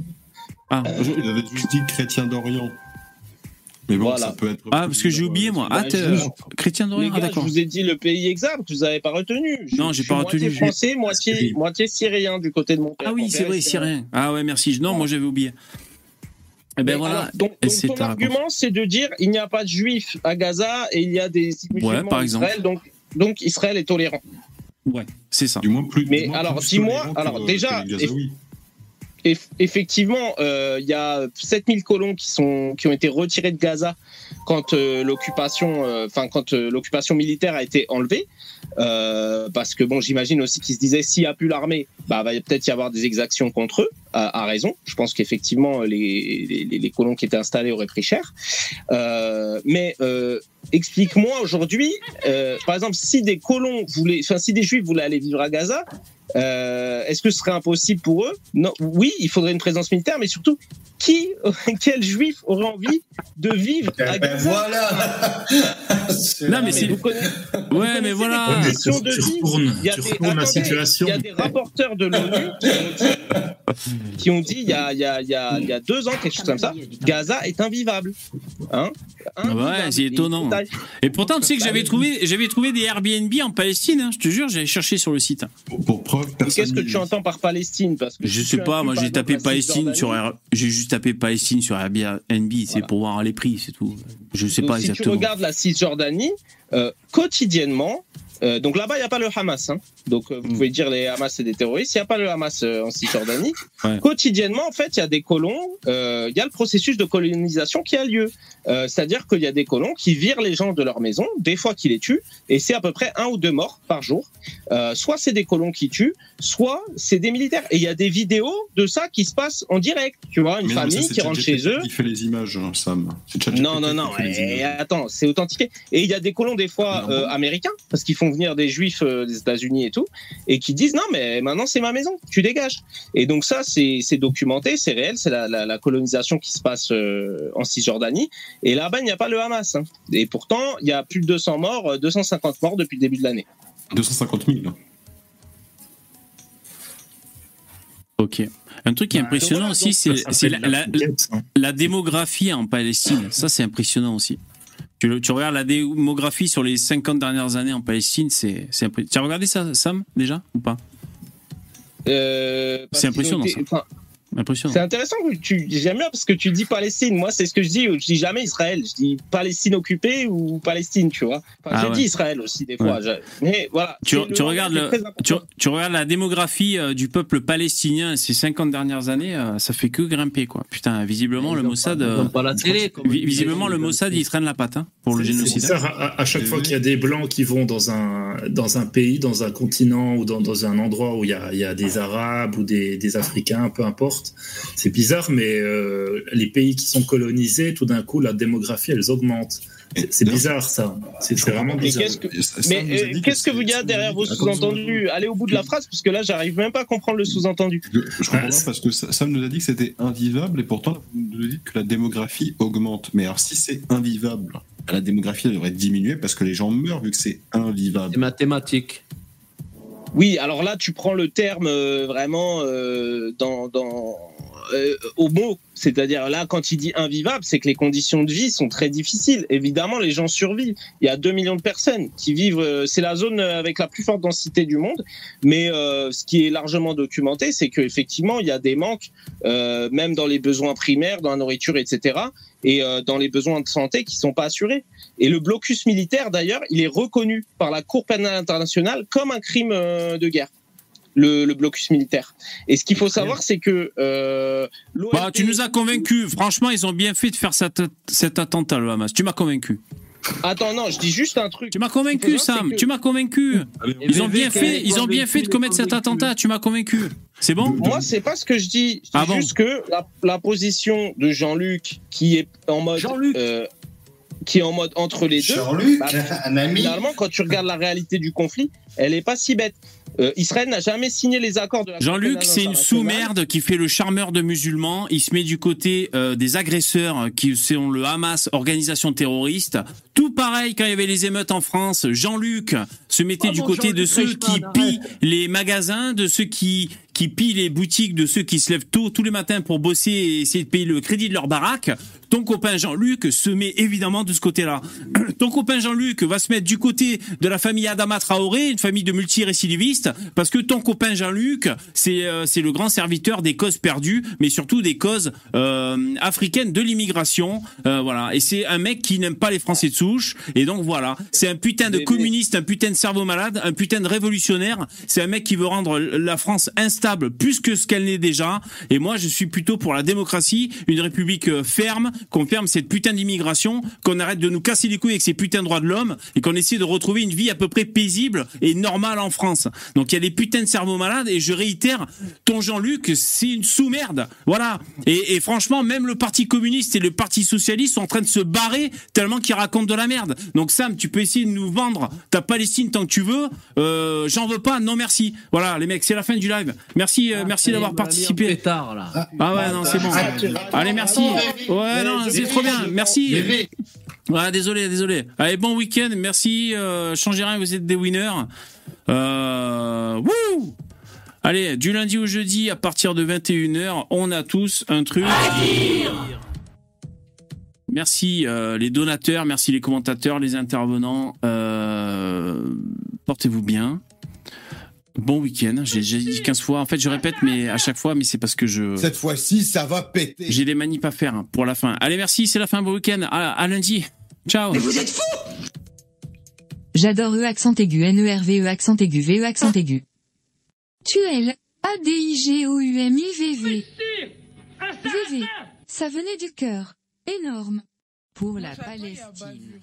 Ah. Il avait juste dit chrétien d'Orient. Mais bon, ça peut être. Ah, parce que j'ai oublié, moi. Ah, chrétien d'Orient, ah, d'accord. Je vous ai dit le pays exact, vous n'avez pas retenu. Non, j'ai pas retenu. Moitié français, moitié, moitié syrien du côté de mon père. Ah oui, c'est vrai, syrien. Ah ouais, merci. Non, moi j'avais oublié. Eh ben voilà. donc, ton argument, c'est de dire il n'y a pas de juifs à Gaza et il y a des musulmans par exemple. Israël, donc, donc Israël est tolérant. Ouais, c'est ça. Du moins plus. Mais alors, dis-moi, alors déjà, effectivement, euh, il y a 7000 colons qui sont qui ont été retirés de Gaza quand euh, l'occupation, euh, enfin quand l'occupation militaire a été enlevée, parce que bon, j'imagine aussi qu'ils se disaient s'il n'y a plus l'armée, bah va peut-être y avoir des exactions contre eux. À, raison. Je pense qu'effectivement les, les, les, colons qui étaient installés auraient pris cher. mais explique-moi aujourd'hui, par exemple, si des colons voulaient, enfin si des juifs voulaient aller vivre à Gaza, euh, est-ce que ce serait impossible pour eux? Non. Oui, il faudrait une présence militaire, mais surtout, qui, quel juif aurait envie de vivre à ben Gaza Voilà. non, mais c'est. Ouais, mais voilà. Tu, retournes, la situation. Il y a des rapporteurs de l'ONU qui ont dit, il, y a, il, y a, il, y a, y a deux ans, quelque chose comme ça, Gaza est invivable. Hein ouais, c'est étonnant. Et pourtant, tu sais que j'avais trouvé, j'avais trouvé des Airbnb en Palestine. Hein, je te jure, j'avais cherché sur le site. Pour, preuve, Qu'est-ce que tu entends par Palestine? Parce que Je sais pas. Moi, j'ai tapé Palestine sur, j'ai juste tapé Palestine sur Airbnb. C'est pour voir les prix, c'est tout. Je sais pas exactement. Si tu regardes la Cisjordanie, euh, quotidiennement, euh, donc là-bas, il n'y a pas le Hamas. Hein. Donc euh, vous mm. pouvez dire les Hamas c'est des terroristes. Il n'y a pas le Hamas euh, en Cisjordanie. Quotidiennement, en fait, il y a des colons. Il y a le processus de colonisation qui a lieu. C'est-à-dire qu'il y a des colons qui virent les gens de leur maison, des fois qui les tuent, et c'est à peu près un ou deux morts par jour. soit c'est des colons qui tuent, soit c'est des militaires. Et il y a des vidéos de ça qui se passent en direct. Tu vois, une famille qui rentre chez eux. Qui fait les images, hein, Sam. Non, non, non. Et attends, c'est authentifié. Et il y a des colons des fois américains parce qu'ils font venir des juifs euh, des États-Unis et tout, et qui disent non, mais maintenant c'est ma maison, tu dégages. Et donc ça, c'est documenté, c'est réel, c'est la, colonisation qui se passe euh, en Cisjordanie. Et là-bas, il n'y a pas le Hamas. Hein. Et pourtant, il y a plus de 200 morts, 250 euh, morts depuis le début de l'année. 250 000. Ok. Un truc qui est impressionnant aussi, c'est la, démographie en Palestine. Ça, c'est impressionnant aussi. Tu, regardes la démographie sur les 50 dernières années en Palestine, c'est impressionnant. Tu as regardé ça, Sam, déjà, ou pas? Euh, C'est impressionnant, ça. C'est intéressant que tu j'aime bien parce que tu dis Palestine. Moi, c'est ce que je dis. Je dis jamais Israël. Je dis Palestine occupée ou Palestine, tu vois. Enfin, ah je dis Israël aussi des fois. Mais voilà. Tu, regardes le, tu, regardes la démographie euh, du peuple palestinien ces 50 dernières années, euh, ça fait que grimper quoi. Putain, visiblement le Mossad. Euh, visiblement le Mossad il traîne la patte hein, pour le génocide. à, chaque fois qu'il y a des blancs qui vont dans un dans un pays, dans un continent ou dans, dans un endroit où il y a, il y a des Arabes ou des, des Africains, peu importe c'est bizarre, mais euh, les pays qui sont colonisés, tout d'un coup, la démographie, elles augmentent. C'est bizarre ça. C'est vraiment bizarre. Mais qu'est-ce que, vous dites derrière vos sous-entendus? Allez au bout de la phrase, parce que là, j'arrive même pas à comprendre le sous-entendu. Je, comprends pas parce que Sam nous a dit que c'était invivable et pourtant vous nous dites que la démographie augmente. Mais alors si c'est invivable, la démographie devrait diminuer parce que les gens meurent vu que c'est invivable. C'est mathématique. Oui, alors là, tu prends le terme euh, vraiment euh, dans, euh, au mot, c'est-à-dire là, quand il dit invivable, c'est que les conditions de vie sont très difficiles. Évidemment, les gens survivent. Il y a 2 millions de personnes qui vivent. Euh, c'est la zone avec la plus forte densité du monde. Mais euh, ce qui est largement documenté, c'est qu'effectivement, il y a des manques, même dans les besoins primaires, dans la nourriture, etc. Et dans les besoins de santé qui sont pas assurés. Et le blocus militaire, d'ailleurs, il est reconnu par la Cour pénale internationale comme un crime de guerre le, blocus militaire. Et ce qu'il faut savoir, c'est que euh, bah, tu nous as convaincu. Franchement, ils ont bien fait de faire cet, cet attentat, le Hamas. Tu m'as convaincu. Attends, non, je dis juste un truc. Tu m'as convaincu, Sam. Tu m'as convaincu. Ils ont bien fait, ils ont bien fait de commettre cet attentat. Tu m'as convaincu. C'est bon? Moi, c'est pas ce que je dis. C'est ah juste que la, position de Jean-Luc, qui est en mode, euh, qui est en mode entre les deux. Jean-Luc, bah, un ami. Finalement, quand tu regardes la réalité du conflit, elle est pas si bête. Euh, Israël n'a jamais signé les accords de la Jean-Luc, c'est une sous-merde qui fait le charmeur de musulmans. Il se met du côté euh, des agresseurs qui sont le Hamas, organisation terroriste. Tout pareil quand il y avait les émeutes en France. Jean-Luc se mettait du côté de ceux qui pillent les magasins, de ceux qui qui pillent les boutiques, de ceux qui se lèvent tôt tous les matins pour bosser et essayer de payer le crédit de leur baraque. Ton copain Jean-Luc se met évidemment de ce côté-là. Ton copain Jean-Luc va se mettre du côté de la famille Adama Traoré, une famille de multirécidivistes, parce que ton copain Jean-Luc, c'est euh, c'est le grand serviteur des causes perdues, mais surtout des causes euh, africaines de l'immigration. Euh, voilà. Et c'est un mec qui n'aime pas les Français de souche. Et donc voilà, c'est un putain de communiste, un putain de cerveau malade, un putain de révolutionnaire. C'est un mec qui veut rendre la France instable plus que ce qu'elle n'est déjà. Et moi, je suis plutôt pour la démocratie, une république ferme, qu'on ferme cette putain d'immigration, qu'on arrête de nous casser les couilles avec ces putains de droits de l'homme et qu'on essaie de retrouver une vie à peu près paisible et normale en France. Donc il y a des putains de cerveaux malades et je réitère, ton Jean-Luc, c'est une sous-merde. Voilà. Et, franchement, même le Parti communiste et le Parti socialiste sont en train de se barrer tellement qu'ils racontent de la merde. Donc Sam, tu peux essayer de nous vendre ta Palestine tant que tu veux. Euh, J'en veux pas, non merci. Voilà les mecs, c'est la fin du live. Merci, euh, merci d'avoir participé. Tard, là. Ah ouais, non, c'est bon. Allez, merci. Ouais, c'est trop bien. Merci. Ouais, désolé, désolé. Allez, bon week-end. Merci. Euh, changez rien, vous êtes des winners. Euh, wouh Allez, du lundi au jeudi, à partir de 21h, on a tous un truc. Merci euh, les donateurs, merci les commentateurs, les intervenants. Euh, portez-vous bien. Bon week-end. J'ai dit 15 fois. En fait, je répète, mais à chaque fois, mais c'est parce que je. Cette fois-ci, ça va péter. J'ai des manips à faire hein, pour la fin. Allez, merci. C'est la fin. Bon week-end. À, lundi. Ciao. Mais vous êtes fous J'adore E accent aigu, N-E-R-V-E accent aigu, V-E accent aigu. Tuel. A-D-I-G-O-U-M-I-V-V. VV. Ça venait du cœur. Énorme. Pour la Palestine.